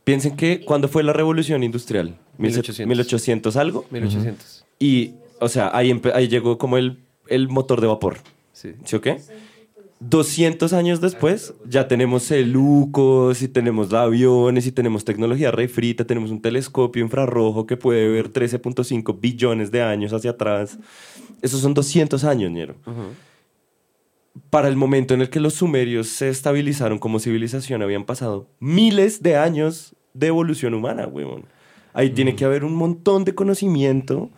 Piensen que cuando fue la revolución industrial, 1800. 1800 algo, 1800. y, o sea, ahí, ahí llegó como el, el motor de vapor. Sí. ¿Sí o qué? 200 años después ya tenemos celucos y tenemos aviones y tenemos tecnología refrita, tenemos un telescopio infrarrojo que puede ver 13.5 billones de años hacia atrás. Esos son 200 años, Ñero. Para el momento en el que los sumerios se estabilizaron como civilización, habían pasado miles de años de evolución humana, huevón. Ahí tiene que haber un montón de conocimiento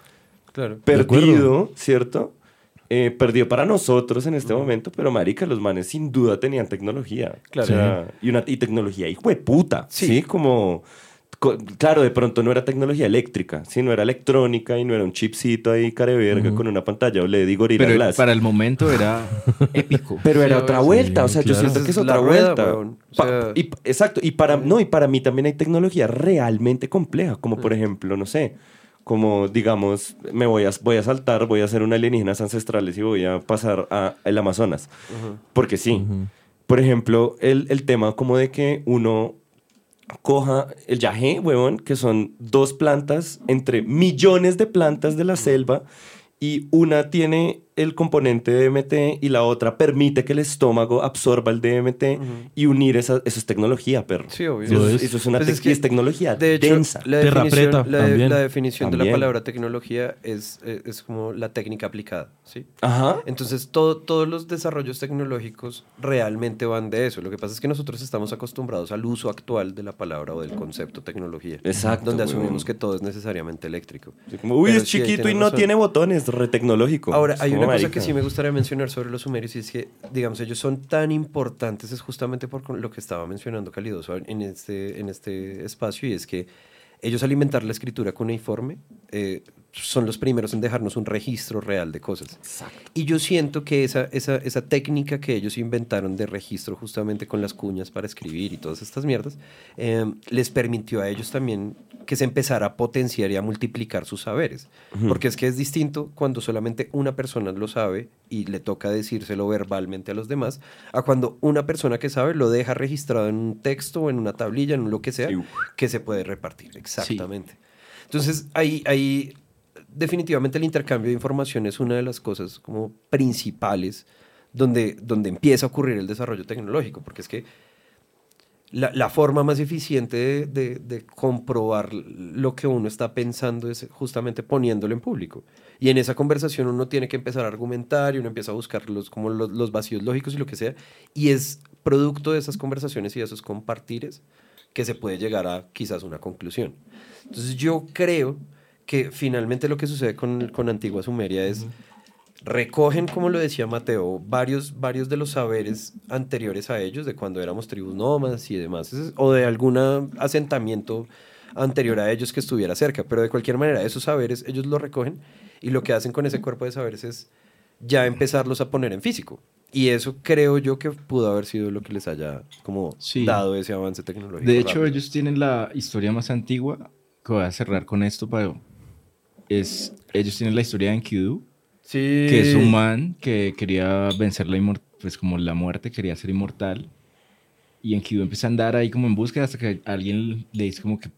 Claro. perdido, ¿cierto? Eh, perdido para nosotros en este momento, pero marica, los manes sin duda tenían tecnología. Claro. O sea, y, una, y tecnología hijo de puta, Sí. ¿sí? Como, co- claro, de pronto no era tecnología eléctrica, ¿sí? No era electrónica y no era un chipcito ahí careverga con una pantalla OLED y Gorilla Pero Glass. para el momento era épico. Pero era otra sí, vuelta, o sea, yo siento que es otra rueda, vuelta. O sea- y- exacto, y para, no, y para mí también hay tecnología realmente compleja, como por ejemplo, no sé, como digamos, me voy a, voy a saltar, voy a hacer una alienígenas ancestrales y voy a pasar a el Amazonas. Porque sí. Por ejemplo, el, el tema como de que uno coja el yagé, huevón, que son dos plantas entre millones de plantas de la selva y una tiene el componente DMT y la otra permite que el estómago absorba el DMT y unir esa, eso es tecnología, perro. Sí, obvio. Eso, es, es. eso es una Pues tec- es que, y es tecnología De hecho, densa. la Terra definición, preta, la, de- la definición de la palabra tecnología es, es, es como la técnica aplicada, ¿sí? Ajá. Entonces, todo, todos los desarrollos tecnológicos realmente van de eso. Lo que pasa es que nosotros estamos acostumbrados al uso actual de la palabra o del concepto tecnología. Exacto, Donde asumimos que todo es necesariamente eléctrico. Sí, como, uy, Pero es sí, chiquito y no razón. tiene botones, re tecnológico. Ahora, hay como una cosa que sí me gustaría mencionar sobre los sumerios y es que, digamos, ellos son tan importantes, es justamente por lo que estaba mencionando Calidoso en este, en este espacio, y es que ellos alimentar la escritura cuneiforme eh, son los primeros en dejarnos un registro real de cosas. Y yo siento que esa, esa, esa técnica que ellos inventaron de registro justamente con las cuñas para escribir y todas estas mierdas, eh, les permitió a ellos también que se empezara a potenciar y a multiplicar sus saberes. Porque es que es distinto cuando solamente una persona lo sabe y le toca decírselo verbalmente a los demás, a cuando una persona que sabe lo deja registrado en un texto o en una tablilla, en lo que sea, Sí. que se puede repartir. Exactamente. Entonces, ahí, ahí definitivamente el intercambio de información es una de las cosas como principales donde, donde empieza a ocurrir el desarrollo tecnológico, porque es que la, forma más eficiente de, comprobar lo que uno está pensando es justamente poniéndolo en público. Y en esa conversación uno tiene que empezar a argumentar y uno empieza a buscar los, como los vacíos lógicos y lo que sea. Y es producto de esas conversaciones y de esos compartires que se puede llegar a quizás una conclusión. Entonces yo creo que finalmente lo que sucede con, con Antigua Sumeria es recogen, como lo decía Mateo, varios, varios de los saberes anteriores a ellos, de cuando éramos tribus nómadas y demás, o de algún asentamiento anterior a ellos que estuviera cerca, pero de cualquier manera esos saberes ellos los recogen y lo que hacen con ese cuerpo de saberes es ya empezarlos a poner en físico. Y eso creo yo que pudo haber sido lo que les haya como Sí. dado ese avance tecnológico. De hecho, rápido. ellos tienen la historia más antigua, que voy a cerrar con esto, pero es, ellos tienen la historia de Enkidu, sí. que es un man que quería vencer la pues como la muerte, quería ser inmortal. Y Enkidu empieza a andar ahí como en búsqueda hasta que alguien le dice como que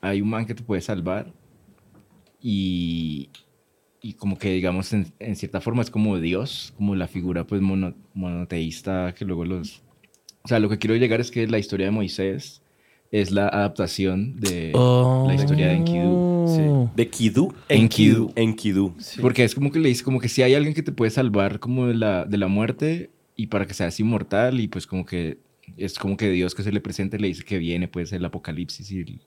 hay un man que te puede salvar. Y, y como que digamos en, en cierta forma es como Dios, como la figura pues mono- monoteísta que luego los... O sea, lo que quiero llegar es que la historia de Moisés es la adaptación de la historia de Enkidu. Sí. ¿De Kidu? Enkidu. Enkidu. Sí. Porque es como que le dice, como que si hay alguien que te puede salvar como de la, de la muerte y para que seas inmortal y pues como que es como que Dios que se le presente le dice que viene pues el apocalipsis y el,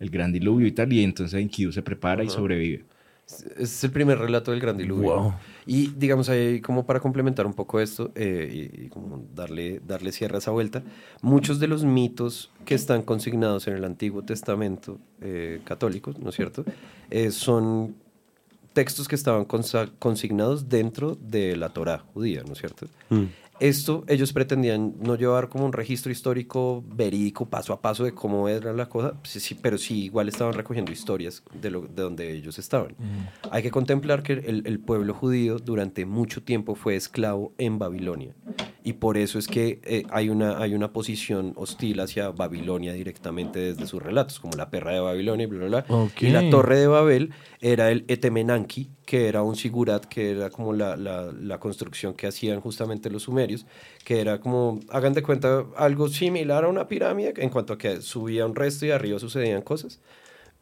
el gran diluvio y tal y entonces Enkidu se prepara y sobrevive. Es el primer relato del gran diluvio. Wow. Y digamos ahí, como para complementar un poco esto eh, y, y como darle, darle cierre a esa vuelta, muchos de los mitos que están consignados en el Antiguo Testamento eh, católico, ¿no es cierto? Eh, son textos que estaban consignados dentro de la Torá judía, ¿no es cierto? Mm. Esto ellos pretendían no llevar como un registro histórico verídico paso a paso de cómo era la cosa, sí, sí, pero sí igual estaban recogiendo historias de, lo, de donde ellos estaban. Hay que contemplar que el, el pueblo judío durante mucho tiempo fue esclavo en Babilonia y por eso es que eh, hay, una, hay una posición hostil hacia Babilonia directamente desde sus relatos, como la perra de Babilonia y bla, bla, bla. Ok. Y la torre de Babel era el Etemenanki, que era un sigurat, que era como la, la- la construcción que hacían justamente los sumerios, que era como, hagan de cuenta, algo similar a una pirámide, en cuanto a que subía un resto y arriba sucedían cosas,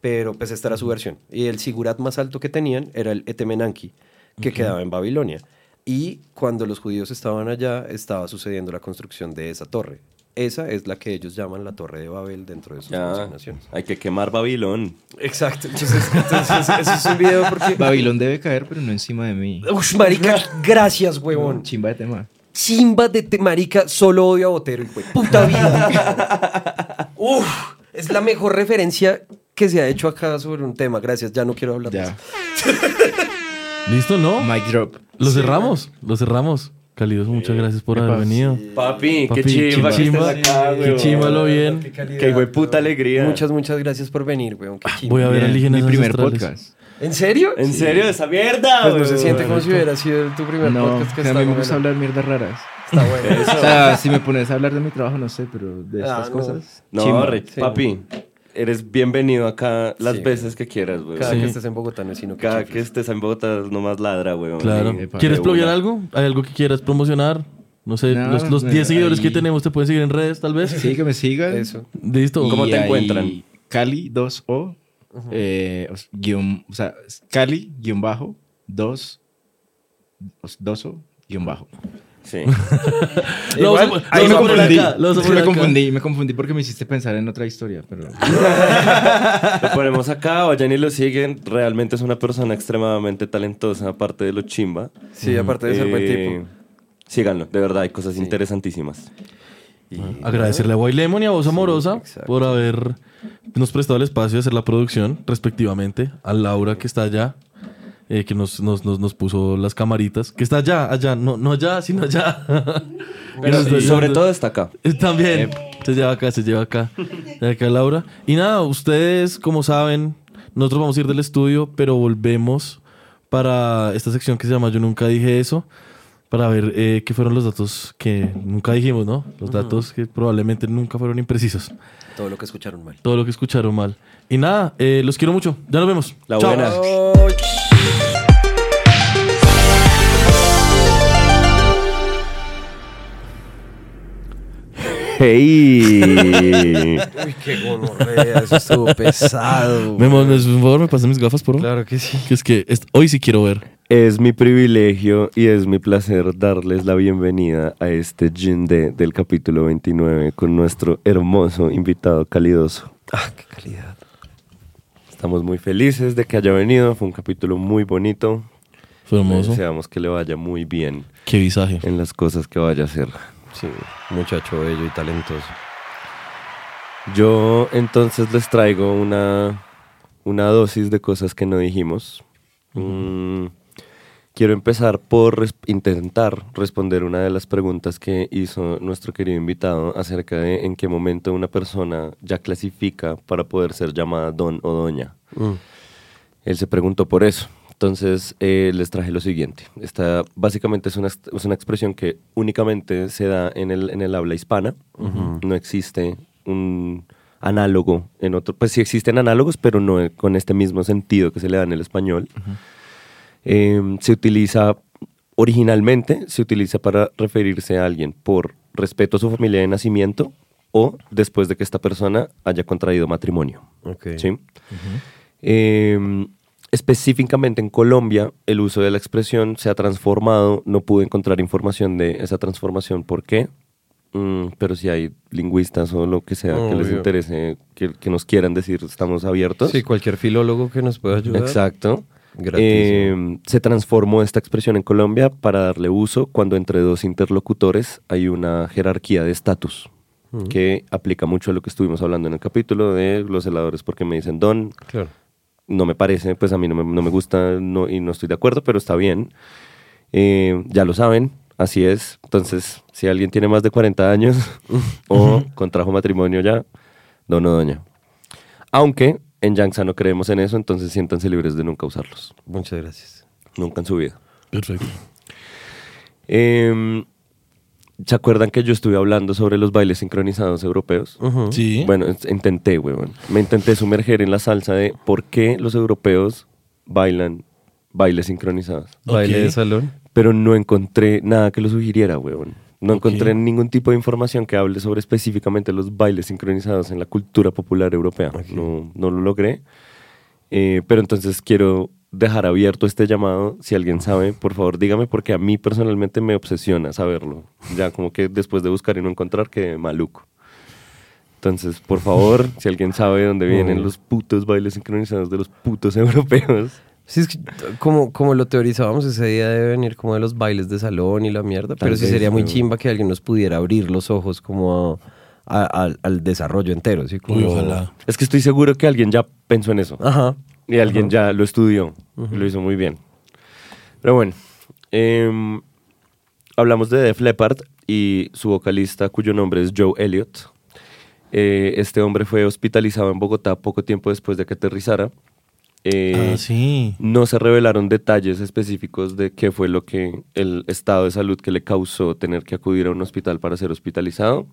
pero pues esta era su versión. Y el sigurat más alto que tenían era el Etemenanki, que quedaba en Babilonia. Y cuando los judíos estaban allá, estaba sucediendo la construcción de esa torre. Esa es la que ellos llaman la Torre de Babel dentro de sus Ya, consignaciones. hay que quemar Babilón. Exacto. Entonces, entonces eso es un video porque... Babilón debe caer, pero no encima de mí. Ush, marica, gracias, huevón. Chimba de tema. Chimba de te- marica, solo odio a Botero, hijo de puta vida. Uf, es la mejor referencia que se ha hecho acá sobre un tema. Gracias, ya no quiero hablar de Ya. eso. ¿Listo, no? Mic drop. Lo cerramos, lo cerramos. Calidoso, muchas gracias por haber venido. Papi, Papi, qué chimba, qué que chimba, estés acá, qué chimba lo bien. Qué hijo de puta alegría. Muchas, muchas gracias por venir, weón. qué chimba. Voy a ver Bien, alienígenas Mi primer ancestrales. podcast. ¿En serio? ¿En serio? ¿Esa mierda? Pues no se siente como si hubiera sido tu primer No, podcast que que a está mí me bueno. gusta hablar mierdas raras. Está bueno. O sea, si me pones a hablar de mi trabajo, no sé, pero de Ah, estas no. cosas. No, chimba. re- Sí. papi, eres bienvenido acá las Sí. veces que quieras, güey. Cada Sí. que estés en Bogotá no es sino que Cada chifles. que estés en Bogotá nomás ladra, güey. Claro. ¿Quieres una. algo? ¿Hay algo que quieras promocionar? No sé, No, los, los no, 10 seguidores que tenemos te pueden seguir en redes, tal vez. Sí, que me sigan. Eso. Listo. Y ¿Cómo te encuentran? Cali 2O. Eh, o s- guion, o sea, Cali guion bajo 2 2O guion bajo. Sí. Lo Igual, Ahí me confundí. acá, lo me acá. confundí, me confundí porque me hiciste pensar en otra historia, pero Lo ponemos acá, vayan y lo siguen. Realmente es una persona extremadamente talentosa, aparte de lo chimba. Sí, aparte de ser buen Eh, tipo. Síganlo, de verdad, hay cosas interesantísimas. Y- Agradecerle a Boy Lemon y a Voz Amorosa por haber nos prestado el espacio de hacer la producción, respectivamente. A Laura, que está allá, eh, que nos, nos, nos, nos puso las camaritas. Que está allá, allá, no, no allá, sino allá. Pero y sobre todo está acá. Eh, También. Se lleva acá, se lleva acá. Lleva acá Laura. Y nada, ustedes, como saben, nosotros vamos a ir del estudio, pero volvemos para esta sección que se llama Yo Nunca Dije Eso, para ver eh, qué fueron los datos que nunca dijimos, ¿no? Los datos que probablemente nunca fueron imprecisos. Todo lo que escucharon mal. Todo lo que escucharon mal. Y nada, eh, los quiero mucho. Ya nos vemos. La Chao. buena. ¡Hey! Uy, qué gonorrea, eso estuvo pesado. Me, por favor, me pasan mis gafas, por favor. Claro que sí. Que es que hoy sí quiero ver. Es mi privilegio y es mi placer darles la bienvenida a este Gin de del capítulo 29 con nuestro hermoso invitado calidoso. Ah, qué calidad. Estamos muy felices de que haya venido, fue un capítulo muy bonito. Fue hermoso. Deseamos que le vaya muy bien Qué visaje. en las cosas que vaya a hacer. Sí, muchacho bello y talentoso. Yo entonces les traigo una, una dosis de cosas que no dijimos. Mm, quiero empezar por res- intentar responder una de las preguntas que hizo nuestro querido invitado acerca de en qué momento una persona ya clasifica para poder ser llamada don o doña. Mm. Él se preguntó por eso. Entonces eh, les traje lo siguiente. Esta básicamente es una, es una expresión que únicamente se da en el, en el habla hispana. No existe un análogo en otro. Pues sí existen análogos, pero no con este mismo sentido que se le da en el español. Eh, se utiliza originalmente, se utiliza para referirse a alguien por respeto a su familia de nacimiento o después de que esta persona haya contraído matrimonio. Ok. ¿sí? Eh, específicamente en Colombia, el uso de la expresión se ha transformado. No pude encontrar información de esa transformación. ¿Por qué? Mm, pero si hay lingüistas o lo que sea que les interese, que, que nos quieran decir, estamos abiertos. Sí, cualquier filólogo que nos pueda ayudar. Exacto. Eh, se transformó esta expresión en Colombia para darle uso cuando entre dos interlocutores hay una jerarquía de estatus que aplica mucho a lo que estuvimos hablando en el capítulo de los heladores porque me dicen don, Claro. no me parece, pues a mí no me, no me gusta no, y no estoy de acuerdo, pero está bien. Eh, ya lo saben, así es. Entonces, si alguien tiene más de 40 años o contrajo matrimonio ya, don o doña. Aunque en Yangsa no creemos en eso, entonces siéntanse libres de nunca usarlos. Muchas gracias. Nunca en su vida. Perfecto. Em, ¿Se acuerdan que yo estuve hablando sobre los bailes sincronizados europeos? Sí. Bueno, intenté, weón. Me intenté sumerger en la salsa de por qué los europeos bailan bailes sincronizados. Baile Ok. de salón. Pero no encontré nada que lo sugiriera, weón. No Ok. encontré ningún tipo de información que hable sobre específicamente los bailes sincronizados en la cultura popular europea. No, no lo logré. Eh, pero entonces quiero dejar abierto este llamado. Si alguien sabe, por favor dígame, porque a mí personalmente me obsesiona saberlo. Ya como que después de buscar y no encontrar, que maluco. Entonces, por favor, si alguien sabe de dónde vienen los putos bailes sincronizados de los putos europeos. Sí, es que como, como lo teorizábamos, ese día debe venir como de los bailes de salón y la mierda, pero sí sería muy chimba que alguien nos pudiera abrir los ojos como a- a- al- al desarrollo entero, ¿sí? Como... Uy, ojalá. Es que estoy seguro que alguien ya pensó en eso. Ajá. Y alguien ya lo estudió. y Lo hizo muy bien. Pero bueno. em, hablamos de Def Leppard y su vocalista, cuyo nombre es Joe Elliott. Eh, este hombre fue hospitalizado en Bogotá poco tiempo después de que aterrizara. Eh, ah, sí. No se revelaron detalles específicos de qué fue lo que el estado de salud que le causó tener que acudir a un hospital para ser hospitalizado,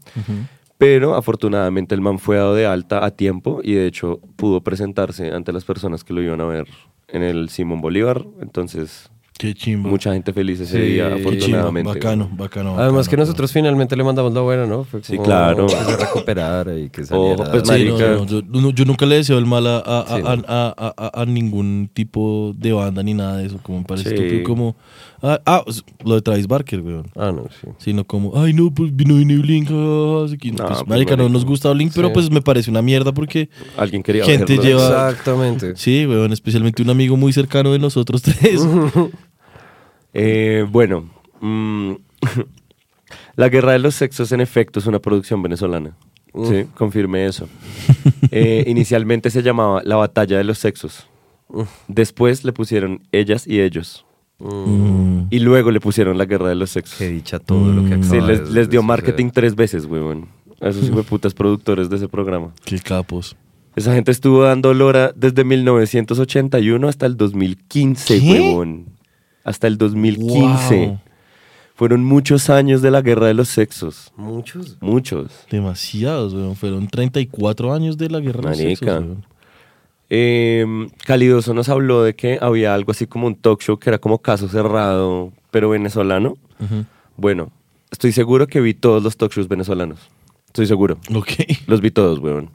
Pero afortunadamente el man fue dado de alta a tiempo y de hecho pudo presentarse ante las personas que lo iban a ver en el Simón Bolívar. Entonces, Qué chimba. mucha gente feliz ese Sí, día, afortunadamente. Bacano, bacano. Además que bacano. nosotros finalmente le mandamos la buena, ¿no? Fue Sí, claro. Que se recuperara y que saliera. Ojo, pues, Sí, no, marica. no, yo, no, yo nunca le deseo el mal a, a, a- Sí. a- a- a- a ningún tipo de banda ni nada de eso. Como me parece Sí. estúpido. Como, ah, ah, lo de Travis Barker, weón. Ah, no, sí. Sino como, ay, no, pues vino vino Blink. ah, así que, No, pues, pues, marica, no nos gusta Blink, pero pues me parece una mierda porque, Alguien quería Gente verlo. lleva- Exactamente. sí, weón, especialmente un amigo muy cercano de nosotros tres. Eh, bueno, mm, La Guerra de los Sexos en efecto es una producción venezolana. Sí, confirmé eso. Eh, inicialmente se llamaba La Batalla de los Sexos. Después le pusieron Ellas y Ellos. Mm, Y luego le pusieron La Guerra de los Sexos. Que dicha todo lo que. Sí, les, de- les de dio suceder. marketing tres veces, weón. A esos putas productores de ese programa. qué capos. Esa gente estuvo dando lora desde 1981 hasta el 2015, ¿Qué? huevón. Hasta el 2015. Wow. Fueron muchos años de la guerra de los sexos. Muchos. Muchos. Demasiados, weón. Fueron 34 años de la guerra de los Marica. sexos, weón. Eh, Calidoso nos habló de que había algo así como un talk show que era como caso cerrado, pero venezolano. Bueno, estoy seguro que vi todos los talk shows venezolanos. Estoy seguro. Ok. Los vi todos, weón.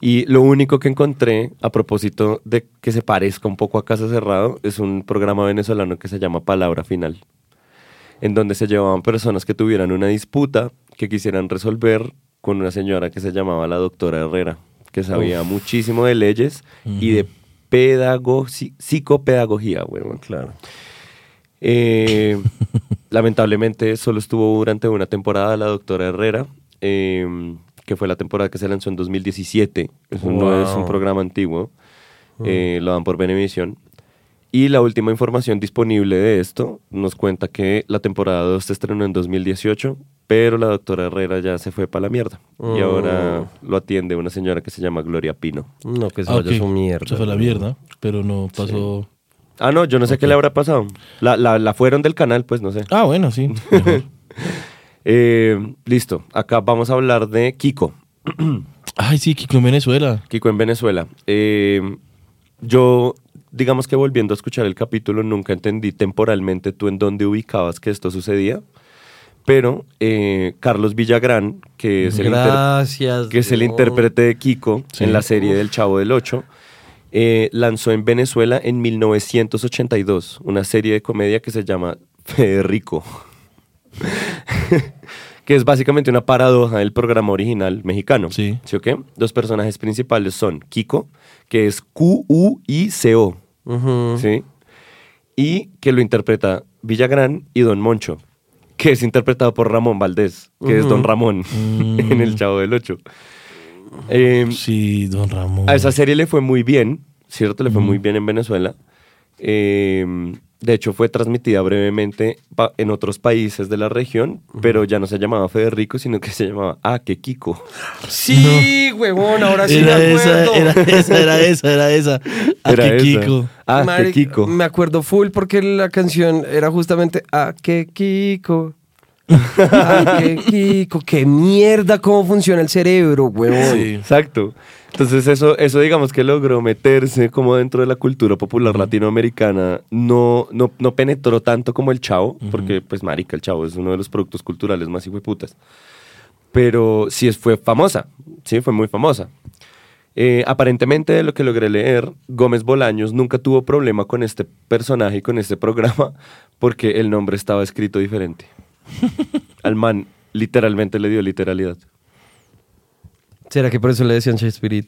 Y lo único que encontré a propósito de que se parezca un poco a Caso Cerrado es un programa venezolano que se llama Palabra Final, en donde se llevaban personas que tuvieran una disputa que quisieran resolver con una señora que se llamaba la doctora Herrera, que sabía muchísimo de leyes y de psicopedagogía, weón. Claro. Eh, lamentablemente solo estuvo durante una temporada la doctora Herrera, eh, que fue la temporada que se lanzó en 2017. Eso no es un programa antiguo, eh, lo dan por Benevisión. Y la última información disponible de esto nos cuenta que la temporada 2 se estrenó en 2018, pero la doctora Herrera ya se fue para la mierda. Y Mm. ahora lo atiende una señora que se llama Gloria Pino. No, que se Ah, vaya su mierda. Se fue a la ¿no? mierda, pero no pasó. Ah, no, yo no sé qué le habrá pasado. La, la, la fueron del canal, pues no sé. Ah, bueno, sí. mejor. Eh, listo, acá vamos a hablar de Kiko. Ay, sí, Kiko en Venezuela. Kiko en Venezuela. Eh, yo, digamos que volviendo a escuchar el capítulo, nunca entendí temporalmente tú en dónde ubicabas que esto sucedía. Pero eh, Carlos Villagrán, que es el, que es el intérprete de Kiko Sí. en la serie del Chavo del Ocho, eh, lanzó en Venezuela en 1982 una serie de comedia que se llama Federico. que es básicamente una paradoja del programa original mexicano. Sí. ¿Sí o qué? Los personajes principales son Kiko, que es Q-U-I-C-O. ¿sí? Y que lo interpreta Villagrán y Don Moncho, que es interpretado por Ramón Valdés, que es Don Ramón en El Chavo del Ocho. Eh, Sí, don Ramón. a esa serie le fue muy bien, ¿cierto? Le fue muy bien en Venezuela. Eh, de hecho, fue transmitida brevemente en otros países de la región, pero ya no se llamaba Federico, sino que se llamaba Ah, que Kiko. Sí, huevón, ahora sí Era me esa, acuerdo. era esa, era esa, era esa. A Era que esa. Kiko. Ah, que Kiko. Me acuerdo full porque la canción era justamente A que Kiko. A que Kiko. Qué mierda cómo funciona el cerebro, huevón. Sí. Exacto. Entonces eso, eso digamos que logró meterse como dentro de la cultura popular latinoamericana. No, no, no penetró tanto como el chavo, porque pues marica, el chavo es uno de los productos culturales más hijueputas. Pero sí fue famosa, sí, fue muy famosa. Eh, aparentemente, de lo que logré leer, Gómez Bolaños nunca tuvo problema con este personaje y con este programa porque el nombre estaba escrito diferente. Al man literalmente le dio literalidad. ¿Será que por eso le decían Shakespeare?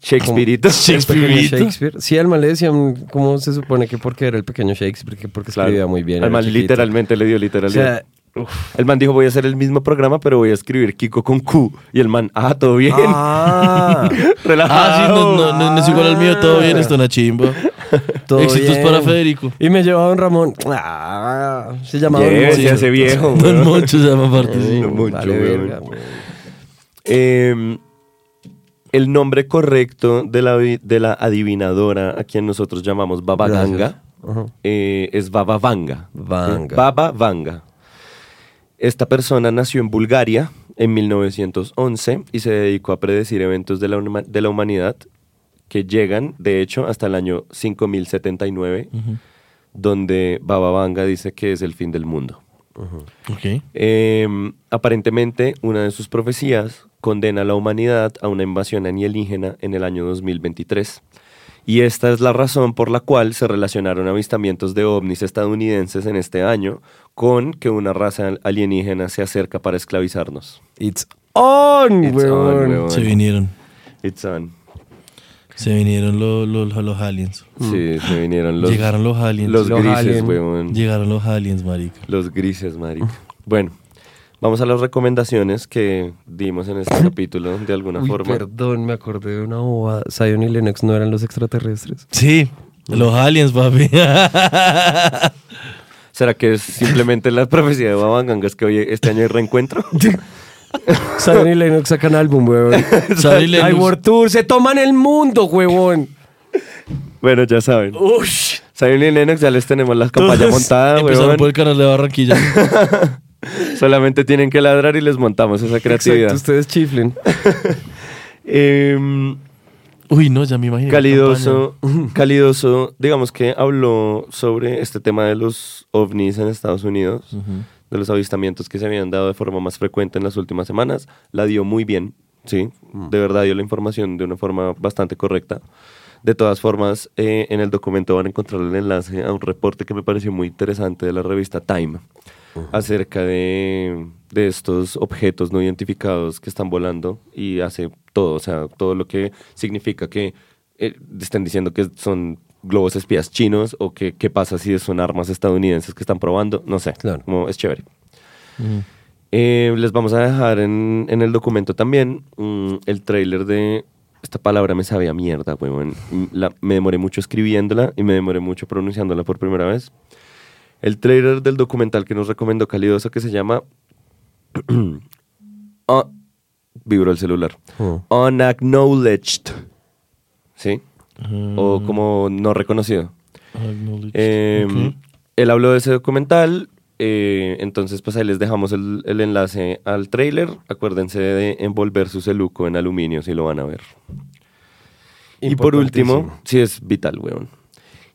Shakespeareito. Shakespeareito. Shakespeare. Sí, al man le decían, ¿cómo se supone que porque era el pequeño Shakespeare? Que porque Claro. escribía muy bien. Al chiquito. literalmente le dio O literalidad. sea, el man dijo, voy a hacer el mismo programa, pero voy a escribir Kiko con Q. Y el man, ah, todo bien. ah, Relajado. Ah, sí, no, no, no, no es igual al mío, todo bien, esto es una chimba. todo Éxitos bien. para Federico. Y me llevaba Don Ramón. Ah, se llamaba Don Llévese Moncho. ese viejo. Don. Moncho se llama aparte. Don Moncho, vale verga. Eh, el nombre correcto de la, de la adivinadora, a quien nosotros llamamos Baba Gracias. Ganga, eh, es Baba Vanga. Vanga. Baba Vanga. Esta persona nació en Bulgaria en 1911 y se dedicó a predecir eventos de la, huma- de la humanidad que llegan, de hecho, hasta el año 5079, donde Baba Vanga dice que es el fin del mundo. Eh, aparentemente, una de sus profecías condena a la humanidad a una invasión alienígena en el año 2023. Y esta es la razón por la cual se relacionaron avistamientos de ovnis estadounidenses en este año con que una raza alienígena se acerca para esclavizarnos. It's on, It's weón. on, weón. Se vinieron. It's on. Se vinieron los, los, los aliens. Sí, se vinieron los, Llegaron los aliens. los Los grises, alien. weón. Llegaron los aliens, marica. Los grises, marica. Bueno, vamos a las recomendaciones que dimos en este capítulo de alguna Uy, forma. perdón, me acordé de una bobada. Zion y Lennox no eran los extraterrestres. Sí, los aliens, papi. ¿Será que es simplemente la profecía de Babanganga? Es que hoy, este año hay reencuentro. Zion y Lennox sacan álbum, weón. Zion y Lennox. Ay, World Tour, se toman el mundo, huevón. bueno, ya saben. Ush. Zion y Lennox ya les tenemos la campaña montada, Empezaron weón. por el canal de Barranquilla. Solamente tienen que ladrar y les montamos esa creatividad. Exacto, ustedes chiflen. Em, Uy, no, ya me imagino. Calidoso, Calidoso, digamos que habló sobre este tema de los ovnis en Estados Unidos, campaña. de los avistamientos que se habían dado de forma más frecuente en las últimas semanas. La dio muy bien, sí, de verdad dio la información de una forma bastante correcta. De todas formas, eh, en el documento van a encontrar el enlace a un reporte que me pareció muy interesante de la revista Time acerca de, de estos objetos no identificados que están volando y hace todo, o sea, todo lo que significa que eh, estén diciendo que son globos espías chinos o que qué pasa si son armas estadounidenses que están probando, no sé, Claro. como es chévere. Eh, les vamos a dejar en, en el documento también mm, el tráiler de... Esta palabra me sabía mierda, weón. La- me demoré mucho escribiéndola y me demoré mucho pronunciándola por primera vez. El tráiler del documental que nos recomendó Calidoso que se llama... Ah, vibró el celular. Mm. Unacknowledged. ¿Sí? O como no reconocido. Eh. Él habló de ese documental, eh, entonces pues ahí les dejamos el, el enlace al trailer. Acuérdense de envolver su celuco en aluminio si lo van a ver. Y por último, sí es vital, weón.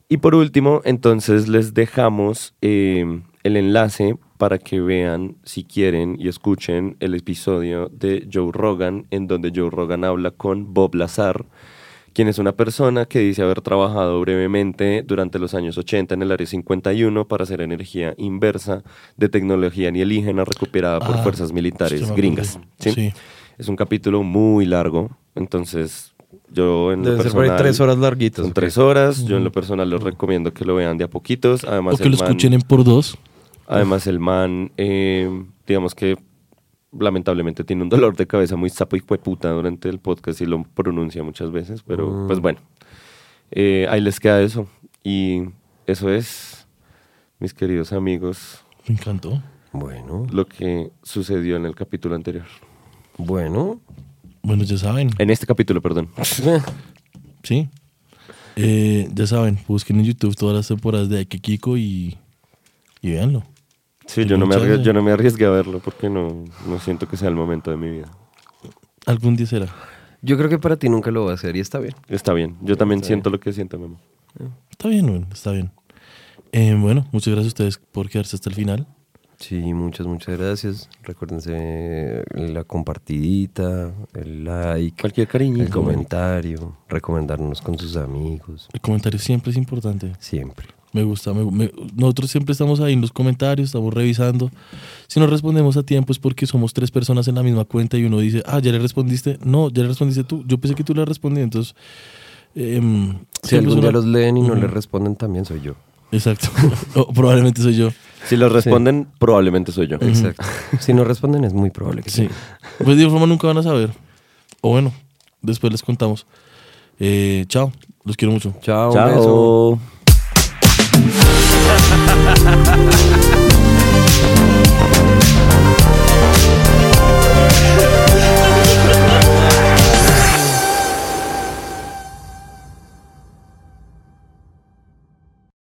Y por último, entonces les dejamos eh, el enlace para que vean, si quieren, y escuchen el episodio de Joe Rogan, en donde Joe Rogan habla con Bob Lazar, quien es una persona que dice haber trabajado brevemente durante los años 80 en el área 51 para hacer energía inversa de tecnología alienígena recuperada por Ah, fuerzas militares gringas. Sí. Es un capítulo muy largo, entonces yo en lo Deben ser por ahí tres horas larguitos. son tres horas. Yo en lo personal les recomiendo que lo vean de a poquitos. Además, O que el lo man, escuchen en por dos. además el man, eh, digamos que lamentablemente tiene un dolor de cabeza muy sapo y puta durante el podcast y lo pronuncia muchas veces, pero Mm. pues bueno, eh, ahí les queda eso. Y eso es, mis queridos amigos, Me encantó. Bueno, lo que sucedió en el capítulo anterior. bueno. Bueno, ya saben. En este capítulo, perdón. Sí. Eh, ya saben, busquen en YouTube todas las temporadas de Ike Kiko y, y véanlo. Sí, yo no, me arriesgué, yo no me arriesgué a verlo porque no, no siento que sea el momento de mi vida. Algún día será. Yo creo que para ti nunca lo va a hacer y está bien. Está bien, yo también siento lo que siento, Memo. Está bien, bueno, está bien. Eh, bueno, muchas gracias a ustedes por quedarse hasta el final. Sí, muchas, muchas gracias. Recuérdense la compartidita, el like, Cualquier cariñito. el comentario, recomendarnos con sus amigos. El comentario siempre es importante. Siempre. Me gusta. me- me- nosotros siempre estamos ahí en los comentarios, estamos revisando. Si no respondemos a tiempo es porque somos tres personas en la misma cuenta y uno dice, ah, ya le respondiste. No, ya le respondiste tú. Yo pensé que tú le respondí. Entonces, em, Si algún día una- los leen y no les responden, también soy yo. Exacto. O probablemente soy yo. Si lo responden, probablemente soy yo. Exacto. si no responden, es muy probable que Sí. Pues de forma nunca van a saber. O bueno, después les contamos. Eh, chao. Los quiero mucho. Chao. un beso. Chao.